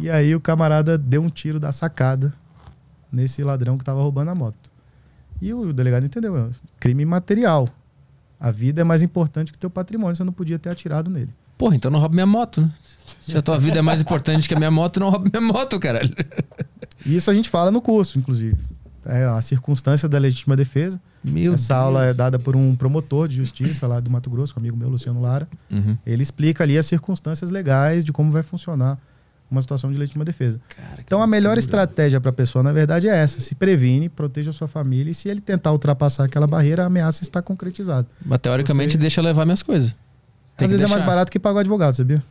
E aí o camarada deu um tiro da sacada nesse ladrão que tava roubando a moto. E o delegado entendeu, é crime material. A vida é mais importante que teu patrimônio, você não podia ter atirado nele. Porra, então não rouba minha moto, né? Se a tua vida é mais importante que a minha moto, não rouba minha moto, caralho. E isso a gente fala no curso, inclusive. É a circunstância da legítima defesa. Meu Essa Deus. aula é dada por um promotor de justiça lá do Mato Grosso, um amigo meu, Luciano Lara. Uhum. Ele explica ali as circunstâncias legais de como vai funcionar uma situação de legítima defesa. Cara, Então a melhor loucura. estratégia para a pessoa, na verdade, é essa: se previne, proteja a sua família e se ele tentar ultrapassar aquela barreira, a ameaça está concretizada. Mas teoricamente Você- deixa levar minhas coisas. Tem Às vezes é mais deixar. barato que pagar o advogado, sabia?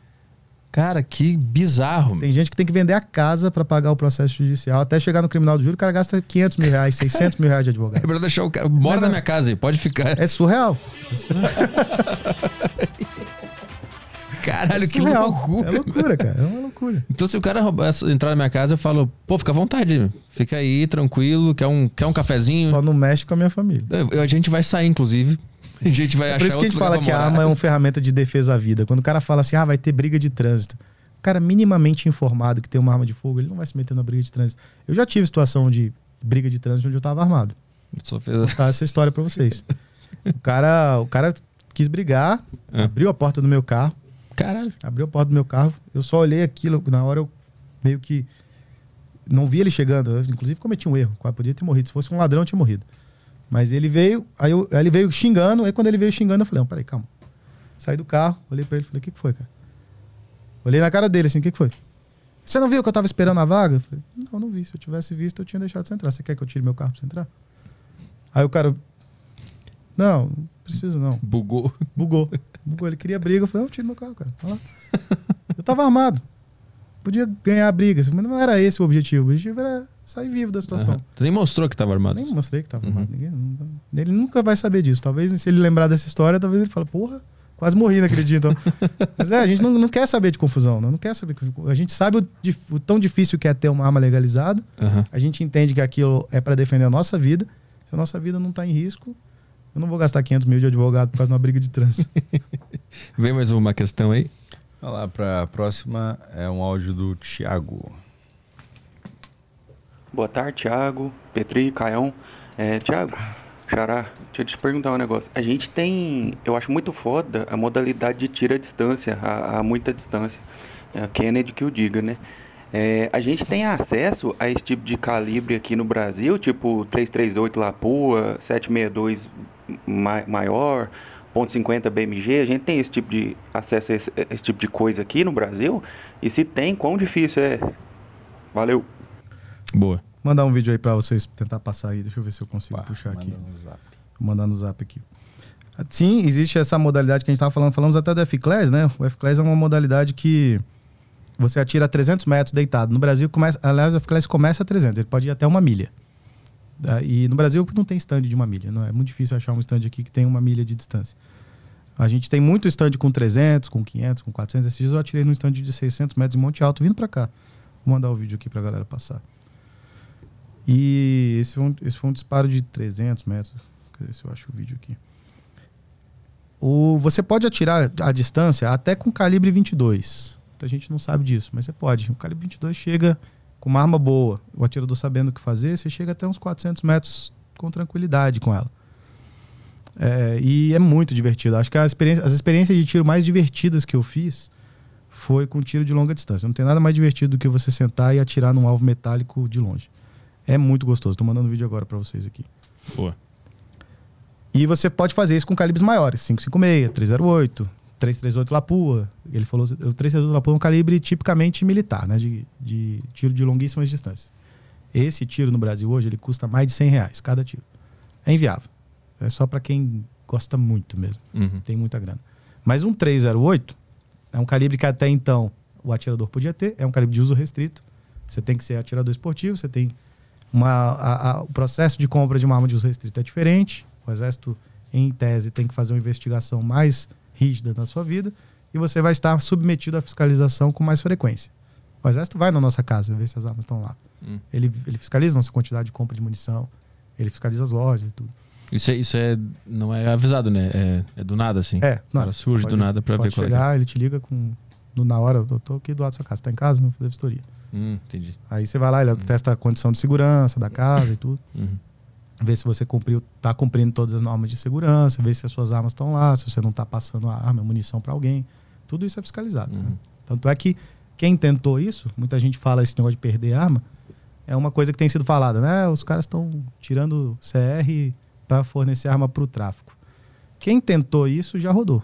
Cara, que bizarro. Tem gente que tem que vender a casa para pagar o processo judicial. Até chegar no criminal do júri, o cara gasta 500 mil reais, 600 mil reais de É advogado. pra deixar o cara. Mora Não, na minha casa aí, pode ficar. É surreal. Caralho, é que surreal. loucura. É loucura, cara. É uma loucura. Então, se o cara roubar- entrar na minha casa, eu falo, pô, fica à vontade. Fica aí, tranquilo. Quer um, quer um cafezinho? Só não mexe com a minha família. Eu- a gente vai sair, inclusive. A gente vai É por isso que a gente fala que a arma é uma ferramenta de defesa à vida. Quando o cara fala assim, ah, vai ter briga de trânsito. O cara minimamente informado que tem uma arma de fogo, ele não vai se meter na briga de trânsito. Eu já tive situação de briga de trânsito onde eu tava armado. Só fez... Vou contar essa história pra vocês. O cara, o cara quis brigar, Ah. abriu a porta do meu carro, Caralho. abriu a porta do meu carro. Eu só olhei aquilo, na hora eu meio que não vi ele chegando. Eu, inclusive cometi um erro, quase podia ter morrido. Se fosse um ladrão, eu tinha morrido. Mas ele veio, aí, eu- aí ele veio xingando, aí quando ele veio xingando, eu falei, não, peraí, calma. Saí do carro, olhei pra ele falei, o que, que foi, cara? Olhei na cara dele assim, o que, que foi? Você não viu que eu tava esperando a vaga? Eu falei, não, não vi. Se eu tivesse visto, eu tinha deixado você entrar. Você quer que eu tire meu carro pra você entrar? Aí o cara, não, não precisa não. Bugou. Bugou. Bugou. Ele queria briga. Eu falei, não, tira meu carro, cara. Vai lá. Eu tava armado. Podia ganhar a briga, mas não era esse o objetivo. O objetivo era sair vivo da situação. Tu nem mostrou que tava armado. Nem mostrei que tava Uhum. armado. Ninguém, não- ele nunca vai saber disso. Talvez, se ele lembrar dessa história, talvez ele fale, porra, quase morri naquele dia. Então. mas é, a gente não, não quer saber de confusão. Não, não quer saber. A gente sabe o, o tão difícil que é ter uma arma legalizada. Aham. A gente entende que aquilo é para defender a nossa vida. Se a nossa vida não tá em risco, eu não vou gastar 500 mil de advogado por causa de uma briga de trânsito. Vem mais uma questão aí. Vamos lá, para a próxima é um áudio do Thiago. Boa tarde, Thiago, Petri, Caião. É, Thiago, Xará, deixa eu te perguntar um negócio. A gente tem, eu acho muito foda a modalidade de tiro à distância, a, a muita distância. É Kennedy que o diga, né? É, a gente tem acesso a esse tipo de calibre aqui no Brasil, tipo 338 Lapua, 762 ma- maior, .50 BMG. A gente tem esse tipo de acesso a esse, a esse tipo de coisa aqui no Brasil? E se tem, quão difícil é? Valeu. Boa. mandar um vídeo aí pra vocês tentar passar aí. Deixa eu ver se eu consigo Pá, puxar aqui. no zap. Vou mandar no zap aqui. Sim, existe essa modalidade que a gente estava falando. Falamos até do F-Class, né? O F-Class é uma modalidade que você atira a 300 metros deitado. No Brasil, começa, aliás, o F-Class começa a 300. Ele pode ir até uma milha. Tá? E no Brasil não tem stand de uma milha. Não é muito difícil achar um stand aqui que tem uma milha de distância. A gente tem muito stand com 300, com 500, com 400. Esses dias eu atirei num stand de 600 metros em Monte Alto, vindo para cá. Vou mandar o vídeo aqui para a galera passar. E esse foi, um, esse foi um disparo de 300 metros. Quer ver se eu acho o vídeo aqui. O, você pode atirar a distância até com calibre 22. Muita gente não sabe disso, mas você pode. O calibre 22 chega com uma arma boa, o atirador sabendo o que fazer, você chega até uns 400 metros com tranquilidade com ela. É, e é muito divertido. Acho que experiência, as experiências de tiro mais divertidas que eu fiz foi com tiro de longa distância. Não tem nada mais divertido do que você sentar e atirar num alvo metálico de longe. É muito gostoso. Estou mandando um vídeo agora para vocês aqui. Boa. E você pode fazer isso com calibres maiores, 556, 308, 338 Lapua. Ele falou, o 338 Lapua é um calibre tipicamente militar, né, de, de tiro de longuíssimas distâncias. Esse tiro no Brasil hoje, ele custa mais de 100 reais cada tiro. É inviável. É só para quem gosta muito mesmo, Uhum. tem muita grana. Mas um 308 é um calibre que até então o atirador podia ter, é um calibre de uso restrito. Você tem que ser atirador esportivo, você tem uma, a- a- o processo de compra de uma arma de uso restrito é diferente. O exército, em tese, tem que fazer uma investigação mais rígida na sua vida e você vai estar submetido à fiscalização com mais frequência. O exército vai na nossa casa ver se as armas estão lá. Hum. Ele, ele fiscaliza a nossa quantidade de compra de munição, ele fiscaliza as lojas e tudo. Isso é, isso é. Não é avisado, né? É, é do nada, assim. É, cara surge do nada pra ver pode qual é. chegar, ele te liga com. na hora, eu tô aqui do lado da sua casa, tá em casa? Não vou fazer vistoria. Hum, entendi. Aí você vai lá, ele testa a condição de segurança da casa e tudo. Uhum. Vê se você cumpriu, tá cumprindo todas as normas de segurança, vê se as suas armas estão lá, se você não tá passando a arma, a munição para alguém. Tudo isso é fiscalizado. Uhum. Tanto é que quem tentou isso, muita gente fala esse negócio de perder arma, é uma coisa que tem sido falada, né? Os caras estão tirando CR para fornecer arma para o tráfico. Quem tentou isso já rodou.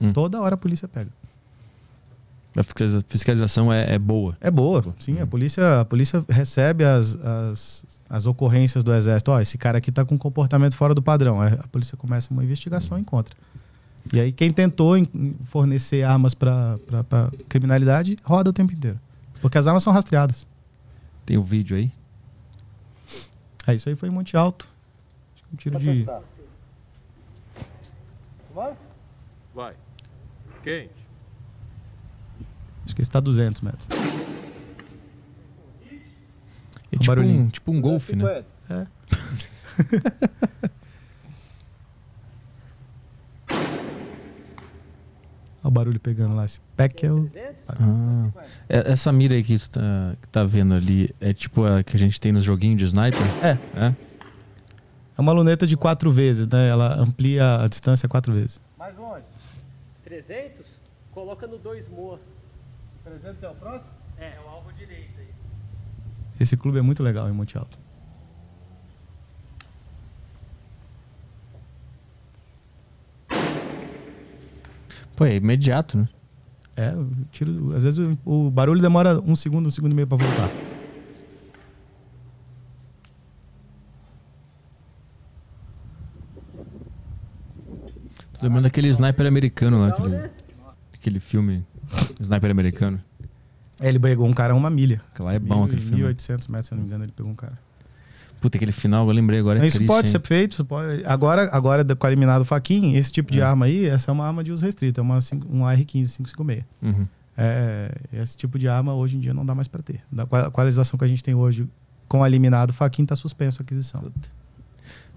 Hum. Toda hora a polícia pega. A fiscaliza- fiscalização é, é boa. É boa, sim. A polícia, a polícia recebe as, as, as ocorrências do exército. Ó, esse cara aqui tá com comportamento fora do padrão. Aí a polícia começa uma investigação e encontra. E aí quem tentou fornecer armas para criminalidade roda o tempo inteiro. Porque as armas são rastreadas. Tem o vídeo aí. É, isso aí foi em Monte Alto. Um tiro de. Vai. Quente. Acho que esse tá a 200 metros. É Um tipo, barulhinho. um, tipo um golfe, né? É. Olha o barulho pegando lá. Esse pack é o. Ah. É- Essa mira aí que tu tá, que tá vendo ali é tipo a que a gente tem nos joguinhos de sniper? É. É? É uma luneta de quatro vezes, né? Ela amplia a distância quatro vezes. Mais longe. 300? Coloca no 2 Moa. 300 é o próximo? É, é o alvo direito aí. Esse clube é muito legal em Monte Alto. Pô, é imediato, né? É, tiro. Às vezes o, o barulho demora um segundo, um segundo e meio pra voltar. Tô lembrando daquele sniper americano lá, aquele, aquele filme sniper americano. É, ele pegou um cara a uma milha. Aquela é bom, aquele filme. 1800 metros, se eu não me engano, ele pegou um cara. Puta, aquele final, eu lembrei agora. É isso triste, pode hein? ser feito. isso pode- Agora, agora com a eliminado Faquin, esse tipo de É. arma aí, essa é uma arma de uso restrito. É uma, um AR-15 556. Uhum. É, esse tipo de arma hoje em dia não dá mais para ter. Da qualização que a gente tem hoje com eliminado Faquin está suspenso a aquisição.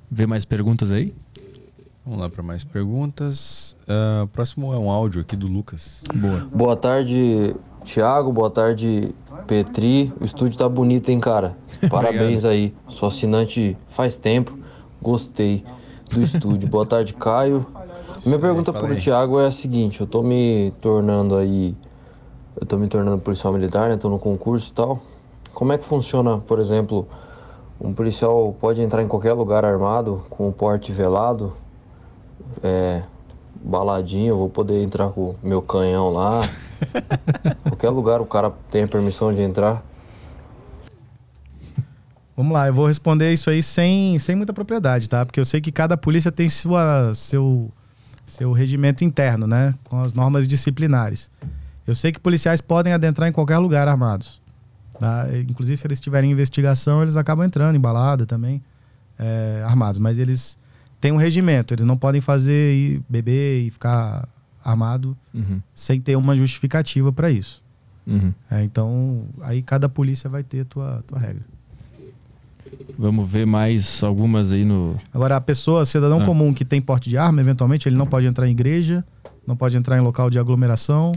Vê mais perguntas aí? Vamos lá para mais perguntas. O próximo é um áudio aqui do Lucas. Boa. Boa tarde, Thiago. Boa tarde, Petri. O estúdio tá bonito, hein, cara? Parabéns aí. Sou assinante faz tempo. Gostei do estúdio. Boa tarde, Caio. Minha pergunta fala pro aí. Thiago é a seguinte: eu tô me tornando aí. Eu tô me tornando policial militar, né? Tô no concurso e tal. Como é que funciona, por exemplo, um policial pode entrar em qualquer lugar armado, com o porte velado? É, baladinho, eu vou poder entrar com o meu canhão lá. Qualquer lugar o cara tem a permissão de entrar. Vamos lá, eu vou responder isso aí sem, sem muita propriedade, tá? Porque eu sei que cada polícia tem sua, seu, seu regimento interno, né? Com as normas disciplinares. Eu sei que policiais podem adentrar em qualquer lugar armados. Tá? Inclusive, se eles tiverem investigação, eles acabam entrando em balada também, é, armados. Mas eles têm um regimento, eles não podem fazer e beber e ficar armado Uhum. sem ter uma justificativa para isso. Uhum. É, então, aí cada polícia vai ter a tua, tua regra. Vamos ver mais algumas aí no. Agora, a pessoa, cidadão Ah. comum que tem porte de arma, eventualmente, ele não pode entrar em igreja, não pode entrar em local de aglomeração,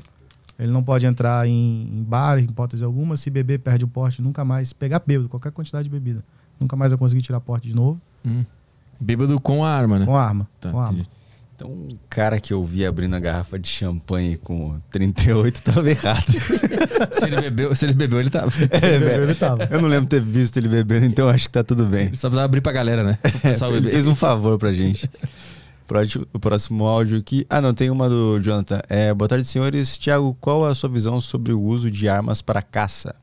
ele não pode entrar em, em bar, em hipótese alguma. Se beber, perde o porte, nunca mais. Pegar bêbado, qualquer quantidade de bebida. Nunca mais vai conseguir tirar porte de novo Hum. Bêbado com a arma, né? com arma. Tá, com arma. Então, um cara que eu vi abrindo a garrafa de champanhe com 38 tava errado. Se ele bebeu, se ele bebeu, ele tava. Se ele bebeu, ele tava. Eu não lembro ter visto ele bebendo, então acho que tá tudo bem. Ele só precisava abrir pra galera, né? Pessoal ele beber. fez um favor pra gente. Próximo- O próximo áudio aqui. Ah, não, tem uma do Jonathan. É, boa tarde, senhores. Tiago, qual a sua visão sobre o uso de armas para caça?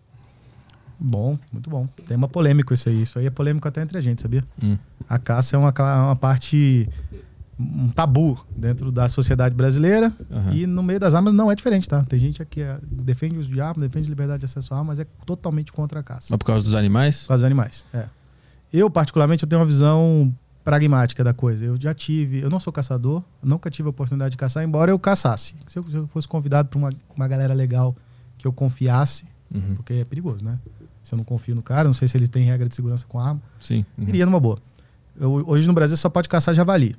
Bom, muito bom. Tema polêmico isso aí. Isso aí é polêmico até entre a gente, sabia? Hum. A caça é uma, uma parte, um tabu dentro da sociedade brasileira. Aham. E no meio das armas não é diferente, tá? Tem gente aqui que defende o uso de arma, defende liberdade de acesso à arma, mas é totalmente contra a caça. Mas por causa dos animais? Por causa dos animais, é. Eu, particularmente, eu tenho uma visão pragmática da coisa. Eu já tive, eu não sou caçador, nunca tive a oportunidade de caçar, embora eu caçasse. Se eu, se eu fosse convidado para uma, uma galera legal que eu confiasse, Uhum. porque é perigoso, né? Se eu não confio no cara, não sei se eles têm regra de segurança com arma, Sim. Uhum. iria numa boa. Eu- hoje no Brasil só pode caçar javali.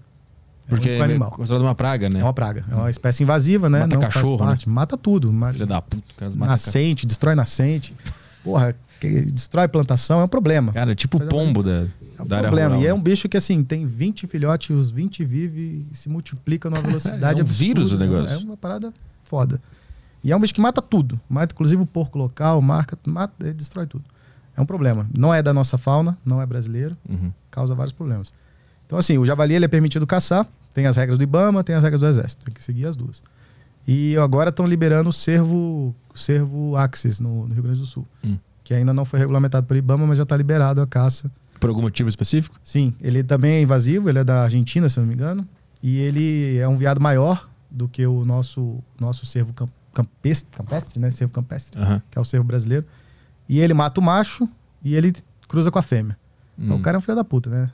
Porque é único é animal. considerado uma praga, né? É uma praga. É uma espécie invasiva, né? Mata não cachorro, faz parte. Mata tudo. Ma- Filha da puta. nascente, destrói nascente. Porra, destrói plantação é um problema. Cara, é tipo o Coisa pombo da, É um da problema. rural, E é né? um bicho que, assim, tem 20 filhotes, os 20 vivem e se multiplicam numa velocidade é um absurda. vírus o né? negócio. É uma parada foda. E é um bicho que mata tudo. Mata, inclusive, o porco local, marca, mata, destrói tudo. É um problema. Não é da nossa fauna, não é brasileiro, Uhum. causa vários problemas. Então, assim, o javali ele é permitido caçar, tem as regras do IBAMA, tem as regras do Exército, tem que seguir as duas. E agora estão liberando o cervo, o cervo Axis no, no Rio Grande do Sul, Hum. que ainda não foi regulamentado pelo IBAMA, mas já está liberado a caça. Por algum motivo específico? Sim, ele também é invasivo, ele é da Argentina, se não me engano, e ele é um veado maior do que o nosso, nosso cervo cam- campestre, campestre, né? Cervo campestre, Aham. que é o cervo brasileiro. E ele mata o macho e ele cruza com a fêmea. Então Hum. o cara é um filho da puta, né?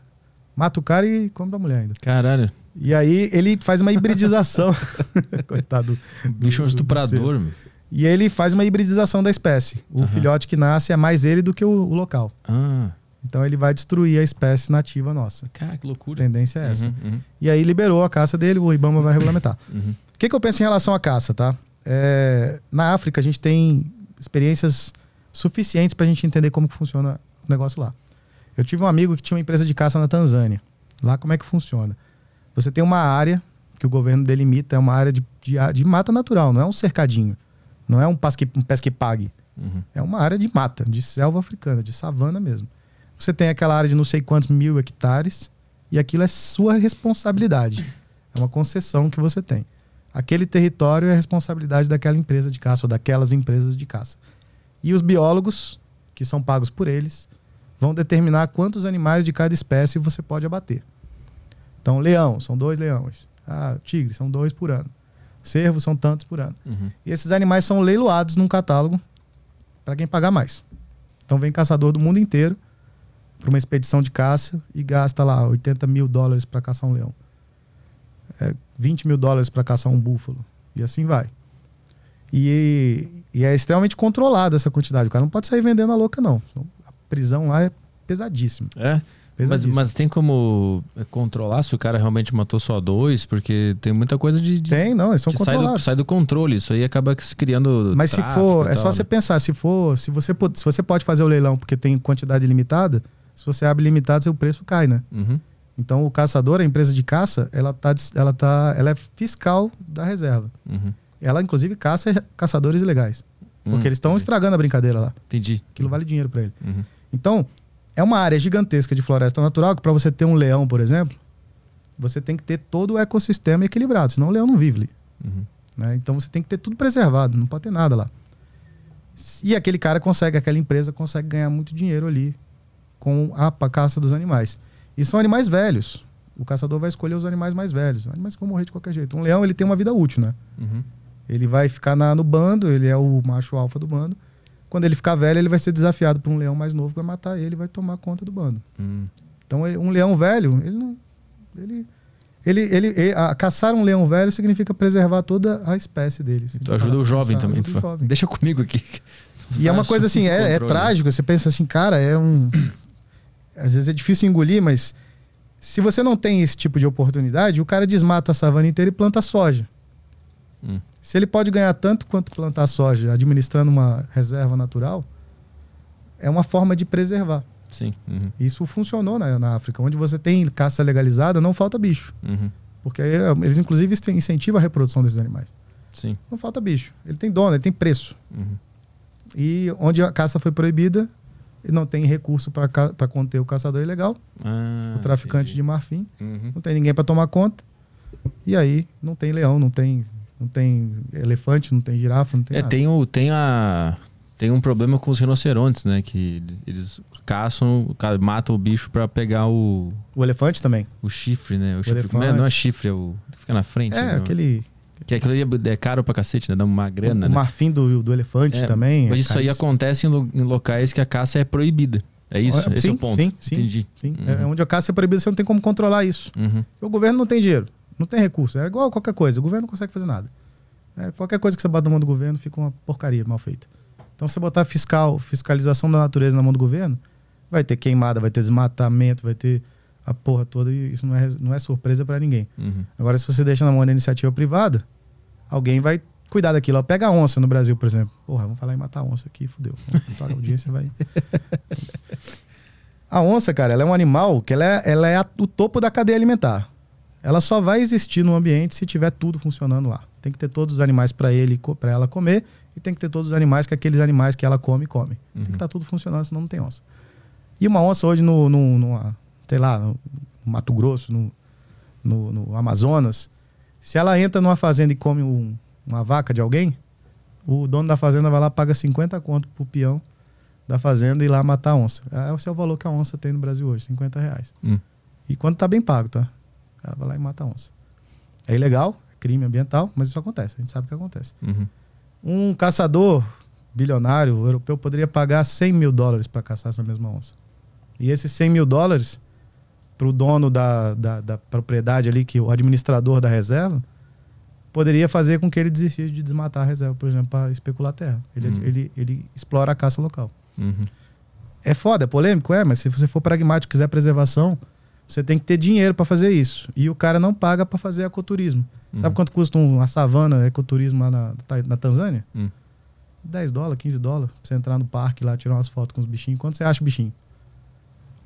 Mata o cara e come da mulher ainda. Caralho. E aí ele faz uma hibridização. Coitado. do- Bicho é um estuprador, meu. E ele faz uma hibridização da espécie. O Aham. filhote que nasce é mais ele do que o, o local. Ah, Então ele vai destruir a espécie nativa nossa. cara, que A loucura. tendência é essa. Uhum, uhum, E aí liberou a caça dele, o Ibama vai regulamentar. uhum. O que, que eu penso em relação à caça, tá? É, na África a gente tem experiências suficientes para a gente entender como que funciona o negócio lá. Eu tive um amigo que tinha uma empresa de caça na Tanzânia. Lá como é que funciona? Você tem uma área que o governo delimita, é uma área de, de, de mata natural, não é um cercadinho. Não é um, pasque, um pesque-pague. Uhum. É uma área de mata, de selva africana, de savana mesmo. Você tem aquela área de não sei quantos mil hectares e aquilo é sua responsabilidade. É uma concessão que você tem. Aquele território é responsabilidade daquela empresa de caça ou daquelas empresas de caça. E os biólogos, que são pagos por eles, vão determinar quantos animais de cada espécie você pode abater. Então, leão, são dois leões. Ah, tigre, são dois por ano. Cervo, são tantos por ano. Uhum. E esses animais são leiloados num catálogo para quem pagar mais. Então vem caçador do mundo inteiro para uma expedição de caça e gasta lá 80 mil dólares para caçar um leão. É 20 mil dólares para caçar um búfalo. E assim vai. E, e é extremamente controlado essa quantidade. O cara não pode sair vendendo a louca, não. A prisão lá é pesadíssima. É? Mas, mas tem como é, controlar se o cara realmente matou só dois? Porque tem muita coisa de. de Tem, não, eles são que sai do, controlados. sai do controle. Isso aí acaba se criando. Mas se for, é só você né? pensar, se for, se você, se você pode fazer o leilão porque tem quantidade limitada, se você abre limitado, seu preço cai, né? Uhum. Então o caçador, a empresa de caça, ela tá, ela tá, ela é fiscal da reserva. Uhum. Ela inclusive caça caçadores ilegais, porque Hum, eles estão estragando a brincadeira lá. Entendi. Aquilo vale dinheiro para ele. Uhum. Então, é uma área gigantesca de floresta natural que para você ter um leão, por exemplo, você tem que ter todo o ecossistema equilibrado, senão o leão não vive ali. Uhum. né? Então você tem que ter tudo preservado, não pode ter nada lá. E aquele cara consegue, aquela empresa consegue ganhar muito dinheiro ali com a caça dos animais. E são animais velhos. O caçador vai escolher os animais mais velhos, animais que vão morrer de qualquer jeito. Um leão ele tem uma vida útil, né? Uhum. Ele vai ficar na- no bando, ele é o macho alfa do bando. Quando ele ficar velho, ele vai ser desafiado por um leão mais novo que vai matar ele e vai tomar conta do bando. Hum. Então, e- um leão velho, ele não. Ele, ele, ele, e- a- caçar um leão velho significa preservar toda a espécie dele. Se Tu ajuda o jovem pensar, também. ajuda tu jovem. Deixa comigo aqui. E é uma coisa assim, é, é trágico. Você pensa assim, cara, é um. Às vezes é difícil engolir, mas se você não tem esse tipo de oportunidade, o cara desmata a savana inteira e planta soja. Hum. Se ele pode ganhar tanto quanto plantar soja administrando uma reserva natural, é uma forma de preservar. Sim. Uhum. Isso funcionou na, na África, onde você tem caça legalizada, não falta bicho. Uhum. Porque eh, eles, inclusive, incentivam a reprodução desses animais. Sim. Não falta bicho. Ele tem dono, ele tem preço. Uhum. E onde a caça foi proibida, e não tem recurso para conter o caçador ilegal, Ah, o traficante entendi. de marfim, Uhum. não tem ninguém para tomar conta. E aí não tem leão, não tem, não tem elefante, não tem girafa, não tem É, nada. tem, o, tem, a, tem um problema com os rinocerontes, né? Que eles caçam, ca- matam o bicho pra pegar o, O elefante também. o chifre, né? O chifre, elefante. não, é, não é chifre, é o que fica na frente. É, né? aquele Que aquilo aí é é caro pra cacete, né? Dá uma grana, o né? marfim do, do elefante É, também. é Mas isso aí caríssimo. acontece em, em locais que a caça é proibida. É isso? É, Esse sim, é o ponto. sim, sim. Entendi. Sim, Uhum. é onde a caça é proibida, você não tem como controlar isso. Uhum. O governo não tem dinheiro, não tem recurso. É igual qualquer coisa, o governo não consegue fazer nada. É, qualquer coisa que você bota na mão do governo fica uma porcaria mal feita. Então, se você botar fiscal, fiscalização da natureza na mão do governo, vai ter queimada, vai ter desmatamento, vai ter a porra toda e isso não é, não é surpresa para ninguém. Uhum. Agora, se você deixa na mão da iniciativa privada, alguém vai cuidar daquilo. Ó, Pega a onça no Brasil, por exemplo. Porra, vamos falar em matar a onça aqui, fudeu. A audiência vai. A onça, cara, ela é um animal que ela é, ela é a- o topo da cadeia alimentar. Ela só vai existir no ambiente se tiver tudo funcionando lá. Tem que ter todos os animais para ele, para ela comer, e tem que ter todos os animais que aqueles animais que ela come, come. Tem que estar tudo funcionando, senão não tem onça. E uma onça hoje no, no, numa, sei lá, no Mato Grosso, no, no, no Amazonas, se ela entra numa fazenda e come um- uma vaca de alguém, o dono da fazenda vai lá paga 50 conto pro peão da fazenda e ir lá matar a onça. É, Esse é o valor que a onça tem no Brasil hoje, 50 reais. Hum. E quando tá bem pago, tá? O cara vai lá e mata a onça. É ilegal, é crime ambiental, mas isso acontece, a gente sabe que acontece. Uhum. Um caçador bilionário europeu poderia pagar 100 mil dólares para caçar essa mesma onça. E esses 100 mil dólares, para o dono da, da, da propriedade ali, que o administrador da reserva, poderia fazer com que ele desistisse de desmatar a reserva, por exemplo, para especular terra. Ele, Uhum. ele, ele explora a caça local. Uhum. É foda, é polêmico, é, mas se você for pragmático, quiser preservação, você tem que ter dinheiro para fazer isso. E o cara não paga para fazer ecoturismo. Uhum. Sabe quanto custa uma savana ecoturismo lá na, na Tanzânia? Hum. 10 dólares, 15 dólares, pra você entrar no parque lá, tirar umas fotos com os bichinhos. Quanto você acha o bichinho?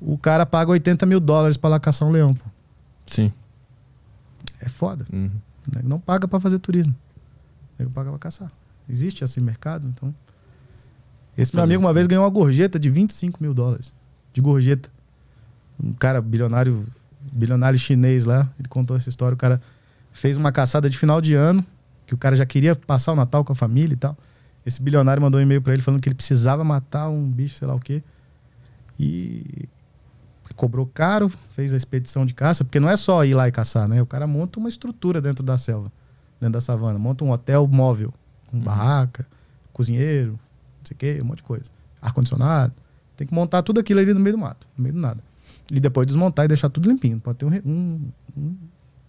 O cara paga 80 mil dólares pra lá caçar um leão, pô. Sim. É foda. Uhum. Não paga pra fazer turismo. Ele paga pra caçar. Existe esse mercado, então. Esse meu amigo uma vez ganhou uma gorjeta de 25 mil dólares. De gorjeta. Um cara bilionário, bilionário chinês lá, ele contou essa história. O cara fez uma caçada de final de ano, que o cara já queria passar o Natal com a família e tal. Esse bilionário mandou um e-mail pra ele falando que ele precisava matar um bicho, sei lá o quê. E cobrou caro, fez a expedição de caça, porque não é só ir lá e caçar, né? O cara monta uma estrutura dentro da selva, dentro da savana, monta um hotel móvel, com barraca, cozinheiro, não sei o quê, um monte de coisa. Ar-condicionado. Tem que montar tudo aquilo ali no meio do mato, no meio do nada. E depois desmontar e deixar tudo limpinho. Pode ter um, um- um-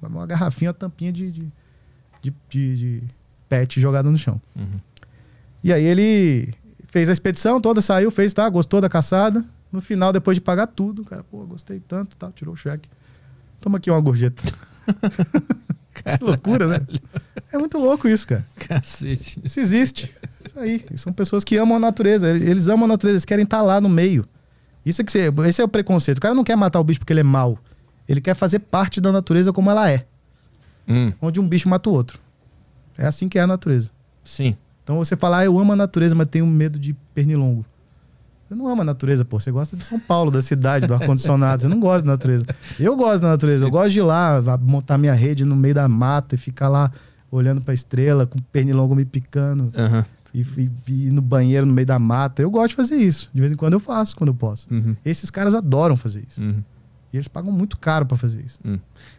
uma garrafinha, uma tampinha de, de, de, de- de pet jogada no chão. Uhum. E aí ele fez a expedição toda, saiu, fez, tá, gostou da caçada. No final, depois de pagar tudo, o cara, pô, gostei tanto, tal, tirou o cheque. Toma aqui uma gorjeta. que loucura, né? É muito louco isso, cara. Cacete. Isso existe. Isso aí. São pessoas que amam a natureza. Eles amam a natureza, eles querem estar lá no meio. Isso é que você, esse é o preconceito. O cara não quer matar o bicho porque ele é mau. Ele quer fazer parte da natureza como ela é. Hum, Onde um bicho mata o outro. É assim que é a natureza. sim. Então você fala, ah, eu amo a natureza, mas tenho medo de pernilongo. Você não ama a natureza, pô. Você gosta de São Paulo, da cidade, do ar-condicionado. Você não gosta da natureza. Eu gosto da natureza. Eu gosto de ir lá, montar minha rede no meio da mata e ficar lá olhando pra estrela, com o pernilongo me picando. Aham. E, e- e ir no banheiro no meio da mata. Eu gosto de fazer isso. De vez em quando eu faço, quando eu posso. Uhum. Esses caras adoram fazer isso. Uhum. E eles pagam muito caro pra fazer isso.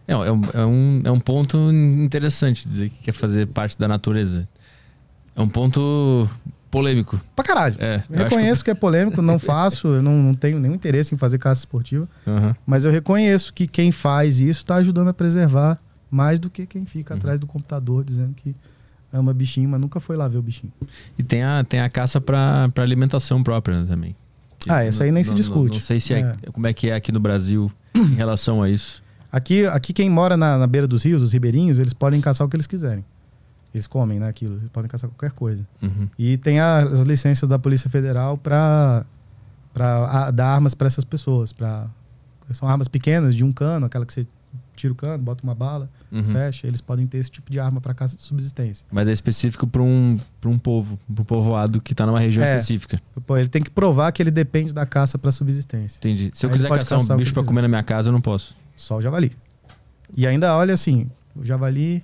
É, é, um, é, um, é um ponto interessante dizer que quer fazer parte da natureza. É um ponto polêmico. Pra caralho. É, reconheço que... é polêmico, não faço, eu não, não tenho nenhum interesse em fazer caça esportiva. Aham. Mas eu reconheço que quem faz isso está ajudando a preservar mais do que quem fica atrás do computador dizendo que ama bichinho, mas nunca foi lá ver o bichinho. E tem a, tem a caça para alimentação própria né, também. Que Ah, essa aí nem se não- discute. Não, não sei se é, É. como é que é aqui no Brasil em relação a isso. Aqui, aqui quem mora na, na beira dos rios, os ribeirinhos, eles podem caçar o que eles quiserem. Eles comem, né, aquilo. Eles podem caçar qualquer coisa. Uhum. E tem as licenças da Polícia Federal para dar armas para essas pessoas. Pra, são armas pequenas, de um cano, aquela que você tira o cano, bota uma bala, Uhum. fecha. Eles podem ter esse tipo de arma para caça de subsistência. Mas é específico para um, pra um povo, para um povoado que está numa região É. específica. Pô, ele tem que provar que ele depende da caça para subsistência. Entendi. Se eu Aí quiser caçar um caçar que bicho para comer na minha casa, eu não posso. Só o javali. E ainda, olha assim, o javali,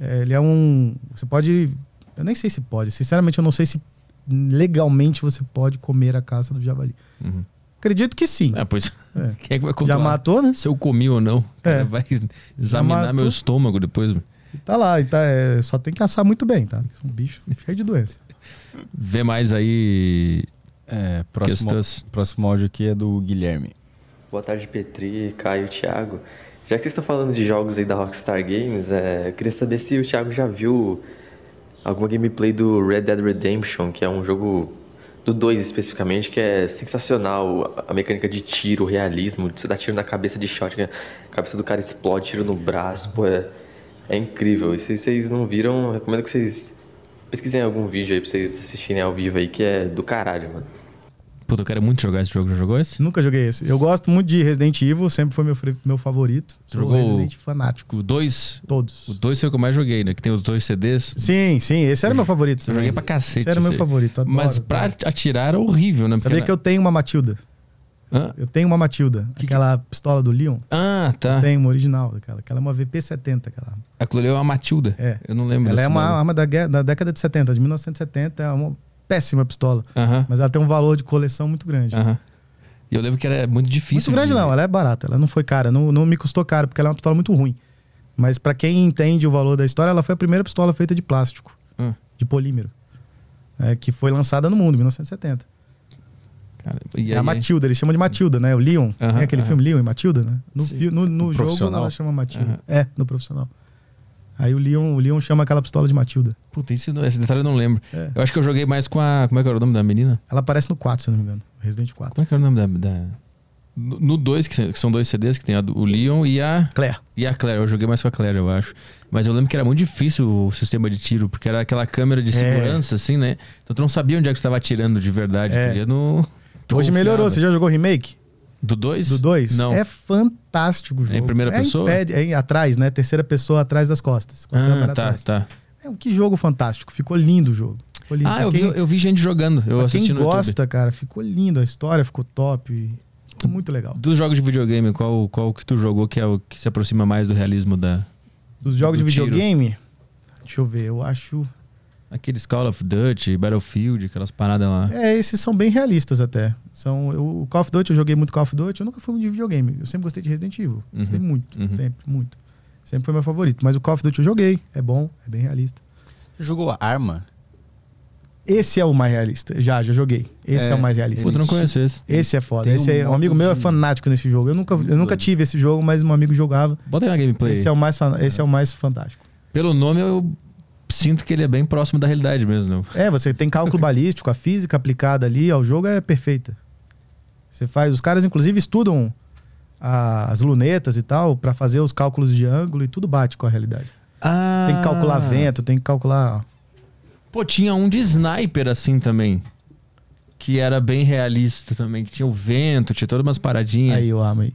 é, ele é um... Você pode... Eu nem sei se pode. Sinceramente, eu não sei se legalmente você pode comer a caça do javali. Uhum. Acredito que sim. É, pois. É. Quem é que vai Já controlar? matou, né? Se eu comi ou não. É. vai examinar matou. meu estômago depois. Tá lá, e tá, é, só tem que assar muito bem, tá? São um bicho cheio de doença. Vê mais aí É, próximo, questões. próximo áudio aqui é do Guilherme. Boa tarde, Petri, Caio, Thiago. Já que vocês estão falando de jogos aí da Rockstar Games, é, eu queria saber se o Thiago já viu alguma gameplay do Red Dead Redemption, que é um jogo do 2 especificamente, que é sensacional. A mecânica de tiro, o realismo, você dá tiro na cabeça de shot, a cabeça do cara explode, tiro no braço, pô, é, é incrível. E se vocês não viram, recomendo que vocês pesquisem algum vídeo aí pra vocês assistirem ao vivo aí, que é do caralho, mano. Puta, eu quero muito jogar esse jogo. Já jogou esse? Nunca joguei esse. Eu gosto muito de Resident Evil, sempre foi meu, meu favorito. Jogou Resident fanático. O 2. Todos. O 2 foi o que eu mais joguei, né? Que tem os dois CDs. Sim, sim, esse era meu favorito. Eu joguei pra cacete. Esse era meu favorito. adoro, Mas pra adoro. atirar era horrível, né? Porque Sabia era- que eu tenho uma Matilda? Hã? Eu tenho uma Matilda. aquela pistola do Leon. Ah, tá. Tem uma original. Aquela, aquela é uma VP-70. Aquela. Aquilo ali é uma Matilda. É. Eu não lembro Ela é uma nome. arma da, da década de 70, de 1970. É uma péssima pistola. Mas ela tem um valor de coleção muito grande. E eu lembro que era muito difícil. Muito grande de- não, ela é barata. Ela não foi cara. Não, não me custou caro, porque ela é uma pistola muito ruim. Mas pra quem entende o valor da história, ela foi a primeira pistola feita de plástico. Hum. De polímero. é, que foi lançada no mundo, em 1970. Cara, e é a aí- Matilda, eles chamam de Matilda, né? O Leon. Tem aquele filme Leon e Matilda, né? No, fi- no, no No jogo ela chama Matilda. É, no profissional. Aí o Leon, o Leon chama aquela pistola de Matilda. Puta, isso, esse detalhe eu não lembro. É. Eu acho que eu joguei mais com a. Como é que era o nome da menina? Ela aparece no 4, se eu não me engano. Resident 4. Como é que era o nome da. da... No 2, que, são dois CDs, que tem do- o Leon e a. Claire. E a Claire. Eu joguei mais com a Claire, eu acho. Mas eu lembro que era muito difícil o sistema de tiro, porque era aquela câmera de É. segurança, assim, né? Então tu não sabia onde é que tu estava atirando de verdade. É. Tu ia no. Hoje melhorou. Você já jogou remake? Do 2? Do 2? Não. É fantástico o jogo. É em primeira pessoa? pad- é em- atrás, né? Terceira pessoa atrás das costas. com a Ah, tá, atrás. tá. É que jogo fantástico. Ficou lindo o jogo. Ficou lindo. Ah, Pra eu vi, quem, eu vi gente jogando. Eu assisti quem no YouTube. gosta, cara, ficou lindo. A história ficou top. Ficou muito legal. Dos jogos de videogame, qual, qual que tu jogou que é o que se aproxima mais do realismo da. Dos jogos Do de tiro. videogame, deixa eu ver, eu acho. Aqueles Call of Duty, Battlefield, aquelas paradas lá. É, esses são bem realistas até. São, eu- o Call of Duty, eu joguei muito Call of Duty. Eu nunca fui muito de videogame. Eu sempre gostei de Resident Evil. Gostei Uhum, muito, uhum. sempre, muito. Sempre foi meu favorito. Mas o Call of Duty eu joguei. É bom, é bem realista. Jogou Arma? Esse é o mais realista. Já, já joguei. Esse é, É, o mais realista. Puta, eu não conheço esse. Esse é foda. Tem Esse um é, um modo amigo meu é fanático nesse jogo. Eu nunca, eu nunca doido. tive esse jogo, mas um amigo jogava. Bota aí uma gameplay. Esse é, o mais, fan- esse é o mais fantástico. Pelo nome, eu sinto que ele é bem próximo da realidade mesmo. Não? É, você tem cálculo balístico, a física aplicada ali ao jogo é perfeita. Você faz. Os caras, inclusive, estudam a- as lunetas e tal pra fazer os cálculos de ângulo e tudo bate com a realidade. Ah. Tem que calcular vento, tem que calcular. Pô, tinha um de sniper assim também. Que era bem realista também. Que tinha o vento, tinha todas umas paradinhas. Aí eu amo aí.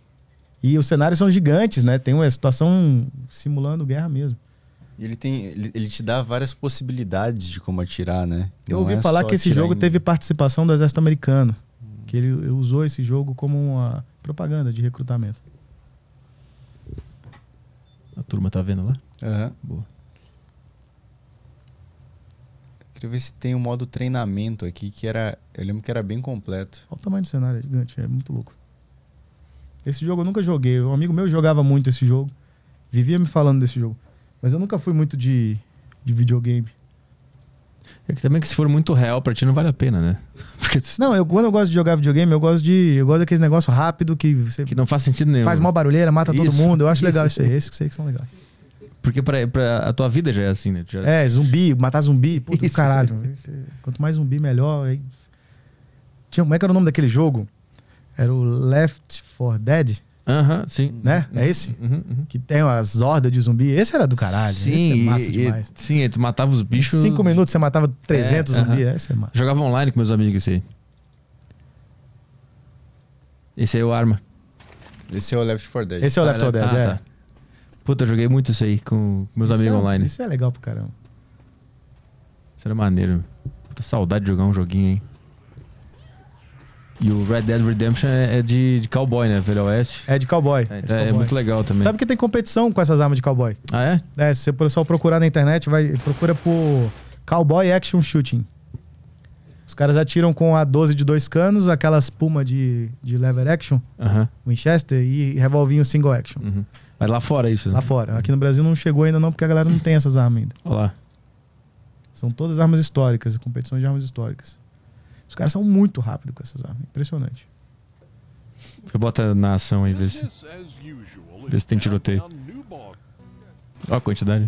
E os cenários são gigantes, né? Tem uma situação simulando guerra mesmo. Ele tem. Ele, ele te dá várias possibilidades de como atirar, né? Eu Não ouvi é falar que esse jogo em- teve participação do exército americano. Que ele usou esse jogo como uma propaganda de recrutamento. A turma tá vendo lá? Aham. Boa. Queria ver se tem um modo treinamento aqui que era. Eu lembro que era bem completo. Olha o tamanho do cenário, é gigante, é muito louco. Esse jogo eu nunca joguei. Um amigo meu jogava muito esse jogo. Vivia me falando desse jogo. Mas eu nunca fui muito de, de videogame. É que também que se for muito real pra ti não vale a pena, né? Porque tu- Não, eu, quando eu gosto de jogar videogame, eu gosto de. Eu gosto daqueles negócios rápido que você que não faz sentido nenhum. faz mó barulheira, mata todo Isso, mundo. Eu acho isso. legal isso aí. Esses que sei que são legais. Porque pra, pra- a tua vida já é assim, né? Já- É, zumbi, matar zumbi, puta Isso. caralho. Quanto mais zumbi, melhor. Aí... Tinha, como é que era o nome daquele jogo? Era o Left 4 Dead, Aham, sim. né? É esse? Uhum, uhum. Que tem as hordas de zumbi. Esse era do caralho. Sim, esse é massa e- demais. e- sim, tu matava os bichos. Cinco minutos você matava 300 É, zumbi. Esse é massa. Jogava online com meus amigos esse aí. Esse aí é o Arma. Esse é o Left 4 Dead. Esse é o Left 4 Dead, ah, é. tá. Puta, eu joguei muito isso aí com meus Isso amigos é- online. Isso é legal pro caramba. Isso era maneiro. Puta saudade de jogar um joguinho, hein? E o Red Dead Redemption é, é de, de cowboy, né? Velho Oeste. É de cowboy. É, É, de é cowboy. muito legal também. Sabe que tem competição com essas armas de cowboy? Ah, é? É, se você só procurar na internet, vai procura por Cowboy Action Shooting. Os caras atiram com a 12 de dois canos, aquelas puma de, de lever action, Aham. Winchester e revolvinho single action. uhum. Mas lá fora é isso, né? Lá fora. Aqui no Brasil não chegou ainda não, porque a galera não tem essas armas ainda. Olha lá. São todas armas históricas, competições de armas históricas. Os caras são muito rápidos com essas armas. Impressionante. Bota na ação aí, vê se. Vê se tem tiroteio. Olha a quantidade.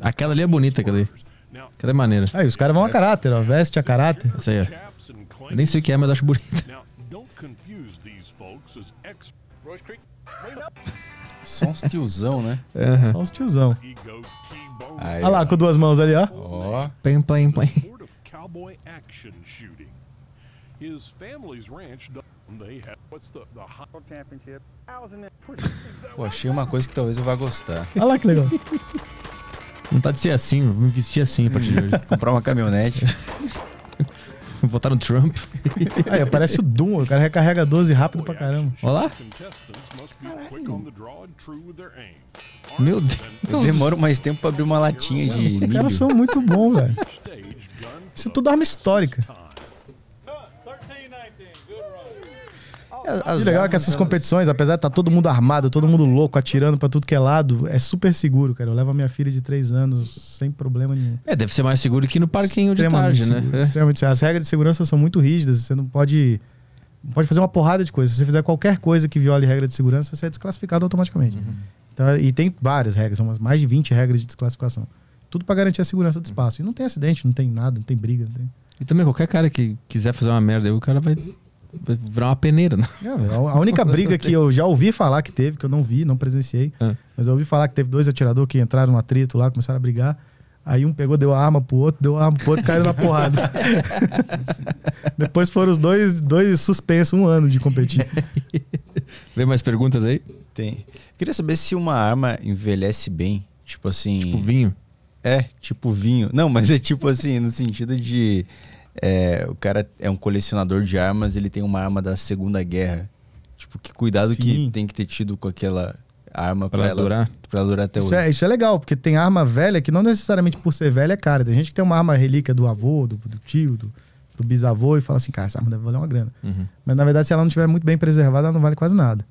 Aquela ali é bonita, aquela ali. Aquela é maneira. Aí, os caras vão a caráter, ó. Veste a caráter. Essa aí, ó. Eu nem sei o que é, mas acho bonita. Só uns tiozão, né? Só os tiozão. Olha lá, com duas mãos ali, ó. Ó. Plim, plim, plim. of cowboy action shooting. His family's ranch, they have what's the championship. Pô, achei uma coisa que talvez eu vá gostar. Olha lá que legal. Vontade de ser assim, vou me vestir assim a partir de hoje. Comprar uma caminhonete. Votar no Trump. Aí, parece o Doom. O cara recarrega 12 rápido pra caramba. Olha lá. Meu Deus. Eu demoro mais tempo pra abrir uma latinha de Esses milho. caras são muito bons, velho. Isso é tudo arma histórica. E legal é que essas elas- competições, apesar de estar todo mundo armado, todo mundo louco, atirando pra tudo que é lado, é super seguro, cara. Eu levo a minha filha de 3 anos sem problema nenhum. É, deve ser mais seguro que no parquinho de tarde, né? seguro, É. extremamente seguro. As regras de segurança são muito rígidas. Você não pode, não pode fazer uma porrada de coisas. Se você fizer qualquer coisa que viole regra de segurança, você é desclassificado automaticamente. Uhum. Então, e tem várias regras, são mais de 20 regras de desclassificação. Tudo pra garantir a segurança do espaço. E não tem acidente, não tem nada, não tem briga. Não tem... E também qualquer cara que quiser fazer uma merda aí, o cara vai virar uma peneira, né? Não, a a única briga que eu já ouvi falar que teve, que eu não vi, não presenciei, Ah. mas eu ouvi falar que teve dois atiradores que entraram no atrito lá, começaram a brigar. Aí um pegou, deu a arma pro outro, deu a arma pro outro, caiu na porrada. Depois foram os dois, dois suspensos um ano de competir. Vem mais perguntas aí? Tem. Queria saber se uma arma envelhece bem. Tipo assim. O vinho. É, tipo vinho. Não, mas é tipo assim, no sentido de. É, o cara é um colecionador de armas, ele tem uma arma da Segunda Guerra. Tipo, que cuidado que Sim. tem que ter tido com aquela arma Pra pra, ela durar. Pra durar até Isso hoje. é, isso é legal, porque tem arma velha que não necessariamente por ser velha é cara. Tem gente que tem uma arma relíquia do avô, do, do tio, do, do bisavô e fala assim, cara, essa arma deve valer uma grana. Uhum. Mas na verdade, se ela não estiver muito bem preservada, ela não vale quase nada.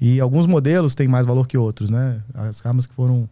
E alguns modelos têm mais valor que outros, né? As armas que foram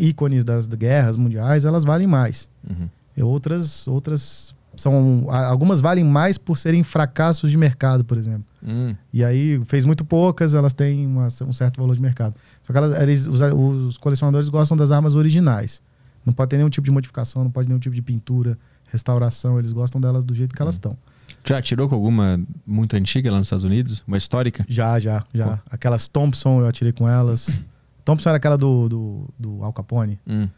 ícones das guerras mundiais, elas valem mais. Uhum. E outras, outras são. Algumas valem mais por serem fracassos de mercado, por exemplo. Hum. E aí fez muito poucas, elas têm uma- um certo valor de mercado. Só que elas, eles- os, os colecionadores gostam das armas originais. Não pode ter nenhum tipo de modificação, não pode ter nenhum tipo de pintura, restauração. Eles gostam delas do jeito que elas estão. Já atirou com alguma muito antiga lá nos Estados Unidos? Uma histórica? Já, já, já. Aquelas Thompson eu atirei com elas. Thompson era aquela do, do, do Al Capone. Hum.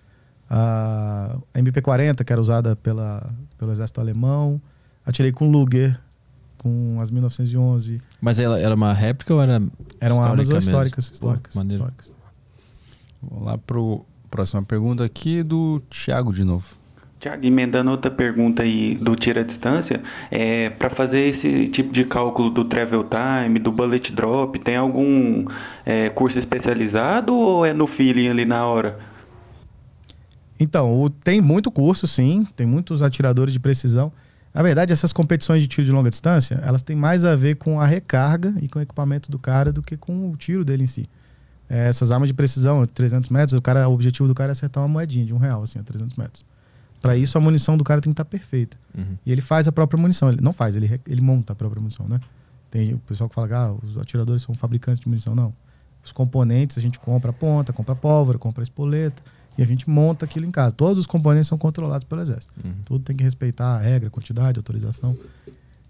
A MP40, que era usada pela, pelo exército alemão. Atirei com Luger, com as 1911. Mas ela era uma réplica ou era. Eram histórica armas mesmo? históricas. Pô, históricas, maneiro. históricas. Vamos lá pro próxima pergunta aqui do Thiago de novo. Tiago, emendando outra pergunta aí do tira distância, é, para fazer esse tipo de cálculo do travel time, do bullet drop, tem algum é, curso especializado ou é no feeling ali na hora? Então, o- tem muito curso, sim. Tem muitos atiradores de precisão. Na verdade, essas competições de tiro de longa distância, elas têm mais a ver com a recarga e com o equipamento do cara do que com o tiro dele em si. É, essas armas de precisão, 300 metros, o, cara, o objetivo do cara é acertar uma moedinha de um real, assim, a 300 metros. Para isso, a munição do cara tem que estar perfeita. Uhum. E ele faz a própria munição. Ele não faz, ele, ele monta a própria munição, né? Tem o pessoal que fala que ah, os atiradores são fabricantes de munição. Não. Os componentes a gente compra a ponta, compra a pólvora, compra a espoleta e a gente monta aquilo em casa. Todos os componentes são controlados pelo exército. Uhum. Tudo tem que respeitar a regra, quantidade, autorização.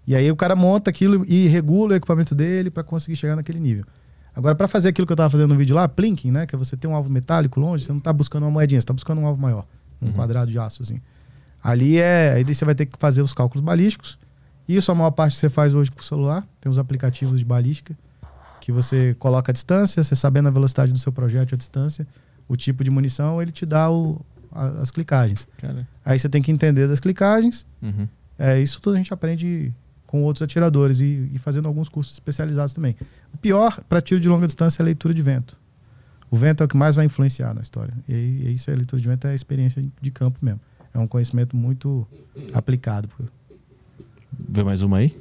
E aí o cara monta aquilo e regula o equipamento dele para conseguir chegar naquele nível. Agora, para fazer aquilo que eu estava fazendo no vídeo lá, plinking, né? Que é você ter um alvo metálico longe, você não está buscando uma moedinha, você está buscando um alvo maior. Um quadrado de aço, assim. Ali é. Aí você vai ter que fazer os cálculos balísticos. Isso a maior parte você faz hoje com o celular. Tem os aplicativos de balística que você coloca a distância, você sabendo a velocidade do seu projétil, a distância, o tipo de munição, ele te dá o, a- as clicagens. Cara. Aí você tem que entender das clicagens. Uhum. É, isso tudo a gente aprende com outros atiradores e, e fazendo alguns cursos especializados também. O pior para tiro de longa distância é a leitura de vento. O vento é o que mais vai influenciar na história. E, e isso é a leitura de vento, é a experiência de, de campo mesmo. É um conhecimento muito aplicado. Vê mais uma aí?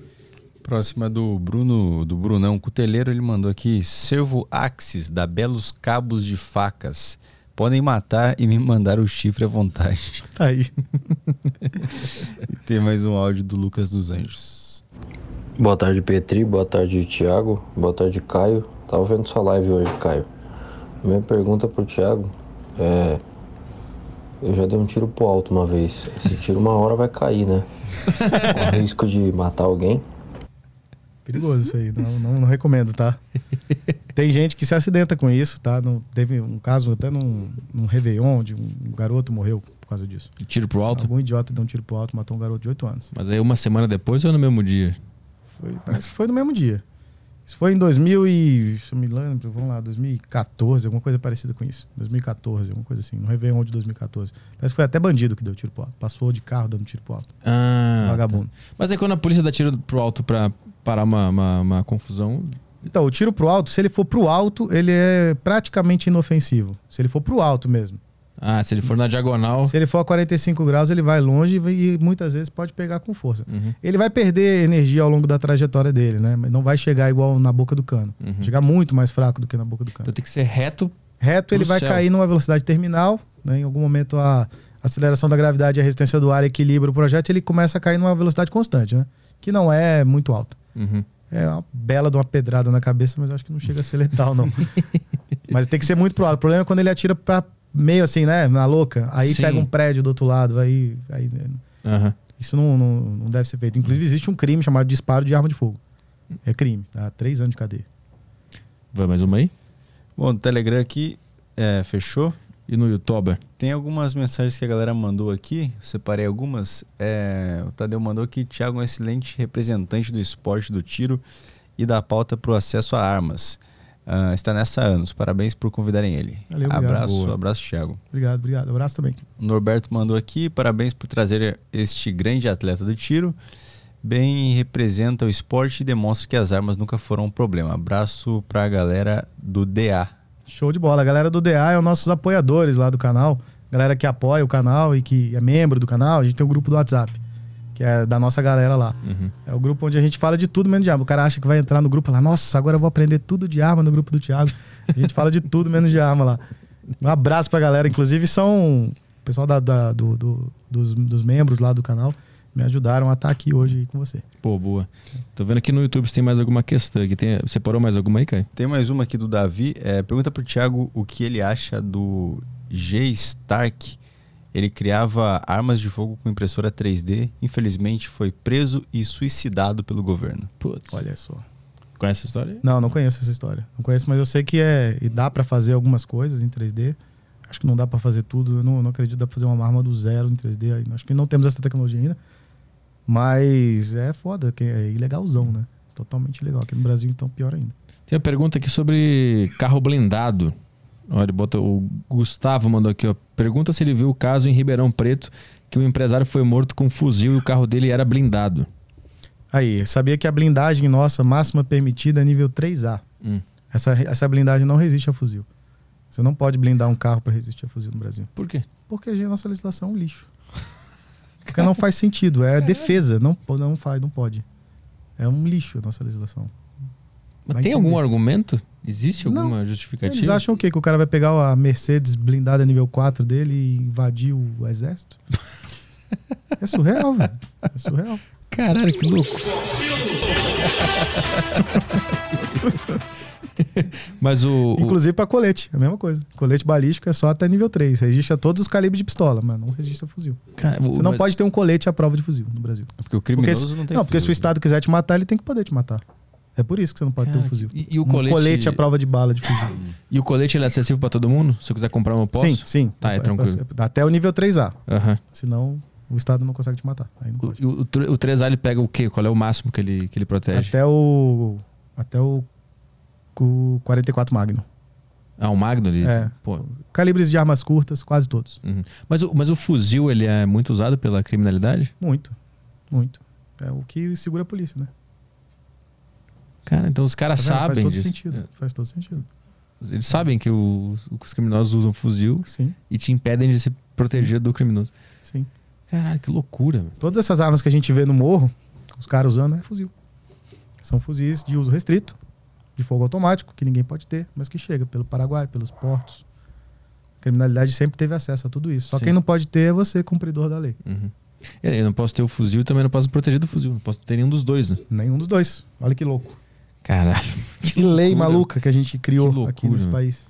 Próxima do Bruno, do Brunão Cuteleiro, ele mandou aqui: Servo Axis da Belos Cabos de Facas. Podem matar e me mandar o chifre à vontade. Tá aí. E tem mais um áudio do Lucas dos Anjos. Boa tarde, Petri. Boa tarde, Thiago. Boa tarde, Caio. Tava vendo sua live hoje, Caio. Minha pergunta pro Thiago É. Eu já dei um tiro pro alto uma vez. Esse tiro uma hora vai cair, né? Com risco de matar alguém. Perigoso isso aí, não, não, não recomendo, tá? Tem gente que se acidenta com isso, tá? Não, teve um caso até num, num Réveillon, onde um garoto morreu por causa disso. Tiro pro alto? Algum idiota deu um tiro pro alto, matou um garoto de 8 anos. Mas aí uma semana depois ou no mesmo dia? Foi, parece que foi no mesmo dia. Isso foi em 2000 e... Se eu me lembro, vamos lá, 2014, alguma coisa parecida com isso. 2014, alguma coisa assim. No Réveillon de 2014. Parece que foi até bandido que deu tiro pro alto. Passou de carro dando tiro pro alto. Ah. Vagabundo. Mas aí quando a polícia dá tiro pro alto pra parar uma, uma, uma confusão. Então, o tiro pro alto, se ele for pro alto, ele é praticamente inofensivo. Se ele for pro alto mesmo. Ah, se ele for na diagonal. Se ele for a 45 graus, ele vai longe e muitas vezes pode pegar com força. Uhum. Ele vai perder energia ao longo da trajetória dele, né? Mas não vai chegar igual na boca do cano. Uhum. Chegar muito mais fraco do que na boca do cano. Então tem que ser reto. Reto, ele vai céu. cair numa velocidade terminal. Né? Em algum momento, a aceleração da gravidade e a resistência do ar equilibra o projeto ele começa a cair numa velocidade constante, né? Que não é muito alta. Uhum. É uma bela de uma pedrada na cabeça, mas eu acho que não chega a ser letal, não. mas tem que ser muito pro alto. O problema é quando ele atira pra meio assim, né? Na louca. Aí Sim. pega um prédio do outro lado. Aí. aí? Aham. Isso não, não, não deve ser feito. Inclusive, existe um crime chamado disparo de arma de fogo. É crime, tá? Três anos de cadeia. Vai mais uma aí? Bom, o Telegram aqui é, fechou. E no YouTube? Tem algumas mensagens que a galera mandou aqui, separei algumas. É, o Tadeu mandou que Thiago é um excelente representante do esporte do tiro e da pauta para o acesso a armas. Ah, está nessa há anos. Parabéns por convidarem ele. Valeu, obrigado. abraço, Boa. abraço, Thiago. Obrigado, obrigado. Abraço também. Norberto mandou aqui, parabéns por trazer este grande atleta do tiro. Bem representa o esporte e demonstra que as armas nunca foram um problema. Abraço pra galera do DA. Show de bola. A galera do DA é os nossos apoiadores lá do canal. Galera que apoia o canal e que é membro do canal. A gente tem o grupo do WhatsApp, que é da nossa galera lá. Uhum. É o grupo onde a gente fala de tudo menos de arma. O cara acha que vai entrar no grupo lá, nossa, agora eu vou aprender tudo de arma no grupo do Thiago. A gente fala de tudo menos de arma lá. Um abraço pra galera. Inclusive, são o pessoal da, da- do- do- dos, dos membros lá do canal me ajudaram a estar aqui hoje com você. Pô, boa. Tô vendo aqui no YouTube se tem mais alguma questão aqui. Tem, separou mais alguma aí, Caio? Tem mais uma aqui do Davi. É, pergunta pro Thiago o que ele acha do G. Stark. Ele criava armas de fogo com impressora 3D. Infelizmente foi preso e suicidado pelo governo. Putz. Olha só. Conhece essa história? Não, não conheço essa história. Não conheço, mas eu sei que é. E dá pra fazer algumas coisas em 3D. Acho que não dá pra fazer tudo. Eu não, não acredito que dá pra fazer uma arma do zero em 3D. aí. Acho que não temos essa tecnologia ainda. Mas é foda, que é ilegalzão, né? Totalmente ilegal. Aqui no Brasil, então, pior ainda. Tem uma pergunta aqui sobre carro blindado. Olha, bota, o Gustavo mandou aqui, ó. Pergunta se ele viu o caso em Ribeirão Preto que o empresário foi morto com um fuzil e o carro dele era blindado. Aí, sabia que a blindagem nossa máxima permitida é nível 3A. Hum. Essa, essa blindagem não resiste a fuzil. Você não pode blindar um carro para resistir a fuzil no Brasil. Por quê? Porque a nossa legislação é um lixo. Porque não faz sentido. É defesa. Não, não faz, não pode. É um lixo a nossa legislação. Mas Vai tem entender. algum argumento? Existe Não. alguma justificativa? Eles acham o quê? Que o cara vai pegar a Mercedes blindada nível 4 dele e invadir o exército? É surreal, velho. É surreal. Caralho, que louco. Mas o. o- Inclusive pra colete, é a mesma coisa. Colete balístico é só até nível 3. Resiste a todos os calibres de pistola, mas não resiste a fuzil. Cara, o- Você não pode ter um colete à prova de fuzil no Brasil. Porque o Porque, criminoso se- não tem não, porque se o fuzil. Estado quiser te matar, ele tem que poder te matar. É por isso que você não pode ter um Cara, fuzil. e- e o um colete- colete à prova de bala de fuzil. E o colete ele é acessível pra todo mundo? Se eu quiser comprar um, eu posso? Sim, sim. Tá, é tranquilo. Até o nível 3A. Aham. Senão o Estado não consegue te matar. Aí. O, o, o 3A ele pega o quê? Qual é o máximo que ele, que ele protege? Até o. Até o. o 44 Magno. Ah, o Magno ali? É. Pô. Calibres de armas curtas, quase todos. Uhum. Mas, o, mas o fuzil ele é muito usado pela criminalidade? Muito. Muito. É o que segura a polícia, né? Cara, então os caras Tá sabem Faz todo disso. sentido. Faz todo sentido. É. Eles sabem que os, os criminosos usam fuzil Sim, e te impedem de se proteger do criminoso. sim. Caralho, que loucura. meu. Todas essas armas que a gente vê no morro, os caras usando, é fuzil. São fuzis de uso restrito, de fogo automático, que ninguém pode ter, mas que chega pelo Paraguai, pelos portos. A criminalidade sempre teve acesso a tudo isso. Só Sim. quem não pode ter é você, cumpridor da lei. Uhum. É, Eu não posso ter o fuzil e também não posso me proteger do fuzil. Não posso ter nenhum dos dois, né? Nenhum dos dois. Olha que louco. Caralho. Que lei loucura. maluca que a gente criou loucura, aqui nesse meu. país.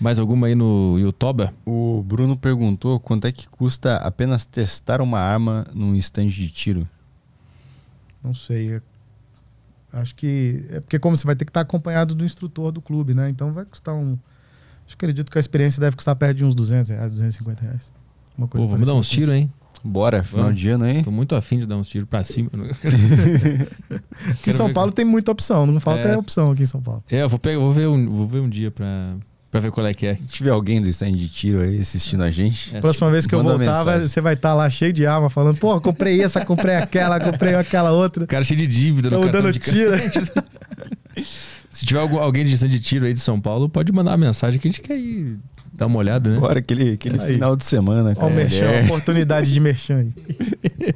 Mais alguma aí no Yutoba? O Bruno perguntou quanto é que custa apenas testar uma arma num stand de tiro. Não sei. Acho que. É porque, como você vai ter que estar acompanhado do instrutor do clube, né? Então vai custar um. Acho que acredito que a experiência deve custar perto de uns 200 reais, 250 reais. Uma Pô, coisa vamos dar uns com tiros, hein? Bora, final Vamos. de ano aí. Tô muito afim de dar uns tiros pra cima. Aqui em São Paulo tem muita opção, não falta É. é. opção aqui em São Paulo. É, eu vou, pegar, vou, ver um, vou ver um dia pra, pra ver qual é que é. Se tiver alguém do stand de tiro aí assistindo a gente, É, Próxima vez que eu voltar, vai- mensagem. você vai estar lá cheio de arma, falando, pô, comprei essa, comprei aquela, comprei aquela outra. Cara cheio de dívida cartão dando de tiro. Se tiver algum- alguém de stand de tiro aí de São Paulo, pode mandar uma mensagem que a gente quer ir dar uma olhada, né? bora aquele, aquele Aí. final de semana. Ó, o cara. merchan, É. oportunidade de merchan aí.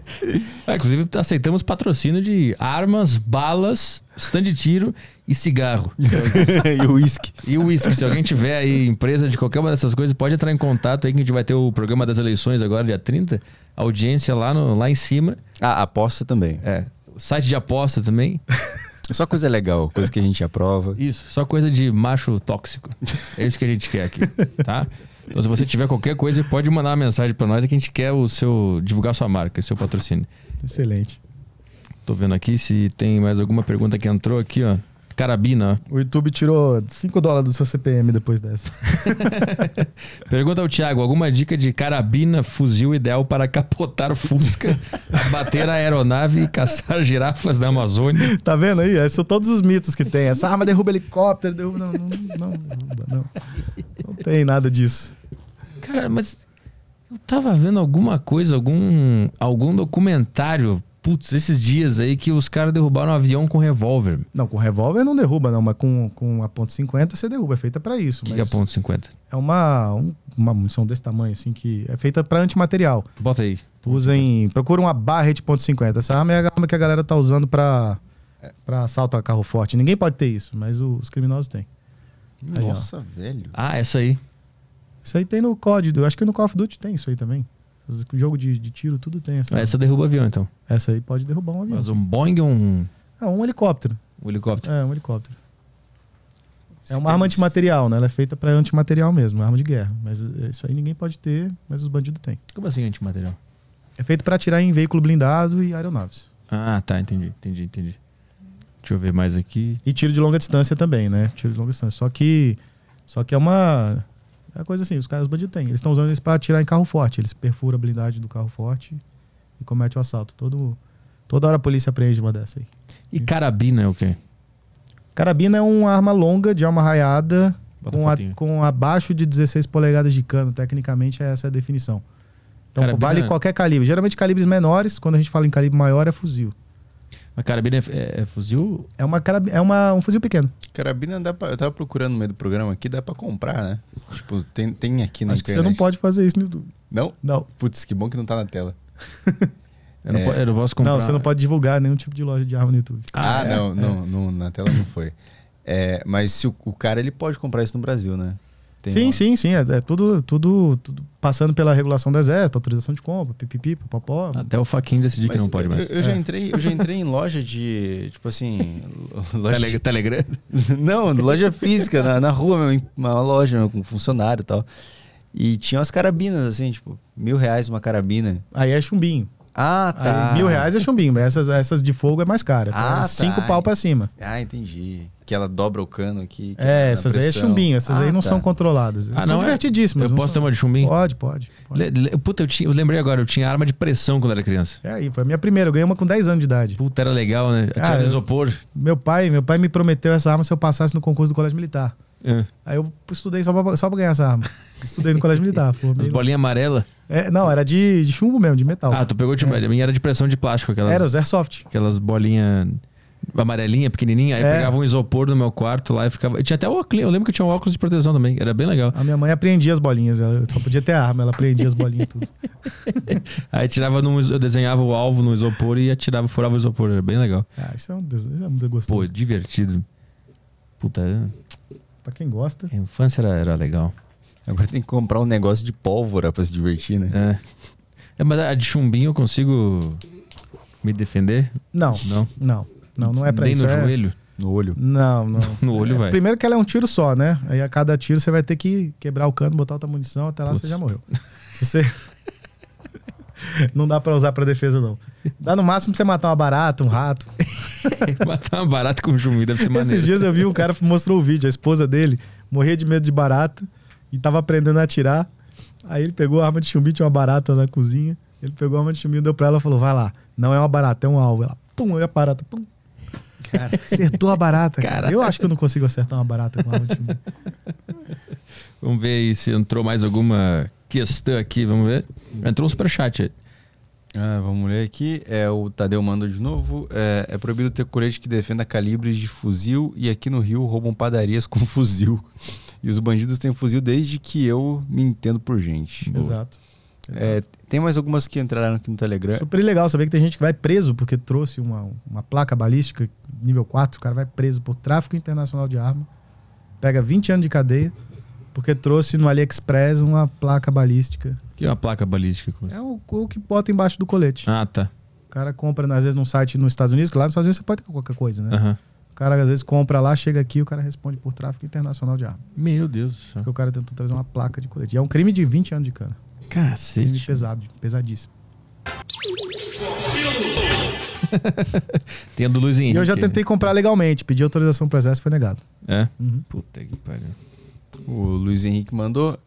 Ah, inclusive, aceitamos patrocínio de armas, balas, stand de tiro e cigarro. e o uísque. E o uísque. Se alguém tiver aí empresa de qualquer uma dessas coisas, pode entrar em contato aí que a gente vai ter o programa das eleições agora, dia 30. Audiência lá, no, lá em cima. Ah, aposta também. É. O site de aposta também. Só coisa legal, coisa que a gente aprova. Isso, só coisa de macho tóxico. É isso que a gente quer aqui, tá? Então, se você tiver qualquer coisa, pode mandar uma mensagem pra nós que a gente quer o seu divulgar sua marca, seu patrocínio. Excelente. Tô vendo aqui se tem mais alguma pergunta que entrou aqui, ó. Carabina. O YouTube tirou 5 dólares do seu CPM depois dessa. Pergunta ao Thiago: alguma dica de carabina, fuzil ideal para capotar Fusca, bater a aeronave e caçar girafas da Amazônia? Tá vendo aí? Esses são todos os mitos que tem. Essa arma derruba helicóptero, derruba. Não, não, não derruba, não. Não tem nada disso. Cara, mas eu tava vendo alguma coisa, algum, algum documentário, putz, esses dias aí que os caras derrubaram um avião com revólver. O Não, com revólver não derruba, não, mas com, com a ponto .50 você derruba. É feita pra isso. que, mas que é ponto 50? É uma, um- uma munição desse tamanho, assim, que é feita pra antimaterial. Bota aí. Usem. Procura uma Barrett ponto .50. Essa arma é a arma que a galera tá usando pra, pra assalto a carro forte. Ninguém pode ter isso, mas o- os criminosos têm. Aí. Nossa, velho. Ah, essa aí. Isso aí tem no eu acho que no Call of Duty tem isso aí também. Jogo de, de tiro, tudo tem essa. Essa derruba avião, então. Essa aí pode derrubar um avião. Mas um Boeing ou um, É um helicóptero. um helicóptero? É, um helicóptero. É uma arma antimaterial, né? Ela é feita pra antimaterial mesmo, arma de guerra. Mas é, isso aí ninguém pode ter, mas os bandidos têm. Como assim antimaterial? É feito pra atirar em veículo blindado e aeronaves. Ah, tá, entendi, entendi, entendi. Deixa eu ver mais aqui. E tiro de longa distância também, né? Tiro de longa distância. Só que, só que é uma, é uma coisa assim, os caras os bandidos têm. Eles estão usando isso pra atirar em carro forte. Eles perfuram a blindagem do carro forte e cometem o assalto. Todo, toda hora a polícia apreende uma dessa aí. E carabina é o quê? Carabina é uma arma longa de alma raiada Bota com, a com abaixo de 16 polegadas de cano. Tecnicamente, essa é a definição. Então, Carabina- vale qualquer calibre. Geralmente, calibres menores, quando a gente fala em calibre maior, é fuzil. A carabina é, é- é fuzil? É, uma carabi- é uma, um fuzil pequeno. Carabina dá pra, eu tava procurando no meio do programa aqui, dá pra comprar, né? Tipo, tem, tem aqui na Acho internet. você não pode fazer isso no YouTube. Não? Não. Putz, que bom que não tá na tela. Eu não, É. po- eu não posso comprar. Não, você não pode divulgar nenhum tipo de loja de arma no YouTube. Ah, é? não, não, não, na tela não foi. É, mas se o, o cara ele pode comprar isso no Brasil, né? Tem sim, uma- sim, sim. É, é tudo, tudo, tudo passando pela regulação do exército, autorização de compra, pipipi, popopó. Até o Faquinho decidir que não pode mais. Eu, eu já É. entrei, eu já entrei em loja de, tipo assim, loja Tele- de- Telegram? Não, loja física, na, na rua mesmo, uma loja mesmo, com funcionário e tal. E tinha umas carabinas, assim, tipo, mil reais uma carabina. Aí é chumbinho. Ah, tá. Aí, mil reais é chumbinho, mas essas, essas de fogo é mais cara. Ah, É tá. Cinco pau pra cima. Ah, entendi. Que ela dobra o cano aqui. que É, essas aí é pressão. chumbinho, essas Ah, aí não tá. são controladas. Ah, são não é? divertidíssimas. Eu não posso ter são- uma de chumbinho? Pode, pode. pode. Le- le- Puta, eu, tinha, eu lembrei agora, eu tinha arma de pressão quando era criança. É aí, foi a minha primeira. Eu ganhei uma com 10 anos de idade. Puta, era legal, né? Tinha Cara, no eu- isopor. Meu pai, meu pai me prometeu essa arma se eu passasse no concurso do colégio militar. É. Aí eu estudei só pra, só pra ganhar essa arma. Estudei no colégio militar. formei As bolinhas amarelas. É, não, era de, de chumbo mesmo, de metal. Ah, tu pegou de. A minha era de pressão de plástico, aquelas, Era os airsoft. aquelas bolinhas amarelinha, pequenininha. Aí É. pegava um isopor no meu quarto lá e ficava. e tinha até óculos. Eu lembro que tinha um óculos de proteção também. Era bem legal. A minha mãe apreendia as bolinhas. Ela só podia ter arma, ela apreendia as bolinhas tudo. Aí tirava num, eu desenhava o alvo no isopor e atirava, furava o isopor. Era bem legal. Ah, isso é, um, isso é muito gostoso. Pô, divertido. Puta, Pra quem gosta. a infância era, era legal. Agora tem que comprar um negócio de pólvora pra se divertir, né? É. É, mas a de chumbinho eu consigo me defender? Não, Não. não. Não, não é pra Nem isso. no é, joelho? No olho. Não, não. No olho É, vai. Primeiro que ela é um tiro só, né? Aí a cada tiro você vai ter que quebrar o cano, botar outra munição, até lá Putz. você já morreu. Se você. não dá pra usar pra defesa, não. Dá no máximo pra você matar uma barata, um rato. Matar uma barata com chumbo deve ser maneiro. Esses dias eu vi um cara mostrou o vídeo, a esposa dele morria de medo de barata e tava aprendendo a atirar. Aí ele pegou a arma de chumbinho, tinha uma barata na cozinha. Ele pegou a arma de chumbinho, deu pra ela e falou: Vai lá, não é uma barata, é um alvo. Ela, pum, aí a barata, pum. Cara, acertou a barata. Cara. Eu acho que eu não consigo acertar uma barata com arma de chumbinho. Vamos ver aí se entrou mais alguma questão aqui. Vamos ver. Entrou um superchat aí. Ah, vamos ler aqui. É, o Tadeu mandou de novo. É, é proibido ter colete que defenda calibres de fuzil e aqui no Rio roubam padarias com fuzil. E os bandidos têm fuzil desde que eu me entendo por gente. Exato. É, tem mais algumas que entraram aqui no Telegram. Super legal saber que tem gente que vai preso porque trouxe uma, uma placa balística nível 4. O cara vai preso por tráfico internacional de arma. Pega 20 anos de cadeia porque trouxe no AliExpress uma placa balística. Que é uma placa balística. É o, o que bota embaixo do colete. Ah, tá. O cara compra, às vezes, num site nos Estados Unidos, que lá nos Estados Unidos você pode ter qualquer coisa, né? Aham. O cara, às vezes, compra lá, chega aqui e o cara responde por tráfico internacional de arma. Meu Deus do céu. Porque o cara tentou trazer uma placa de colete. E é um crime de 20 anos de cana. Cacete. pesado, pesadíssimo. Tem a do Luiz Henrique. eu já tentei comprar legalmente, pedi autorização pro exército, foi negado. É? Uhum. Puta que pariu. O Luiz Henrique mandou.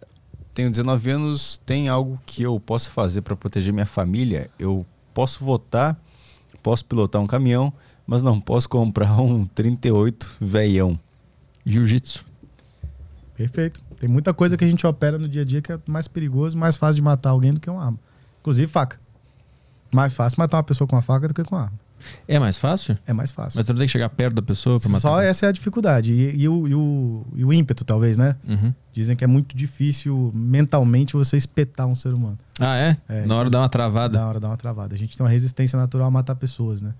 Tenho 19 anos, tem algo que eu possa fazer para proteger minha família? Eu posso votar, posso pilotar um caminhão, mas não posso comprar um 38 veião. Jiu-jitsu. Perfeito. Tem muita coisa que a gente opera no dia a dia que é mais perigoso, mais fácil de matar alguém do que uma arma. Inclusive faca. Mais fácil matar uma pessoa com uma faca do que com uma arma. É mais fácil? É mais fácil. Mas você não tem que chegar perto da pessoa pra matar. Só essa é a dificuldade. E, e o, e o- e o ímpeto, talvez, né? Uhum. Dizem que é muito difícil mentalmente você espetar um ser humano. Ah, é? É, Na hora dá uma travada. Da hora dá uma travada. A gente tem uma resistência natural a matar pessoas, né?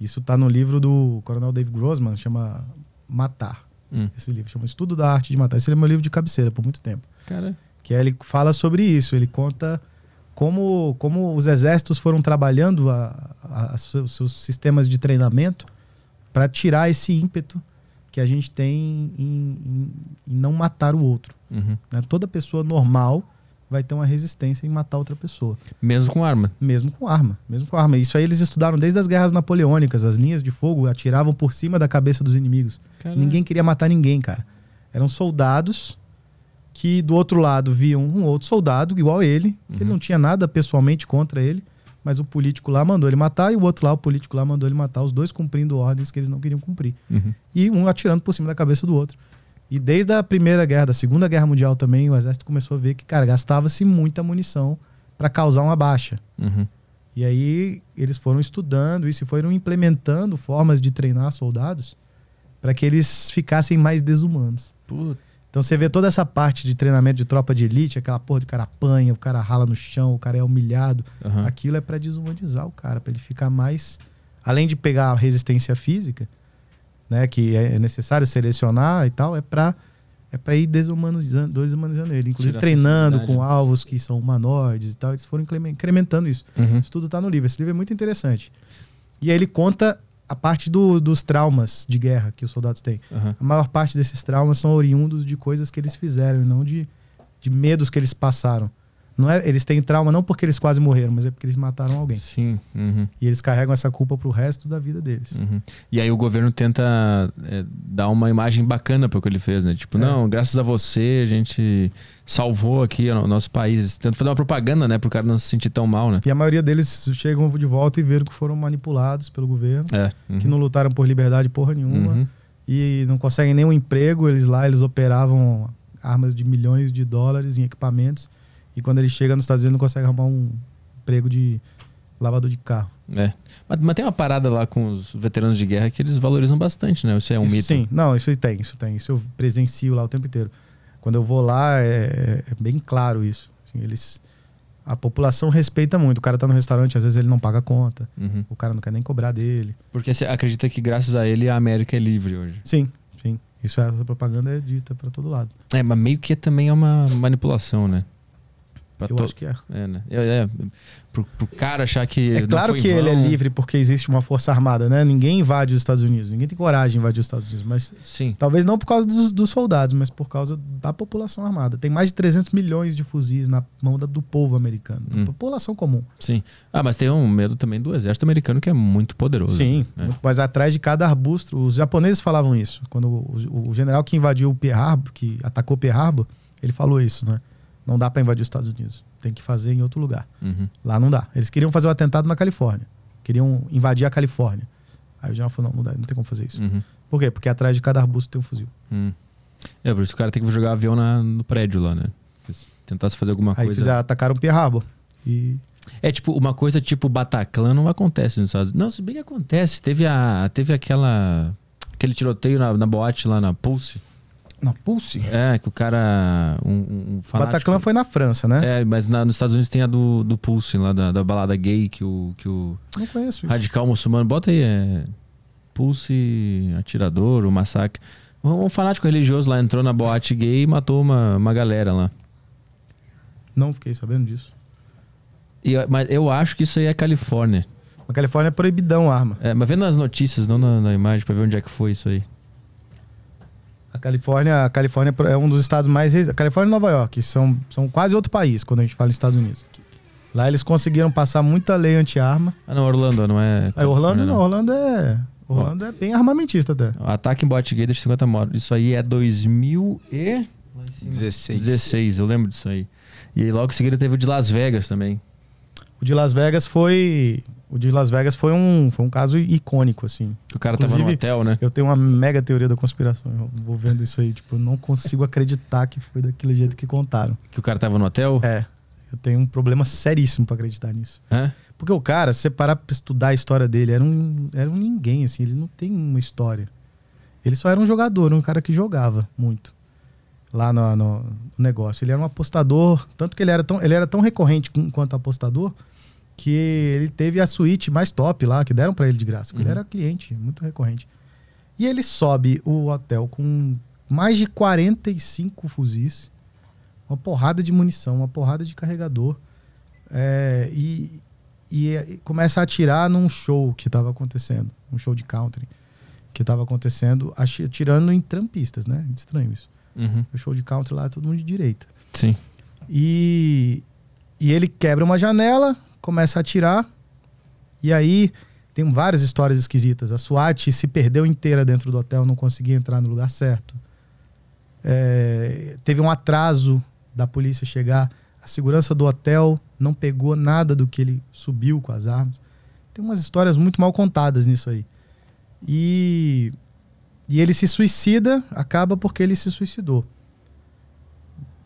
Isso tá no livro do Coronel Dave Grossman, chama Matar. Hum. Esse livro chama Estudo da Arte de Matar. Esse é meu livro de cabeceira por muito tempo. Cara, Que ele fala sobre isso. Ele conta como, como os exércitos foram trabalhando a, a- a seus, seus sistemas de treinamento para tirar esse ímpeto que a gente tem em, em- em não matar o outro. uhum. né? Toda pessoa normal vai ter uma resistência em matar outra pessoa. mesmo com arma. Mesmo com arma. Mesmo com arma. Isso aí eles estudaram desde as guerras napoleônicas. As linhas de fogo atiravam por cima da cabeça dos inimigos. Caralho. Ninguém queria matar ninguém, cara. Eram soldados que do outro lado viam um outro soldado, igual ele, que ele não tinha nada pessoalmente contra ele, mas o político lá mandou ele matar e o outro lá, o político lá, mandou ele matar, os dois cumprindo ordens que eles não queriam cumprir. Uhum. E um atirando por cima da cabeça do outro. E desde a Primeira Guerra, da Segunda Guerra Mundial também, o exército começou a ver que, cara, gastava-se muita munição para causar uma baixa. Uhum. E aí eles foram estudando isso e foram implementando formas de treinar soldados para que eles ficassem mais desumanos. Puta. Então você vê toda essa parte de treinamento de tropa de elite, aquela porra de cara apanha, o cara rala no chão, o cara é humilhado. Aham. Aquilo é para desumanizar o cara, para ele ficar mais além de pegar a resistência física, né, que é necessário selecionar e tal, é para é para ir desumanizando, desumanizando ele, inclusive treinando com alvos que são humanoides e tal, eles foram incremen- incrementando isso. Uhum. Isso tudo tá no livro. Esse livro é muito interessante. E aí ele conta a parte do- dos traumas de guerra que os soldados têm. Aham. A maior parte desses traumas são oriundos de coisas que eles fizeram e não de, de medos que eles passaram. Não é, eles têm trauma não porque eles quase morreram, mas é porque eles mataram alguém. Sim. Uhum. E eles carregam essa culpa pro resto da vida deles. Uhum. E aí o governo tenta é, dar uma imagem bacana pro que ele fez, né? Tipo, É. não, graças a você a gente salvou aqui o nosso país. Tenta fazer uma propaganda, né? Pro cara não se sentir tão mal, né? E a maioria deles chegam de volta e viram que foram manipulados pelo governo, É. Uhum. que não lutaram por liberdade porra nenhuma. Uhum. e não conseguem nenhum emprego. Eles lá, eles operavam armas de milhões de dólares em equipamentos. E quando ele chega nos Estados Unidos, não consegue arrumar um emprego de lavador de carro. É. Mas, mas tem uma parada lá com os veteranos de guerra que eles valorizam bastante, né? Isso é um isso mito. sim, não, isso tem, isso tem. Isso eu presencio lá o tempo inteiro. Quando eu vou lá, é, é bem claro isso. Assim, eles, a população respeita muito. O cara tá no restaurante, às vezes ele não paga a conta. Uhum. O cara não quer nem cobrar dele. Porque você acredita que graças a ele a América é livre hoje. Sim, sim. Isso essa propaganda é dita para todo lado. É, mas meio que também é uma manipulação, né? Eu to- acho que é. É, né? É, é, pro, pro cara achar que. É claro que ele é livre porque existe uma força armada, né? Ninguém invade os Estados Unidos, ninguém tem coragem de invadir os Estados Unidos, mas Sim. talvez não por causa dos, dos soldados, mas por causa da população armada. Tem mais de 300 milhões de fuzis na mão da- do povo americano, da Hum. população comum. Sim. Ah, mas tem um medo também do exército americano que é muito poderoso. Sim, né? mas atrás de cada arbusto, os japoneses falavam isso. Quando o, o general que invadiu o Pearl Harbor, que atacou Pearl Harbor, ele falou isso, né? Não dá para invadir os Estados Unidos, tem que fazer em outro lugar. Uhum. Lá não dá. Eles queriam fazer o atentado na Califórnia, queriam invadir a Califórnia. Aí o general falou: não, não, dá, não tem como fazer isso. Uhum. Por quê? Porque atrás de cada arbusto tem um fuzil. Hum. É, por isso o cara tem que jogar avião na- no prédio lá, né? Tentasse fazer alguma Aí coisa. fizeram, atacaram o Pearl Harbor. E É tipo, uma coisa tipo Bataclan não acontece nos Estados Unidos. Não, se bem que acontece. Teve, a, teve aquela. aquele tiroteio na, na boate lá na Pulse. Na Pulse. É, que o cara. Um, um O fanático- Bataclan foi na França, né? É, mas na- nos Estados Unidos tem a do, do Pulse, lá da, da balada gay, que o, que o Não conheço isso. radical muçulmano. Bota aí, é. Pulse atirador, o massacre. Um, um fanático religioso lá entrou na boate gay e matou uma, uma galera lá. Não fiquei sabendo disso. E, mas eu acho que isso aí é Califórnia. Na Califórnia é proibidão a arma. É, mas vendo nas notícias, não na, na imagem, pra ver onde é que foi isso aí. A Califórnia, a Califórnia é um dos estados mais. A Califórnia e Nova York são, são quase outro país quando a gente fala em Estados Unidos. Lá eles conseguiram passar muita lei anti-arma. Ah, não, Orlando, não é. Aí Orlando Califórnia, não, Orlando é. Orlando é bem armamentista até. O Ataque em boate gay deixa 50 mortos. Isso aí é 2016. 16. eu lembro disso aí. E logo em seguida teve o de Las Vegas também. O de Las Vegas foi. O de Las Vegas foi um, foi um caso icônico, assim. O cara tava no Inclusive, hotel, né? Eu tenho uma mega teoria da conspiração. Eu vou vendo isso aí, tipo, eu não consigo acreditar que foi daquele jeito que contaram. Que o cara tava no hotel? É. Eu tenho um problema seríssimo pra acreditar nisso. É? Porque o cara, se você parar pra estudar a história dele, era um, era um ninguém, assim, ele não tem uma história. Ele só era um jogador, um cara que jogava muito lá no, no negócio. Ele era um apostador, tanto que ele era tão, ele era tão recorrente com- quanto apostador que ele teve a suíte mais top lá, que deram pra ele de graça. porque Ele Uhum. era cliente, muito recorrente. E ele sobe o hotel com mais de 45 fuzis, uma porrada de munição, uma porrada de carregador. É, e, e, e começa a atirar num show que estava acontecendo, um show de country que estava acontecendo, ati- atirando em trampistas, né? Estranho isso. Uhum. O show de country lá é todo mundo de direita. Sim. E, e ele quebra uma janela, começa a atirar. E aí tem várias histórias esquisitas. A SWAT se perdeu inteira dentro do hotel, não conseguia entrar no lugar certo. É, teve um atraso da polícia chegar. A segurança do hotel não pegou nada do que ele subiu com as armas. Tem umas histórias muito mal contadas nisso aí. E, e ele se suicida, acaba porque ele se suicidou.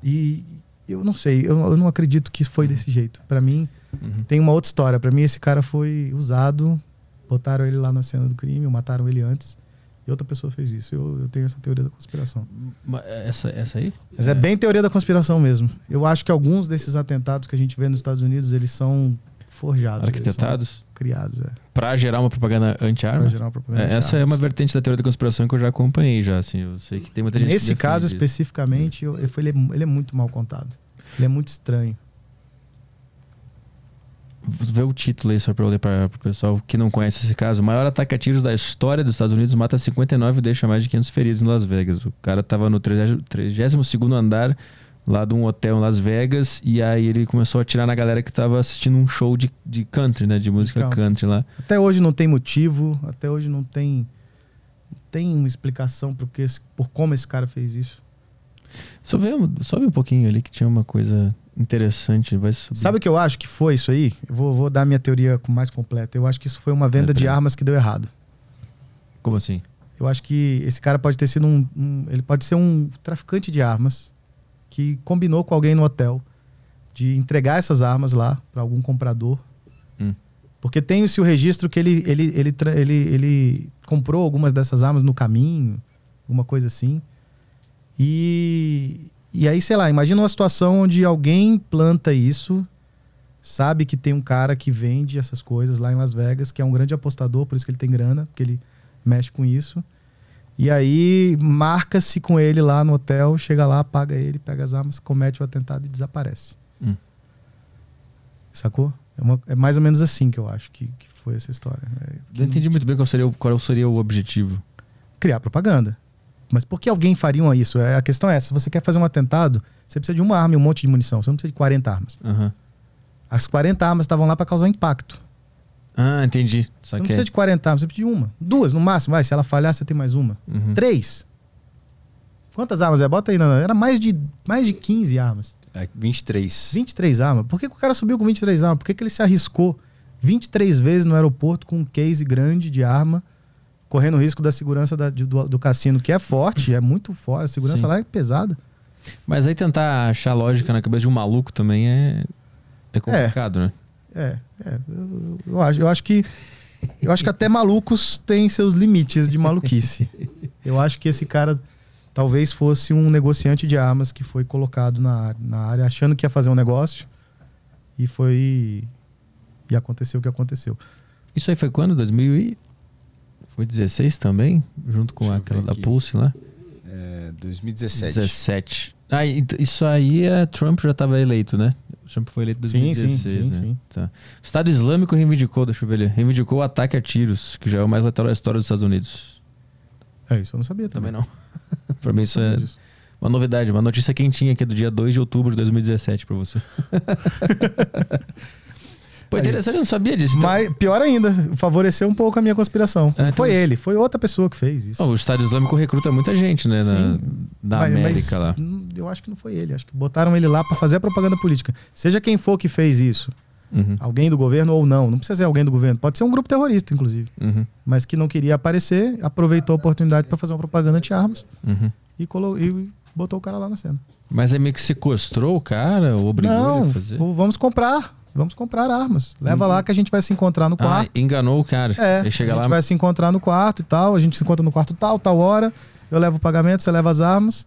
E eu não sei, eu, eu não acredito que foi desse jeito. Pra mim, Uhum. tem uma outra história. Pra mim, esse cara foi usado, botaram ele lá na cena do crime, mataram ele antes, e outra pessoa fez isso. Eu, eu tenho essa teoria da conspiração. Ma- Essa, essa aí? Mas é bem teoria da conspiração mesmo. Eu acho que alguns desses atentados que a gente vê nos Estados Unidos, eles são forjados. Arquitetados? criados, é. Pra gerar uma propaganda anti-arma? É, essa é uma vertente da teoria da conspiração que eu já acompanhei já, assim. Eu sei que tem muita gente Nesse caso isso. especificamente, eu, eu, ele, é, ele é muito mal contado. Ele é muito estranho. Vê o título aí só pra eu ler pra, pro pessoal que não conhece esse caso. O maior ataque a tiros da história dos Estados Unidos mata 59 e deixa mais de 500 feridos em Las Vegas. O cara tava no 32º andar lá de um hotel em Las Vegas e aí ele começou a atirar na galera que tava assistindo um show de, de country, né? De música country. country lá. Até hoje não tem motivo, até hoje não tem, tem uma explicação por, que, por como esse cara fez isso. Só vê, sobe um pouquinho ali que tinha uma coisa interessante. Vai subir. Sabe o que eu acho que foi isso aí? Eu vou, vou dar minha teoria mais completa. Eu acho que isso foi uma venda É, de armas que deu errado. Como assim? Eu acho que esse cara pode ter sido um, um- Ele pode ser um traficante de armas que combinou com alguém no hotel de entregar essas armas lá para algum comprador. Hum. Porque tem-se o registro que ele, ele, ele, ele, ele comprou algumas dessas armas no caminho, alguma coisa assim. E, e aí, sei lá, imagina uma situação onde alguém planta isso, sabe que tem um cara que vende essas coisas lá em Las Vegas, que é um grande apostador, por isso que ele tem grana, porque ele mexe com isso. E aí marca-se com ele lá no hotel, chega lá, paga ele, pega as armas, comete o atentado e desaparece. Hum. Sacou? É, uma- é mais ou menos assim que eu acho que, que foi essa história. É, Não entendi muito bem qual seria, o- qual seria o objetivo. criar propaganda. Mas por que alguém faria isso? É, a questão é essa. Se você quer fazer um atentado, você precisa de uma arma e um monte de munição. Você não precisa de 40 armas. Aham. As 40 armas estavam lá para causar impacto. Ah, entendi. Você não que precisa de 40 armas, você precisa de uma. Duas no máximo. Vai, se ela falhar, você tem mais uma. Uhum. Três. Quantas armas é? Bota aí, Nana. Era mais de, mais de 15 armas. É, 23. 23 armas. Por que, que o cara subiu com 23 armas? Por que, que ele se arriscou 23 vezes no aeroporto com um case grande de arma, correndo o risco da segurança da- de- do, do cassino, que é forte, é muito forte. A segurança Sim. lá é pesada. Mas aí tentar achar lógica na cabeça de um maluco também é, é complicado, né? É, é eu, eu acho, eu acho que eu acho que até malucos têm seus limites de maluquice. Eu acho que esse cara talvez fosse um negociante de armas que foi colocado na, na área achando que ia fazer um negócio e foi e aconteceu o que aconteceu. Isso aí foi quando? 2000 e... Foi 16 também? Junto com Deixa aquela da. Pulse lá? É, 2017. 17. Ah, e- isso aí é Trump já estava eleito, né? O Trump foi eleito em Sim, 2016, sim, sim, né? sim. Tá. O Estado Islâmico reivindicou, deixa eu ver ali, reivindicou o ataque a tiros, que já é o mais letal da história dos Estados Unidos. É isso, eu não sabia também. Também não. pra mim isso é disso. uma novidade, uma notícia quentinha aqui do dia 2 de outubro de 2017 pra você. Pô, interessante, eu não sabia disso. Então, Mas pior ainda, favoreceu um pouco a minha conspiração. É, não foi então- ele, foi outra pessoa que fez isso. ó, o Estado Islâmico recruta muita gente, né? Na, Sim. da Mas- América mas, lá. Eu acho que não foi ele. Acho que botaram ele lá pra fazer a propaganda política. Seja quem for que fez isso, Uhum, alguém do governo ou não, não precisa ser alguém do governo, pode ser um grupo terrorista, inclusive, uhum, mas que não queria aparecer, aproveitou a oportunidade pra fazer uma propaganda anti-armas uhum. e, colo- e botou o cara lá na cena. Mas é meio que sequestrou o cara, ou obrigou ele não, a fazer? vamos comprar. Vamos comprar armas. Leva lá que a gente vai se encontrar no Ah, quarto. enganou o cara. É, a gente lá, vai se encontrar no quarto e tal. A gente se encontra no quarto tal, tal hora. Eu levo o pagamento, você leva as armas.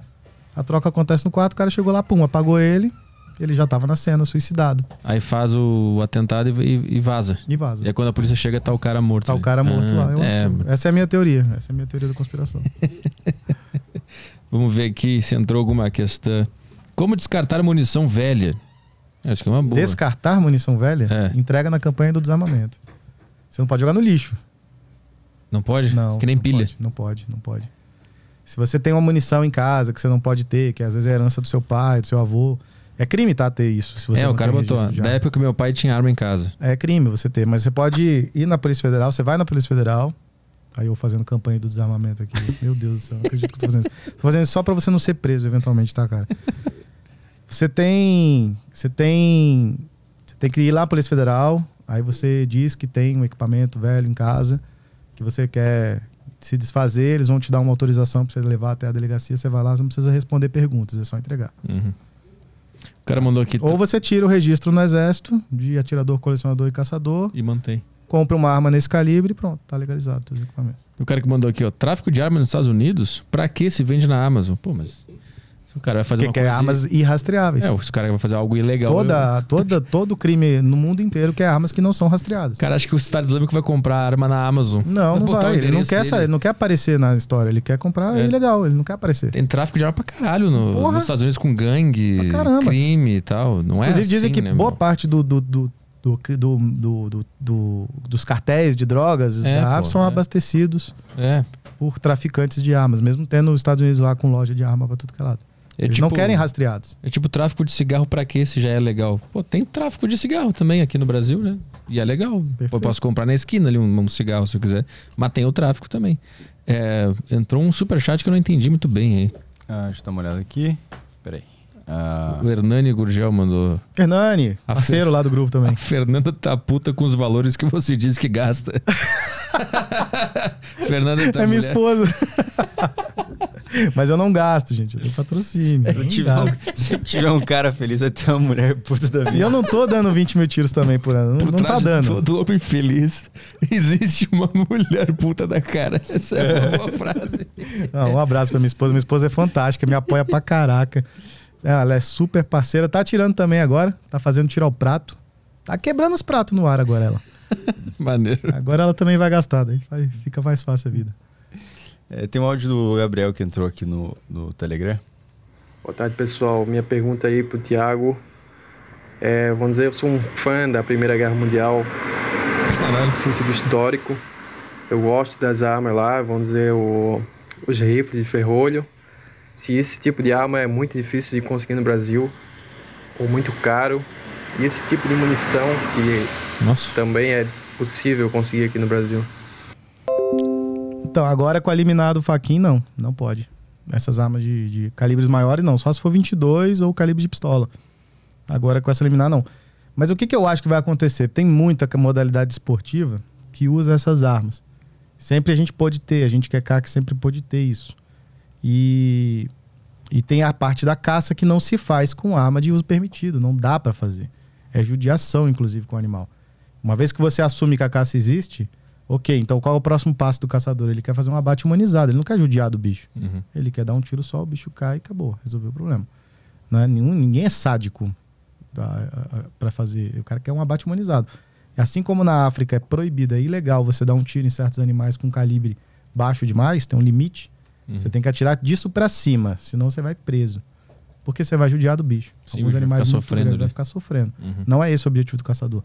A troca acontece no quarto, o cara chegou lá, pum, apagou ele. Ele já tava na cena, suicidado. aí faz o atentado e, e- vaza. E vaza. E aí quando a polícia chega, tá o cara morto. Tá o ali. cara morto Ah, lá. Eu- é, Essa é a minha teoria. Essa é a minha teoria da conspiração. vamos ver aqui se entrou alguma questão. Como descartar munição velha? Acho que é uma boa. Descartar munição velha, É. entrega na campanha do desarmamento. Você não pode jogar no lixo. Não pode? Não. Que nem não pilha. pode, não pode, não pode. Se você tem uma munição em casa que você não pode ter, que às vezes é herança do seu pai, do seu avô, é crime, tá? Ter isso. Se você é, o cara botou. Da época que meu pai tinha arma em casa. É crime você ter, mas você pode ir na Polícia Federal, você vai na Polícia Federal. Aí eu fazendo campanha do desarmamento aqui. Meu Deus do céu, não acredito que eu tô fazendo isso. Tô fazendo isso só pra você não ser preso eventualmente, tá, cara? Você tem. Você tem. Você tem que ir lá na Polícia Federal. Aí você diz que tem um equipamento velho em casa, que você quer se desfazer, eles vão te dar uma autorização pra você levar até a delegacia, você vai lá, você não precisa responder perguntas, é só entregar. Uhum. O cara mandou aqui. Ou você tira o registro no exército de atirador, colecionador e caçador, E mantém. compra uma arma nesse calibre e pronto, tá legalizado todos os equipamentos. O cara que mandou aqui, ó. Tráfico de armas nos Estados Unidos? Pra que se vende na Amazon? Pô, mas. O cara vai fazer Que uma quer coisa. armas irrastreáveis. É, se o cara vai fazer algo ilegal. eu- toda, toda, todo crime no mundo inteiro quer armas que não são rastreadas. O cara acha que o Estado Islâmico vai comprar arma na Amazon. Não, não vai. Ele não, quer, dele. não quer aparecer na história, ele quer comprar É. ilegal, ele não quer aparecer. Tem tráfico de arma pra caralho no- Porra. nos Estados Unidos com gangue, crime e tal. Não é Inclusive, dizem assim, que né, boa meu? parte do, do, do, do, do, do- do- do- dos cartéis de drogas É, da são é. abastecidos É. por traficantes de armas, mesmo tendo os Estados Unidos lá com loja de arma pra tudo que é lado. É Eles tipo- não querem rastreados. É tipo tráfico de cigarro pra quê se já é legal? Pô, tem tráfico de cigarro também aqui no Brasil, né? E é legal. Pô, Perfeito. posso comprar na esquina ali um, um cigarro se eu quiser. Mas tem o tráfico também. É, entrou um superchat que eu não entendi muito bem aí. Ah, deixa eu dar uma olhada aqui. Peraí. Ah, O Hernani Gurgel mandou. Hernani, A parceiro lá do grupo também. A Fernanda tá puta com os valores que você diz que gasta. Fernanda tá É minha mulher- esposa. Mas eu não gasto, gente. Eu tenho patrocínio. eu se nem tiver, um, se tiver um cara feliz, vai ter uma mulher puta da E vida. eu não tô dando 20 mil tiros também por ano. Não, Por não tá dando. Todo homem feliz existe uma mulher puta da cara. Essa é uma boa frase. Não, um abraço pra minha esposa. Minha esposa é fantástica, me apoia pra caraca. Ela é super parceira. Tá tirando também agora. Tá fazendo tirar o prato. Tá quebrando os pratos no ar agora ela. Maneiro. Agora ela também vai gastar. Daí fica mais fácil a vida. É, tem um áudio do Gabriel que entrou aqui no, no Telegram. Boa tarde, pessoal. Minha pergunta aí pro Tiago É, vamos dizer, eu sou um fã da Primeira Guerra Mundial no sentido histórico. Eu gosto das armas lá, vamos dizer, o, os rifles de ferrolho. Se esse tipo de arma é muito difícil de conseguir no Brasil, ou muito caro, e esse tipo de munição, se Nossa. também é possível conseguir aqui no Brasil. Então, agora com a eliminado faquin, não. Não pode. Essas armas de, de calibres maiores, não. Só se for 22 ou calibre de pistola. Agora com essa eliminar, não. Mas o que, que eu acho que vai acontecer? Tem muita modalidade esportiva que usa essas armas. Sempre a gente pode ter, a gente que é CAC sempre pode ter isso. E, e tem a parte da caça que não se faz com arma de uso permitido, não dá para fazer. É judiação, inclusive, com o animal. Uma vez que você assume que a caça existe, ok, então qual é o próximo passo do caçador? Ele quer fazer um abate humanizado, ele não quer judiar do bicho. Uhum. Ele quer dar um tiro só, o bicho cai e acabou, resolveu o problema. Não é nenhum, ninguém é sádico para fazer. O cara quer um abate humanizado. E assim como na África é proibido, é ilegal você dar um tiro em certos animais com calibre baixo demais, tem um limite. Uhum. Você tem que atirar disso para cima, senão você vai preso. Porque você vai judiar do bicho. Sim, Alguns animais ficar muito sofrendo grandes vai ficar sofrendo. Uhum. Não é esse o objetivo do caçador.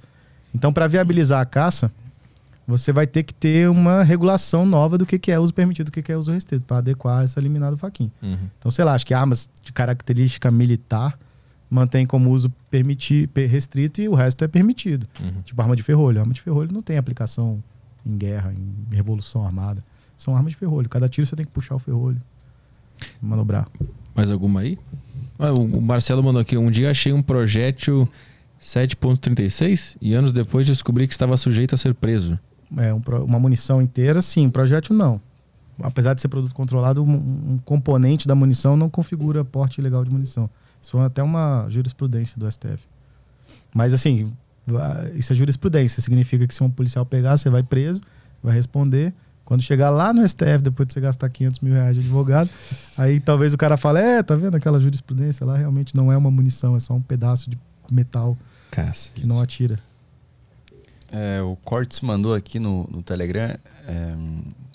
Então, para viabilizar a caça, você vai ter que ter uma regulação nova do que, que é uso permitido do que, que é uso restrito, para adequar essa eliminada faquinha. Uhum. Então, sei lá, acho que armas de característica militar mantém como uso permiti per- restrito e o resto é permitido. Uhum. Tipo arma de ferrolho. Arma de ferrolho não tem aplicação em guerra, em revolução armada. São armas de ferrolho. Cada tiro você tem que puxar o ferrolho. Manobrar. Mais alguma aí? Ah, o Marcelo mandou aqui. Um dia achei um projétil 7.36 e anos depois descobri que estava sujeito a ser preso. É, um uma munição inteira, sim. Projétil, não. Apesar de ser produto controlado, um, um componente da munição não configura porte ilegal de munição. Isso foi até uma jurisprudência do STF. Mas, assim, isso é jurisprudência. Significa que se um policial pegar, você vai preso, vai responder. Quando chegar lá no STF, depois de você gastar 500 mil reais de advogado, aí talvez o cara fale: É, tá vendo aquela jurisprudência lá? Realmente não é uma munição, é só um pedaço de metal que não atira. É, o Cortes mandou aqui no, no Telegram. é,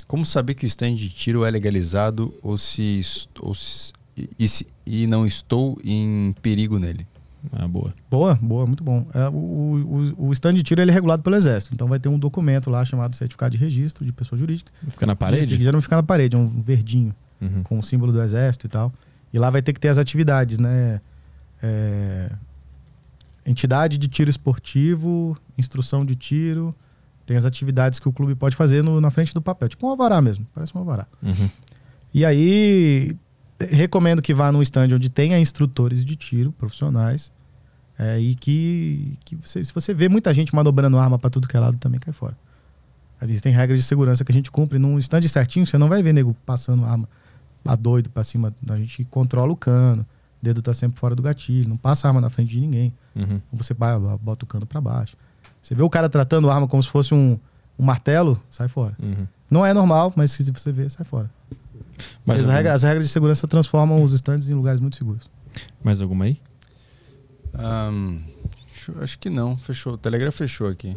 como saber que o stand de tiro é legalizado ou se, ou se- e, se- e não estou em perigo nele? Ah, boa. Boa, boa, muito bom. É, o, o, o stand de tiro ele é regulado pelo Exército, então vai ter um documento lá chamado certificado de registro de pessoa jurídica. Fica na parede? Já não fica na parede, é um verdinho Uhum. com o símbolo do Exército e tal. E lá vai ter que ter as atividades, né? É, entidade de tiro esportivo, instrução de tiro, tem as atividades que o clube pode fazer no- na frente do papel, tipo um alvará mesmo, parece um alvará. Uhum. E aí, recomendo que vá num stand onde tenha instrutores de tiro profissionais é, e que, que você- se você vê muita gente manobrando arma para tudo que é lado, também cai fora. Existem regras de segurança que a gente cumpre. Num stand certinho, você não vai ver nego passando arma a doido para cima. A gente controla o cano, dedo tá sempre fora do gatilho, não passa arma na frente de ninguém. Uhum. Você vai, bota o cano para baixo. Você vê o cara tratando a arma como se fosse um, um martelo, sai fora. Uhum. Não é normal, mas se você vê, sai fora. Mais, As, regras, as regras de segurança transformam os stands em lugares muito seguros. mais alguma aí? Eu- acho que não. Fechou. O Telegram fechou aqui.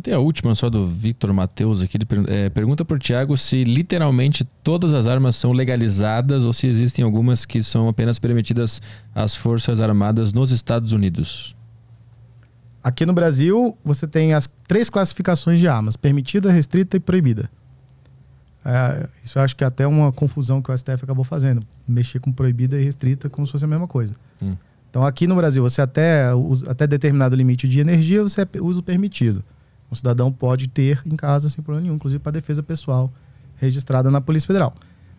Tem a última só do Victor Matheus aqui. Ele é, pergunta pro Thiago se literalmente todas as armas são legalizadas ou se existem algumas que são apenas permitidas às Forças Armadas nos Estados Unidos. Aqui no Brasil, você tem as três classificações de armas: permitida, restrita e proibida. É, isso eu acho que é até uma confusão que o STF acabou fazendo. Mexer com proibida e restrita como se fosse a mesma coisa. Hum. Então, aqui no Brasil, você até, usa- até determinado limite de energia, você é uso permitido. O cidadão pode ter em casa sem problema nenhum, inclusive para defesa pessoal, registrada na Polícia Federal.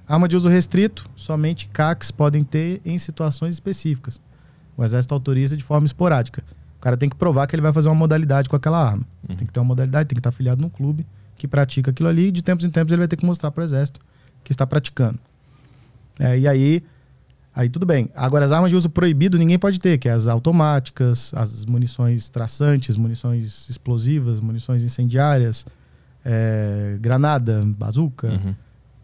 Arma de uso restrito, somente CACs podem ter em situações específicas. O Exército autoriza de forma esporádica. O cara tem que provar que ele vai fazer uma modalidade com aquela arma. Uhum. Tem que ter uma modalidade, tem que estar afiliado num clube que pratica aquilo ali. E de tempos em tempos ele vai ter que mostrar para o Exército que está praticando. É, e aí, aí tudo bem. Agora, as armas de uso proibido ninguém pode ter, que é as automáticas, as munições traçantes, munições explosivas, munições incendiárias, é, granada, bazuca,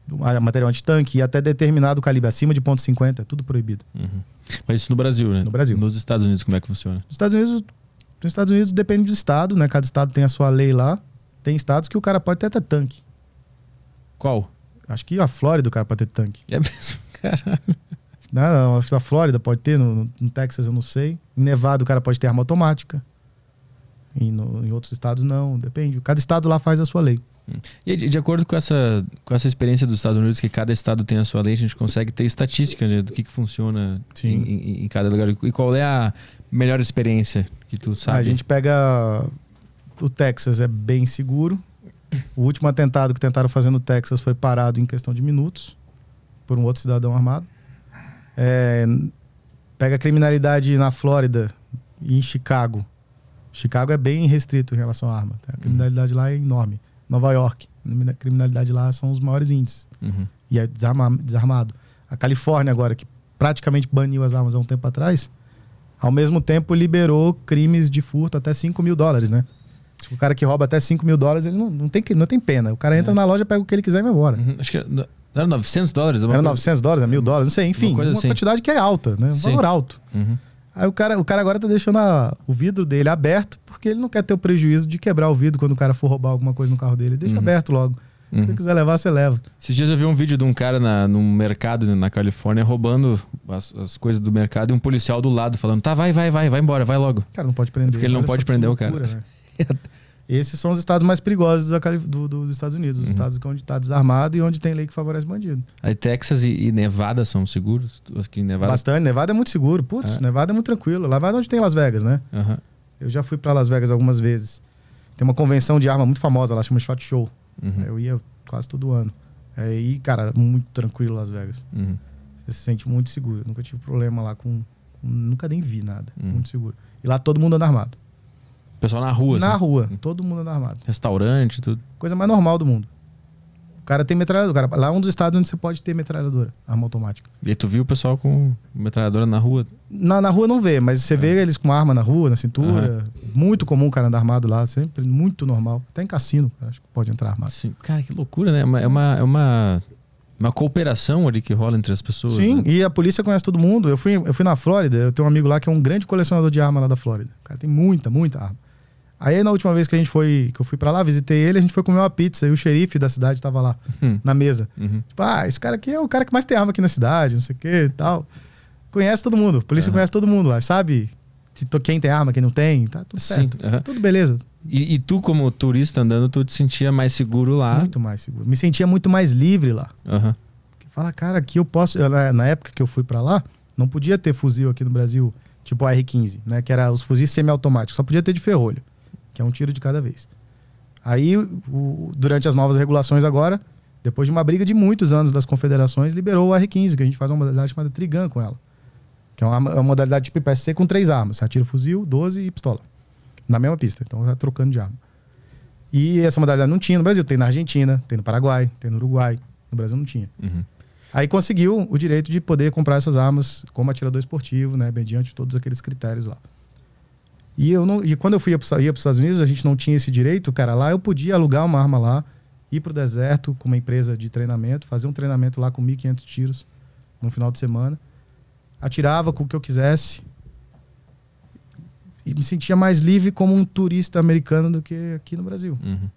Uhum. material antitanque e até determinado calibre, acima de ponto .50, é tudo proibido. Uhum. Mas isso no Brasil, né? No Brasil. Nos Estados Unidos, como é que funciona? Nos Estados Unidos, nos Estados Unidos depende do estado, né? Cada estado tem a sua lei lá. Tem estados que o cara pode ter até tanque. Qual? Acho que a Flórida o cara pode ter tanque. É mesmo, caralho. Né, acho que na Flórida pode ter, no, no Texas eu não sei. Em Nevada o cara pode ter arma automática. E no- em outros estados não, depende. Cada estado lá faz a sua lei. E de, acordo com essa, com essa experiência dos Estados Unidos, que cada estado tem a sua lei, a gente consegue ter estatísticas né, do que, que funciona em, em- em cada lugar. E qual é a melhor experiência que tu sabe? A gente pega. O Texas é bem seguro. O último atentado que tentaram fazer no Texas foi parado em questão de minutos por um outro cidadão armado. É, pega a criminalidade na Flórida e em Chicago. Chicago é bem restrito em relação à arma. tá? A criminalidade lá é enorme. Nova York, a criminalidade lá são os maiores índices. Uhum. E é desarma- desarmado. A Califórnia agora, que praticamente baniu as armas há um tempo atrás, ao mesmo tempo liberou crimes de furto até 5 mil dólares, né? Se o cara que rouba até 5 mil dólares, ele não, não, tem, não tem pena. O cara entra na loja, pega o que ele quiser e vai embora. Uhum. Acho que não era 900 dólares? Era coisa- 900 dólares, é mil dólares, não sei. Enfim, Uma assim. quantidade que é alta, né? Um Sim. valor alto. Uhum. Aí o cara, o cara agora tá deixando a- o vidro dele aberto porque ele não quer ter o prejuízo de quebrar o vidro quando o cara for roubar alguma coisa no carro dele. Deixa Uhum. aberto logo. Se você quiser levar, você leva. Esses dias eu vi um vídeo de um cara na, num mercado na Califórnia roubando as, as coisas do mercado e um policial do lado falando: tá, vai, vai, vai, vai embora, vai logo. O cara não pode prender. Porque ele não pode prender o cara. loucura, né? Esses são os estados mais perigosos do- do- dos Estados Unidos. Os Uhum. estados onde está desarmado e onde tem lei que favorece bandido. Aí Texas e, e Nevada são seguros? Aqui Nevada. Bastante. Nevada é muito seguro. Putz, É. Nevada é muito tranquilo. Lá vai onde tem Las Vegas, né? Aham. Eu já fui para Las Vegas algumas vezes. Tem uma convenção de arma muito famosa lá, chama Shot Show. Uhum. Eu ia quase todo ano. Aí, cara, muito tranquilo Las Vegas. Uhum. Você se sente muito seguro. Eu nunca tive problema lá com. com- nunca nem vi nada. Uhum. Muito seguro. E lá todo mundo anda armado. Pessoal na rua, Na assim. rua, todo mundo anda armado. Restaurante, tudo. Coisa mais normal do mundo. O cara tem metralhadora. Cara, lá é um dos estados onde você pode ter metralhadora, arma automática. E tu viu o pessoal com metralhadora na rua? Na, na rua não vê, mas você vê eles com arma na rua, na cintura. Muito comum o cara andar armado lá, sempre muito normal. Até em cassino, acho que pode entrar armado. Sim. Cara, que loucura, né? É uma, é uma, é uma, uma cooperação ali que rola entre as pessoas. Sim, né? e a polícia conhece todo mundo. Eu fui, eu fui na Flórida, eu tenho um amigo lá que é um grande colecionador de arma lá da Flórida. O cara tem muita, muita arma. Aí na última vez que a gente foi, que eu fui pra lá, visitei ele, a gente foi comer uma pizza e o xerife da cidade tava lá, Hum. na mesa. Uhum. Tipo, ah, esse cara aqui é o cara que mais tem arma aqui na cidade, não sei o que e tal. Conhece todo mundo, a polícia Aham. conhece todo mundo lá, sabe quem tem arma, quem não tem, tá tudo certo. aham. Tudo beleza. E, e tu, como turista andando, tu te sentia mais seguro lá? Muito mais seguro. Me sentia muito mais livre lá. Aham. Fala, cara, aqui eu posso. eu, na, na época que eu fui pra lá, não podia ter fuzil aqui no Brasil, tipo o R15, né? Que era os fuzis semiautomáticos, só podia ter de ferrolho, que é um tiro de cada vez. Aí, o- durante as novas regulações agora, depois de uma briga de muitos anos das confederações, liberou o R15, que a gente faz uma modalidade chamada Trigun com ela. Que é uma, é uma modalidade tipo IPSC com três armas. Você atira fuzil, 12 e pistola. Na mesma pista. Então, vai trocando de arma. E essa modalidade não tinha no Brasil. Tem na Argentina, tem no Paraguai, tem no Uruguai. No Brasil não tinha. Uhum. Aí conseguiu o direito de poder comprar essas armas como atirador esportivo, né? Mediante todos aqueles critérios lá. E, eu não, e quando eu fui ia para os Estados Unidos, a gente não tinha esse direito, cara. Lá eu podia alugar uma arma lá, ir pro deserto com uma empresa de treinamento, fazer um treinamento lá com 1.500 tiros no final de semana. Atirava com o que eu quisesse. E me sentia mais livre como um turista americano do que aqui no Brasil. Uhum.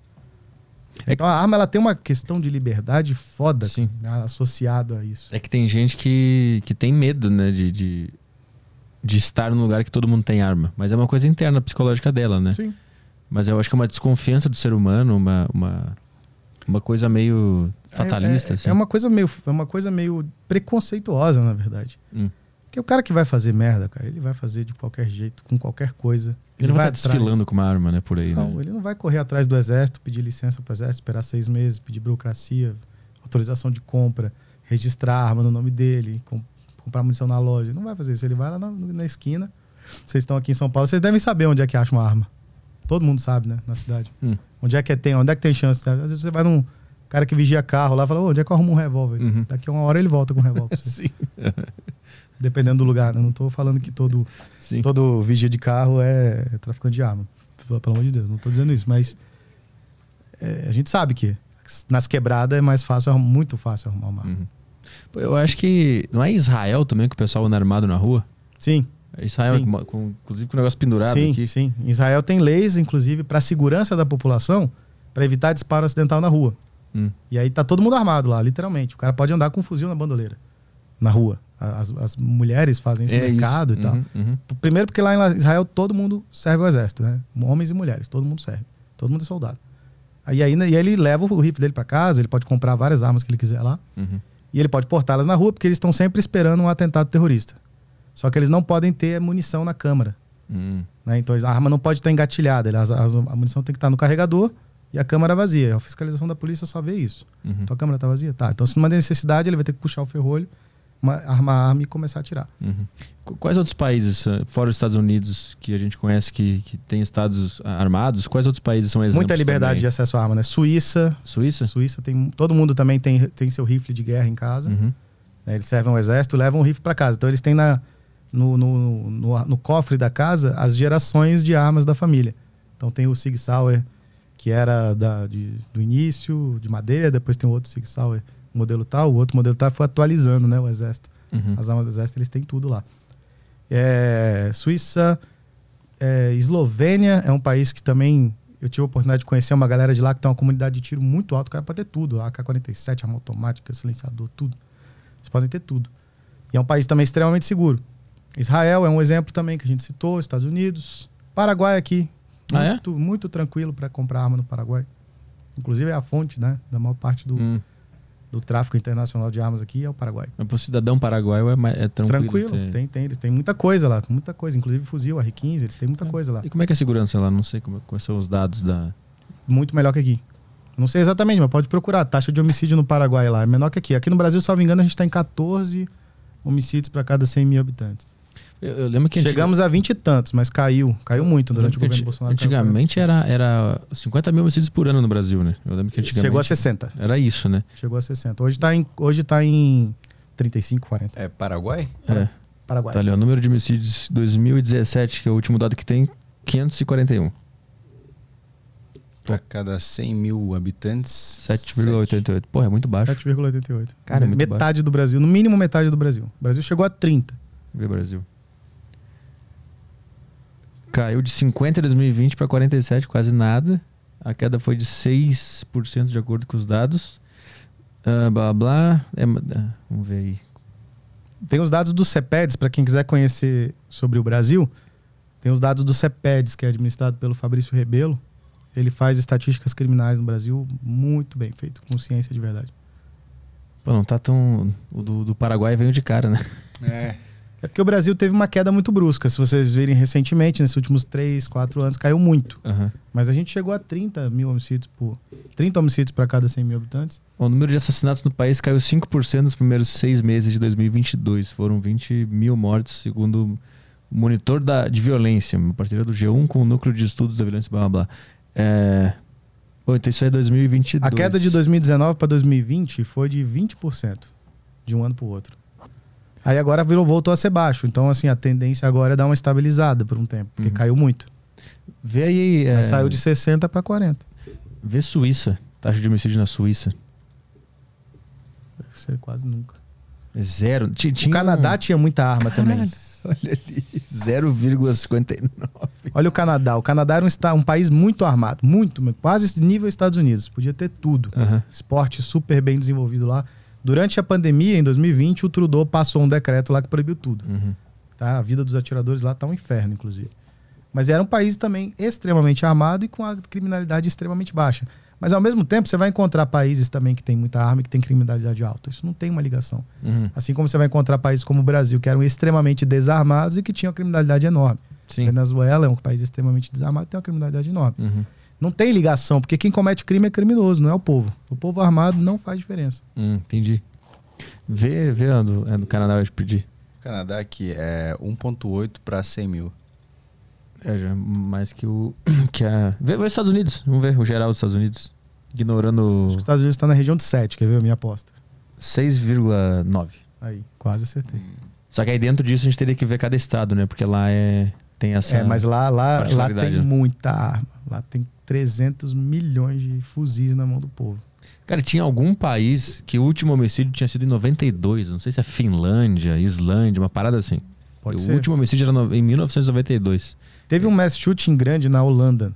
Então a arma ela tem uma questão de liberdade foda Sim. associado a isso. É que tem gente que, que tem medo, né? De, de, de estar num lugar que todo mundo tem arma. Mas é uma coisa interna psicológica dela, né? Sim. Mas eu acho que é uma desconfiança do ser humano, uma, uma, uma coisa meio fatalista, é, é, assim. é uma coisa meio é uma coisa meio preconceituosa, na verdade. Hum. Porque o cara que vai fazer merda, cara, ele vai fazer de qualquer jeito, com qualquer coisa. Ele não vai estar atrás. desfilando com uma arma, né? Por aí, Não, né? ele não vai correr atrás do exército, pedir licença pro exército, esperar seis meses, pedir burocracia, autorização de compra, registrar a arma no nome dele, com- comprar munição na loja. Não vai fazer isso. Ele vai lá na, na esquina. Vocês estão aqui em São Paulo, vocês devem saber onde é que acha uma arma. Todo mundo sabe, né? Na cidade. Hum. Onde é que tem, onde é que tem chance. Às vezes você vai num cara que vigia carro lá e fala, "Ô, onde é que eu arrumo um revólver? Uhum. Daqui a uma hora ele volta com um revólver. Sim. Dependendo do lugar, né? Não tô falando que todo, Sim. todo vigia de carro é traficante de arma. Pelo amor de Deus, não tô dizendo isso, mas é, a gente sabe que nas quebradas é mais fácil, muito fácil arrumar uma arma. Uhum. Pô, Eu acho que. Não é Israel também que o pessoal anda armado na rua? Sim, É Israel, Sim. com, inclusive com o negócio pendurado sim, aqui. sim. Israel tem leis, inclusive, para segurança da população, para evitar disparo acidental na rua. Hum. E aí tá todo mundo armado lá, literalmente. O cara pode andar com um fuzil na bandoleira, na rua. As, as mulheres fazem isso É no isso. mercado e tal. Uhum, uhum. Primeiro porque lá em Israel todo mundo serve o exército, né? Homens e mulheres, todo mundo serve. Todo mundo é soldado. Aí, aí, e aí ele leva o rifle dele para casa, ele pode comprar várias armas que ele quiser lá. Uhum. E ele pode portá-las na rua porque eles estão sempre esperando um atentado terrorista. Só que eles não podem ter munição na câmara. Hum. né? Então a arma não pode estar engatilhada. as- a munição tem que estar no carregador e a câmara vazia. A fiscalização da polícia só vê isso. Uhum. Tua câmara tá vazia? Tá. Então se numa necessidade, ele vai ter que puxar o ferrolho, uma, armar a arma e começar a atirar. Uhum. Qu- Quais outros países, eh, fora os Estados Unidos, que a gente conhece que, que tem estados ah, armados, quais outros países são exemplos Muita liberdade também? de acesso à arma, né? Suíça. Suíça? Suíça tem. Todo mundo também tem, tem seu rifle de guerra em casa. Uhum. né? Eles servem ao exército, levam o rifle para casa. Então eles têm na, no, no, no, no cofre da casa as gerações de armas da família. Então tem o Sig Sauer, que era da, de- do início, de madeira, depois tem o outro Sig Sauer, modelo tal, o outro modelo tal, foi atualizando né, o exército. Uhum. As armas do exército, eles têm tudo lá. É, Suíça, é, Eslovênia é um país que também eu tive a oportunidade de conhecer uma galera de lá que tem uma comunidade de tiro muito alta. O cara pode ter tudo. AK-47, arma automática, silenciador, tudo. Vocês podem ter tudo. E é um país também extremamente seguro. Israel é um exemplo também que a gente citou, Estados Unidos. Paraguai aqui. Ah, é? muito, muito tranquilo para comprar arma no Paraguai. Inclusive é a fonte né, da maior parte do, Hum. Do tráfico internacional de armas aqui é o Paraguai. Mas pro cidadão paraguaio é, é tranquilo. Tranquilo, ter- tem, tem. Eles têm muita coisa lá, muita coisa. Inclusive fuzil, R15, eles têm muita coisa lá. E como é que é a segurança lá? Não sei como, quais são os dados da. Muito melhor que aqui. Não sei exatamente, mas pode procurar. A taxa de homicídio no Paraguai lá é menor que aqui. Aqui no Brasil, salvo engano, a gente está em 14 homicídios para cada 100 mil habitantes. Eu, eu lembro que Chegamos a 20 e tantos, mas caiu. Caiu muito durante o governo anti- Bolsonaro. Antigamente era, era 50 mil homicídios por ano no Brasil, né? Eu lembro que antigamente. Chegou a 60. Era isso, né? Chegou a 60. Hoje está em, hoje tá em 35, 40. É Paraguai? É. Paraguai. Tá ali, o número de homicídios 2017, que é o último dado que tem, 541. Para cada 100 mil habitantes. 7,88. Porra, é muito baixo. 7,88. Cara, é metade do Brasil, no mínimo metade do Brasil. O Brasil chegou a 30. Vê Brasil. Caiu de 50 em 2020 para 47, quase nada. A queda foi de 6% de acordo com os dados. Ah, blá blá. É, ah, vamos ver aí. Tem os dados do CEPEDS, para quem quiser conhecer sobre o Brasil. Tem os dados do CEPEDS, que é administrado pelo Fabrício Rebelo. Ele faz estatísticas criminais no Brasil muito bem feito, com ciência de verdade. Pô, não tá tão. O do, do Paraguai veio de cara, né? É. É porque o Brasil teve uma queda muito brusca. Se vocês virem recentemente, nesses últimos 3, 4 anos, caiu muito. Aham. Mas a gente chegou a 30 mil homicídios por. 30 homicídios para cada 100 mil habitantes. O número de assassinatos no país caiu 5% nos primeiros seis meses de 2022. Foram 20 mil mortes, segundo o monitor da, de violência, uma parceria do G1 com o núcleo de estudos da violência, blá blá blá. É... Pô, então isso é 2022. A queda de 2019 para 2020 foi de 20% de um ano para o outro. Aí agora virou, voltou a ser baixo. Então, assim, a tendência agora é dar uma estabilizada por um tempo, porque Uhum. caiu muito. Vê aí. é, saiu de 60 para 40. Vê Suíça. Taxa de homicídio na Suíça. Ser quase nunca. Zero. Ti- O Tinha Canadá tinha muita arma também. Olha ali. 0,59. Olha o Canadá. O Canadá era um, um país muito armado, muito, quase nível Estados Unidos. Podia ter tudo. Aham. Esporte super bem desenvolvido lá. Durante a pandemia, em 2020, o Trudeau passou um decreto lá que proibiu tudo. Uhum. Tá? A vida dos atiradores lá tá um inferno, inclusive. Mas era um país também extremamente armado e com a criminalidade extremamente baixa. Mas ao mesmo tempo, você vai encontrar países também que têm muita arma e que têm criminalidade alta. Isso não tem uma ligação. Uhum. Assim como você vai encontrar países como o Brasil, que eram extremamente desarmados e que tinham uma criminalidade enorme. Sim. Venezuela é um país extremamente desarmado e tem uma criminalidade enorme. Uhum. Não tem ligação, porque quem comete crime é criminoso, não é o povo. O povo armado não faz diferença. Hum, entendi. Vê, vê a do, a do Canadá, eu te pedi. Canadá aqui é 1,8 para 100 mil. É, já mais que o. Que a... Vê, vê os Estados Unidos. Vamos ver o geral dos Estados Unidos. Ignorando Os Estados Unidos está na região de 7, quer ver a minha aposta? 6,9. Aí, quase acertei. Só que aí dentro disso a gente teria que ver cada estado, né? Porque lá é. Tem essa. É, mas lá, lá, lá tem né? muita arma. Lá tem 300 milhões de fuzis na mão do povo. Cara, tinha algum país que o último homicídio tinha sido em 92. Não sei se é Finlândia, Islândia, uma parada assim. Pode o ser. último homicídio era no- em 1992. Teve um mass shooting grande na Holanda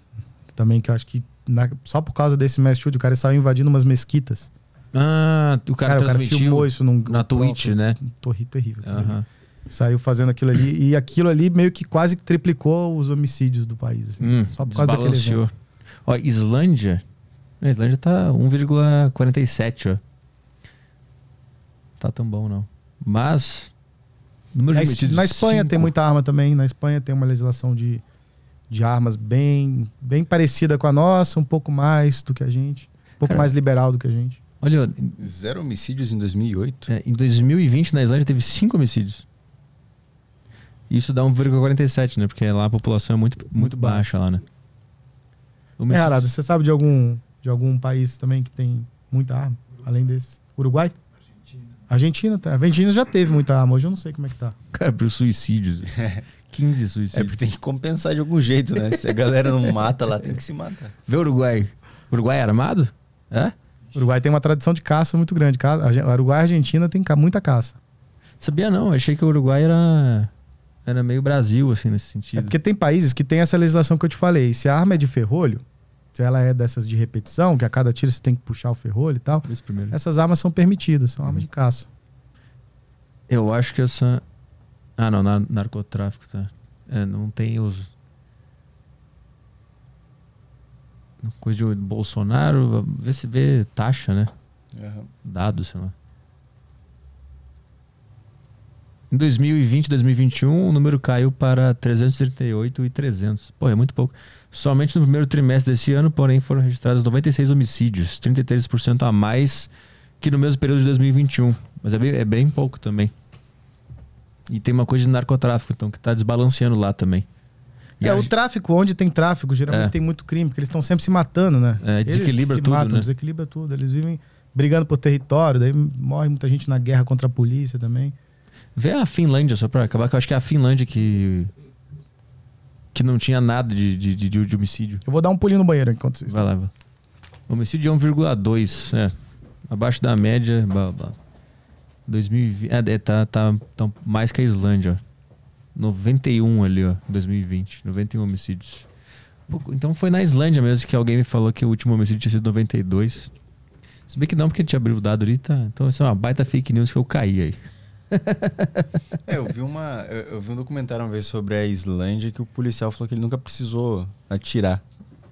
também, que eu acho que na- só por causa desse mass shooting o cara saiu invadindo umas mesquitas. Ah, o cara, Cara, o cara filmou isso num na Twitch, né? Um torre terrível. Aham. Saiu fazendo aquilo ali. E aquilo ali meio que quase que triplicou os homicídios do país. assim. Hum, Só por causa daquele evento. Ó, Islândia. A Islândia tá 1,47, ó. Tá tão bom, não. Mas. Número Na, de homicídios, na Espanha cinco. tem muita arma também. Na Espanha tem uma legislação de, de armas bem, bem parecida com a nossa, um pouco mais do que a gente. Um pouco Cara. mais liberal do que a gente. Olha, Zero homicídios em 2008. é, em 2020 na Islândia teve 5 homicídios. Isso dá 1,47, né? Porque lá a população é muito, muito, Muito baixa lá, né? É, Arada, você sabe de algum, de algum país também que tem muita arma, além desses? Uruguai? Argentina. tá. A Argentina já teve muita arma, hoje eu não sei como é que tá. Cara, por suicídios. 15 É suicídios. porque tem que compensar de algum jeito, né? Se a galera não mata lá, tem que se matar. Vê o Uruguai. Uruguai é armado? É? O Uruguai tem uma tradição de caça muito grande. Uruguai e Argentina tem muita caça. Sabia não, achei que o Uruguai era, era meio Brasil, assim, nesse É sentido. porque tem países que tem essa legislação que eu te falei. Se a arma é de ferrolho, se ela é dessas de repetição, que a cada tiro você tem que puxar o ferrolho e tal, essas armas são permitidas, são Uhum. armas de caça. Eu acho que essa. Ah, não, nar- narcotráfico, tá. É, não tem os. Coisa de Bolsonaro, vê se vê taxa, né? Dados, sei lá. Em 2020, 2021, o número caiu para 338 e 300. Pô, é muito pouco. Somente no primeiro trimestre desse ano, porém, foram registrados 96 homicídios, 33% a mais que no mesmo período de 2021. Mas é bem, é bem pouco também. E tem uma coisa de narcotráfico, então, que tá desbalanceando lá também. E É, o tráfico, onde tem tráfico, geralmente É. tem muito crime, porque eles estão sempre se matando, né? É, desequilibra se tudo, matam, né? desequilibra tudo. Eles vivem brigando por território, daí morre muita gente na guerra contra a polícia também. Vê a Finlândia, só pra acabar, que eu acho que é a Finlândia que. que não tinha nada de, de, de, de homicídio. Eu vou dar um pulinho no banheiro enquanto vocês Vai lá, vai. Homicídio é 1,2, é. Abaixo da média. Blá, blá. 2020. É, é, tá, tá, tá mais que a Islândia, ó. 91 ali, ó, 2020. 91 homicídios. Então foi na Islândia mesmo que alguém me falou que o último homicídio tinha sido 92. Se bem que não, porque a gente abriu o dado ali, tá. Então isso é uma baita fake news que eu caí aí. É, eu vi uma. Eu, eu vi um documentário uma vez sobre a Islândia que o policial falou que ele nunca precisou atirar.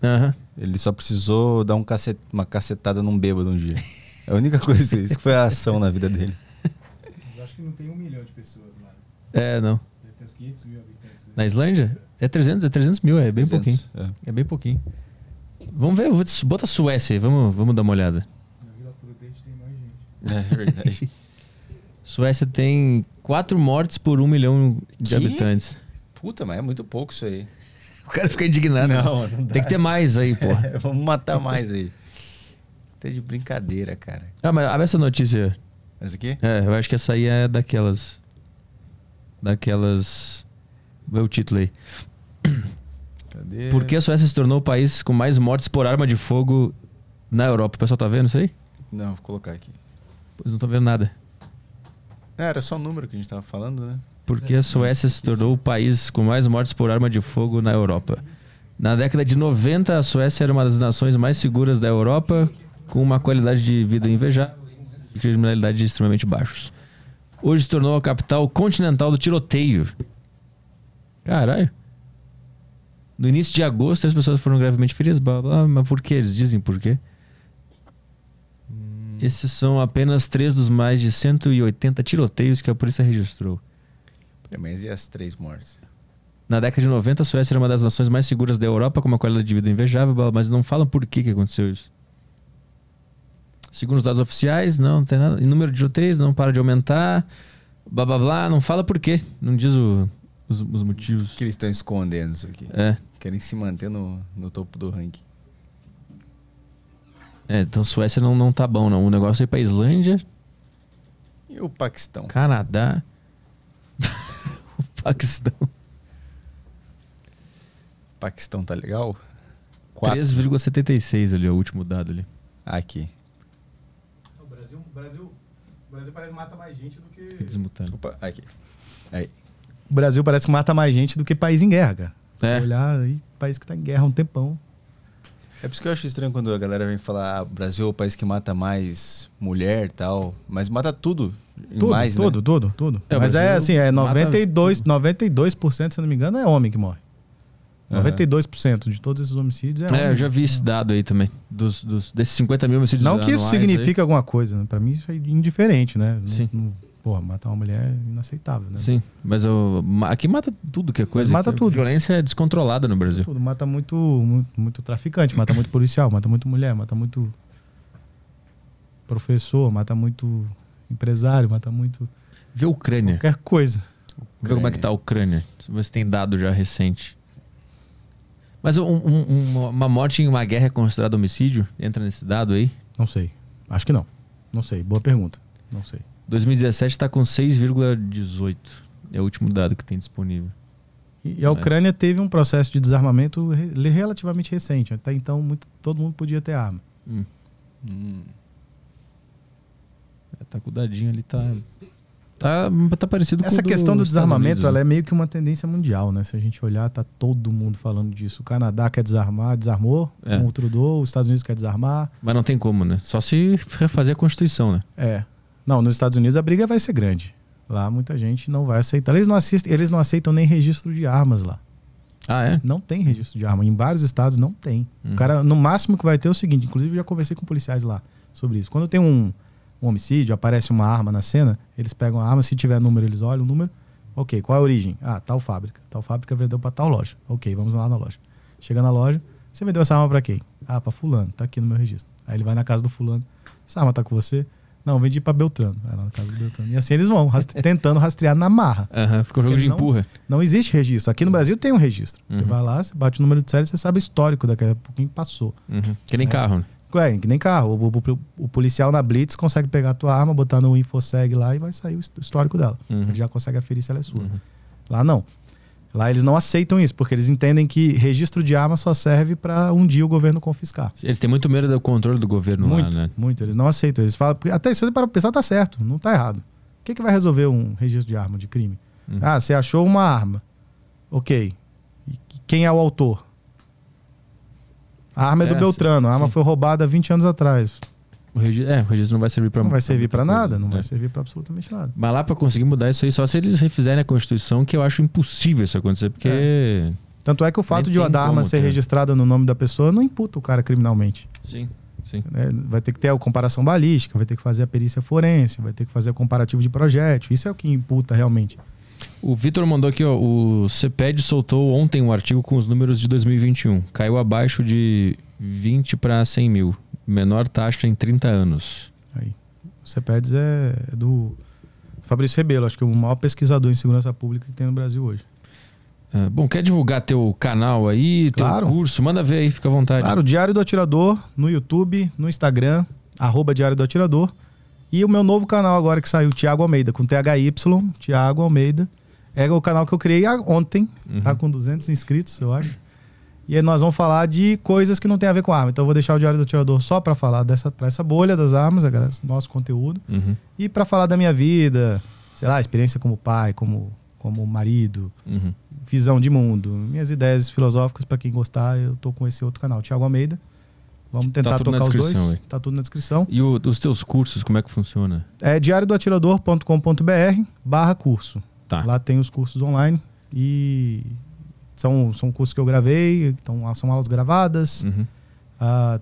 Aham. Ele só precisou dar um cacet, uma cacetada num bêbado um dia. É a única coisa, isso que foi a ação na vida dele. Eu acho que não tem um milhão de pessoas lá. É, não. Tem uns 500 mil habitantes. Na Islândia? É 300, é 300 mil, é bem 300, pouquinho. É. bem pouquinho. Vamos ver, bota a Suécia aí, vamos, vamos dar uma olhada. Na Vila Prudente tem mais gente. É verdade. Suécia tem 4 mortes por 1 milhão de Que? habitantes. Puta, mas é muito pouco isso aí. O cara fica indignado. Não, não dá. Tem que ter mais aí, pô. Vamos matar mais aí. Tá de brincadeira, cara. Ah, mas abre essa notícia. Essa aqui? É, eu acho que essa aí é daquelas. Daquelas. Vê o título aí. Cadê? Por que a Suécia se tornou o país com mais mortes por arma de fogo na Europa? O pessoal tá vendo isso aí? Não, vou colocar aqui. Pois não tô vendo nada. É, era só o número que a gente tava falando, né? Por que a Suécia se tornou o país com mais mortes por arma de fogo na Europa? Na década de 90, a Suécia era uma das nações mais seguras da Europa, com uma qualidade de vida invejável e criminalidade extremamente baixos. Hoje se tornou a capital continental do tiroteio. Caralho. No início de agosto, as pessoas foram gravemente feridas, blá, blá, blá, mas por que? Eles dizem por quê? Esses são apenas três dos mais de 180 tiroteios que a polícia registrou. Mas e as três mortes? Na década de 90, a Suécia era uma das nações mais seguras da Europa, com uma qualidade de vida invejável, mas não falam por que, que aconteceu isso. Segundo os dados oficiais, não, não tem nada. E número de tiroteios não para de aumentar, blá blá blá, não fala por quê. Não diz o- os, os motivos. Que eles estão escondendo isso aqui. É. Querem se manter no, no topo do ranking. É, então Suécia não, não tá bom, não. O negócio é ir pra Islândia, E o Paquistão? Canadá, o Paquistão. Paquistão tá legal? Quatro. 3,76 ali, ó, o último dado ali. Aqui. O Brasil, o Brasil, o Brasil parece que mata mais gente do que. Desmutando. Opa, aqui. Aí. O Brasil parece que mata mais gente do que país em guerra, cara. Se É. olhar aí, país que tá em guerra há um tempão. É por isso que eu acho estranho quando a galera vem falar ah, o Brasil é o país que mata mais mulher e tal. Mas mata tudo. Tudo, mais, né? tudo, tudo, tudo. É, Mas é assim, é mata 92, 92%, se eu não me engano, é homem que morre. Aham. 92% de todos esses homicídios é, É, homem. eu já vi esse dado aí também. Dos, dos- desses 50 mil homicídios Não que isso signifique alguma coisa, né? Pra mim isso é indiferente, né? Não- Sim. não- porra, matar uma mulher é inaceitável, né? Sim, mas ma- aqui mata tudo que é coisa. Mas mata A tudo. violência é descontrolada no Brasil. Tudo, mata muito, muito, muito traficante, mata muito policial, mata muito mulher, mata muito professor, mata muito empresário, mata muito Vê a Ucrânia. qualquer coisa. Vê como é que tá a Ucrânia. Se você tem dado já recente. Mas um- um- uma- uma morte em uma guerra é considerada homicídio? Entra nesse dado aí? Não sei. Acho que não. Não sei. Boa pergunta. Não sei. 2017 está com 6,18. É o último dado que tem disponível. E a Ucrânia teve um processo de desarmamento re- relativamente recente. Até então, muito, todo mundo podia ter arma. Hum. Hum. É, tá com o dadinho ali, tá. Tá, tá parecido com Essa do questão do Estados desarmamento, Unidos, ela né? é meio que uma tendência mundial, né? Se a gente olhar, tá todo mundo falando disso. O Canadá quer desarmar, desarmou É. com o Trudeau, os Estados Unidos quer desarmar. Mas não tem como, né? Só se refazer a Constituição, né? É. Não, nos Estados Unidos a briga vai ser grande. Lá muita gente não vai aceitar. Eles não, assistem, eles não aceitam nem registro de armas lá. Ah, é? Não tem registro de arma. Em vários estados não tem. Uhum. O cara, no máximo que vai ter é o seguinte: inclusive, eu já conversei com policiais lá sobre isso. Quando tem um, um homicídio, aparece uma arma na cena, eles pegam a arma, se tiver número, eles olham o número. Ok, qual é a origem? Ah, tal fábrica. Tal fábrica vendeu pra tal loja. Ok, vamos lá na loja. Chega na loja, você vendeu essa arma pra quem? Ah, pra fulano, tá aqui no meu registro. Aí ele vai na casa do fulano. Essa arma tá com você? Não, vendi pra Beltrano. Vai lá na casa do Beltrano. E assim eles vão, rastre- tentando rastrear na marra. Aham, ficou um jogo de não- empurra. Não existe registro. Aqui no Brasil tem um registro. Você Uhum. vai lá, você bate o número de série, você sabe o histórico daquele quem passou. Uhum. Que nem É. carro, né? É, que nem carro. O, o- o policial na Blitz consegue pegar a tua arma, botar no InfoSeg lá e vai sair o his- histórico dela. Uhum. Ele já consegue aferir se ela é sua. Lá não. Lá eles não aceitam isso, porque eles entendem que registro de arma só serve para um dia o governo confiscar. Eles têm muito medo do controle do governo Muito, lá, né? muito. Eles não aceitam. Eles falam. Até se você para pensar, tá certo, não tá errado. O que, que vai resolver um registro de arma, de crime? Uhum. Ah, você achou uma arma. Ok. E quem é o autor? A arma é, do É, Beltrano. A arma sim. foi roubada 20 anos atrás. O regi- É, o registro não vai servir pra Não vai servir muita nada, não né? vai servir pra absolutamente nada. Mas lá pra conseguir mudar isso aí, só se eles refizerem a Constituição, que eu acho impossível isso acontecer, porque. Tanto é que o fato Nem de tem a arma ser ter. registrada no nome da pessoa não imputa o cara criminalmente. Sim, sim. né? Vai ter que ter a comparação balística, vai ter que fazer a perícia forense, vai ter que fazer o comparativo de projétil. Isso é o que imputa realmente. O Vitor mandou aqui, ó. O CPED soltou ontem um artigo com os números de 2021. Caiu abaixo de 20 para 100 mil. Menor taxa em 30 anos. Aí. O CEPEDS é, é do Fabrício Rebelo, acho que é o maior pesquisador em segurança pública que tem no Brasil hoje. Ah, bom, quer divulgar teu canal aí, teu Claro. curso? Manda ver aí, fica à vontade. Claro, Diário do Atirador no YouTube, no Instagram, arroba Diário do Atirador. E o meu novo canal agora que saiu, Tiago Almeida, com THY, Tiago Almeida. É o canal que eu criei ontem, Uhum. tá com 200 inscritos, eu acho. E aí nós vamos falar de coisas que não tem a ver com arma. Então eu vou deixar o Diário do Atirador só para falar dessa pra essa bolha das armas, galera, nosso conteúdo. Uhum, E para falar da minha vida, sei lá, experiência como pai, como, como marido, uhum. visão de mundo, minhas ideias filosóficas, para quem gostar, eu tô com esse outro canal, Thiago Almeida. Vamos tentar tudo na tocar os dois. aí. Tá tudo na descrição. E o- os teus cursos, como é que funciona? É diariodoatirador.com.br barra curso. Tá. Lá tem os cursos online e são, são cursos que eu gravei, então são aulas gravadas. Uhum. Ah,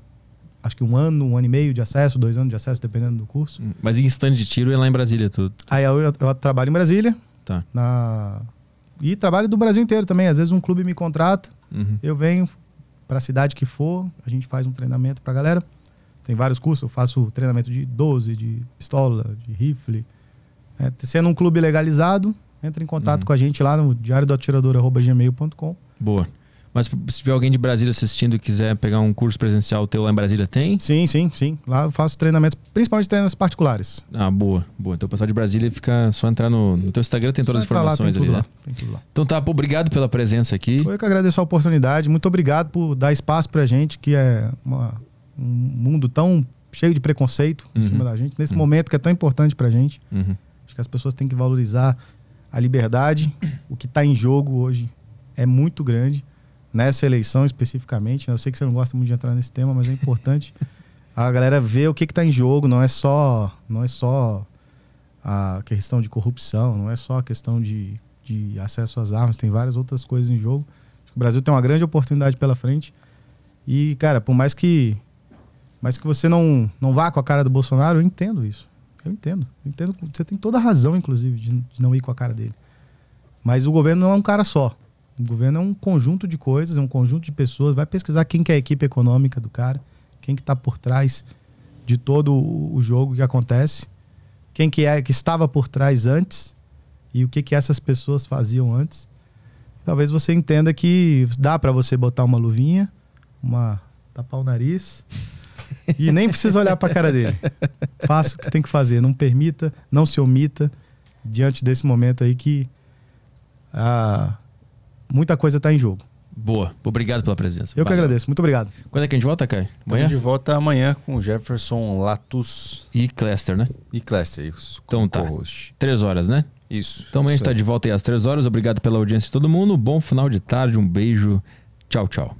acho que um ano, um ano e meio de acesso, dois anos de acesso, dependendo do curso. Mas em stand de tiro é lá em Brasília tudo. Aí eu, eu, eu trabalho em Brasília. Tá. Na... E trabalho do Brasil inteiro também. Às vezes um clube me contrata, Uhum. eu venho para a cidade que for, a gente faz um treinamento pra galera. Tem vários cursos, eu faço treinamento de 12, de pistola, de rifle. É, sendo um clube legalizado, entra em contato Uhum. com a gente lá no diariodoatirador.gmail.com. Boa. Mas se tiver alguém de Brasília assistindo e quiser pegar um curso presencial teu lá em Brasília, tem? Sim, sim, sim. Lá eu faço treinamentos, principalmente treinamentos particulares. Ah, boa, boa. Então o pessoal de Brasília fica só entrar no, no teu Instagram, tem todas as Só lá, informações tem ali, tudo né? lá, tem tudo lá. Então tá, pô, obrigado pela presença aqui. Eu que agradeço a oportunidade. Muito obrigado por dar espaço pra gente, que é uma- um mundo tão cheio de preconceito em Uhum. cima da gente, nesse Uhum. momento que é tão importante pra gente. Uhum. Acho que as pessoas têm que valorizar a liberdade. O que está em jogo hoje é muito grande. nessa eleição especificamente. Né? Eu sei que você não gosta muito de entrar nesse tema, mas é importante a galera ver o que está em jogo. Não é só, não é só a questão de corrupção, não é só a questão de, de acesso às armas, tem várias outras coisas em jogo. O Brasil tem uma grande oportunidade pela frente. E, cara, por mais que mais que você não, não vá com a cara do Bolsonaro, eu entendo isso. Eu entendo. Eu entendo. Você tem toda a razão, inclusive, de, de não ir com a cara dele. Mas o governo não é um cara só. O governo é um conjunto de coisas, é um conjunto de pessoas. Vai pesquisar quem que é a equipe econômica do cara, quem que está por trás de todo o jogo que acontece, quem que é que estava por trás antes e o que que essas pessoas faziam antes. Talvez você entenda que dá para você botar uma luvinha, uma tapar o nariz e nem precisa olhar para a cara dele. Faça o que tem que fazer, não permita, não se omita diante desse momento aí que ah, muita coisa está em jogo. Boa. Obrigado pela presença. Eu que Valeu. agradeço. Muito obrigado. Quando é que a gente volta, Caio? Amanhã? Estamos de volta amanhã com o Jefferson Latus E Cluster, né? e Cluster. isso, Então tá. Três horas, né? Isso. Então amanhã a gente está de volta aí às três horas. Obrigado pela audiência de todo mundo. Bom final de tarde. Um beijo. Tchau, tchau.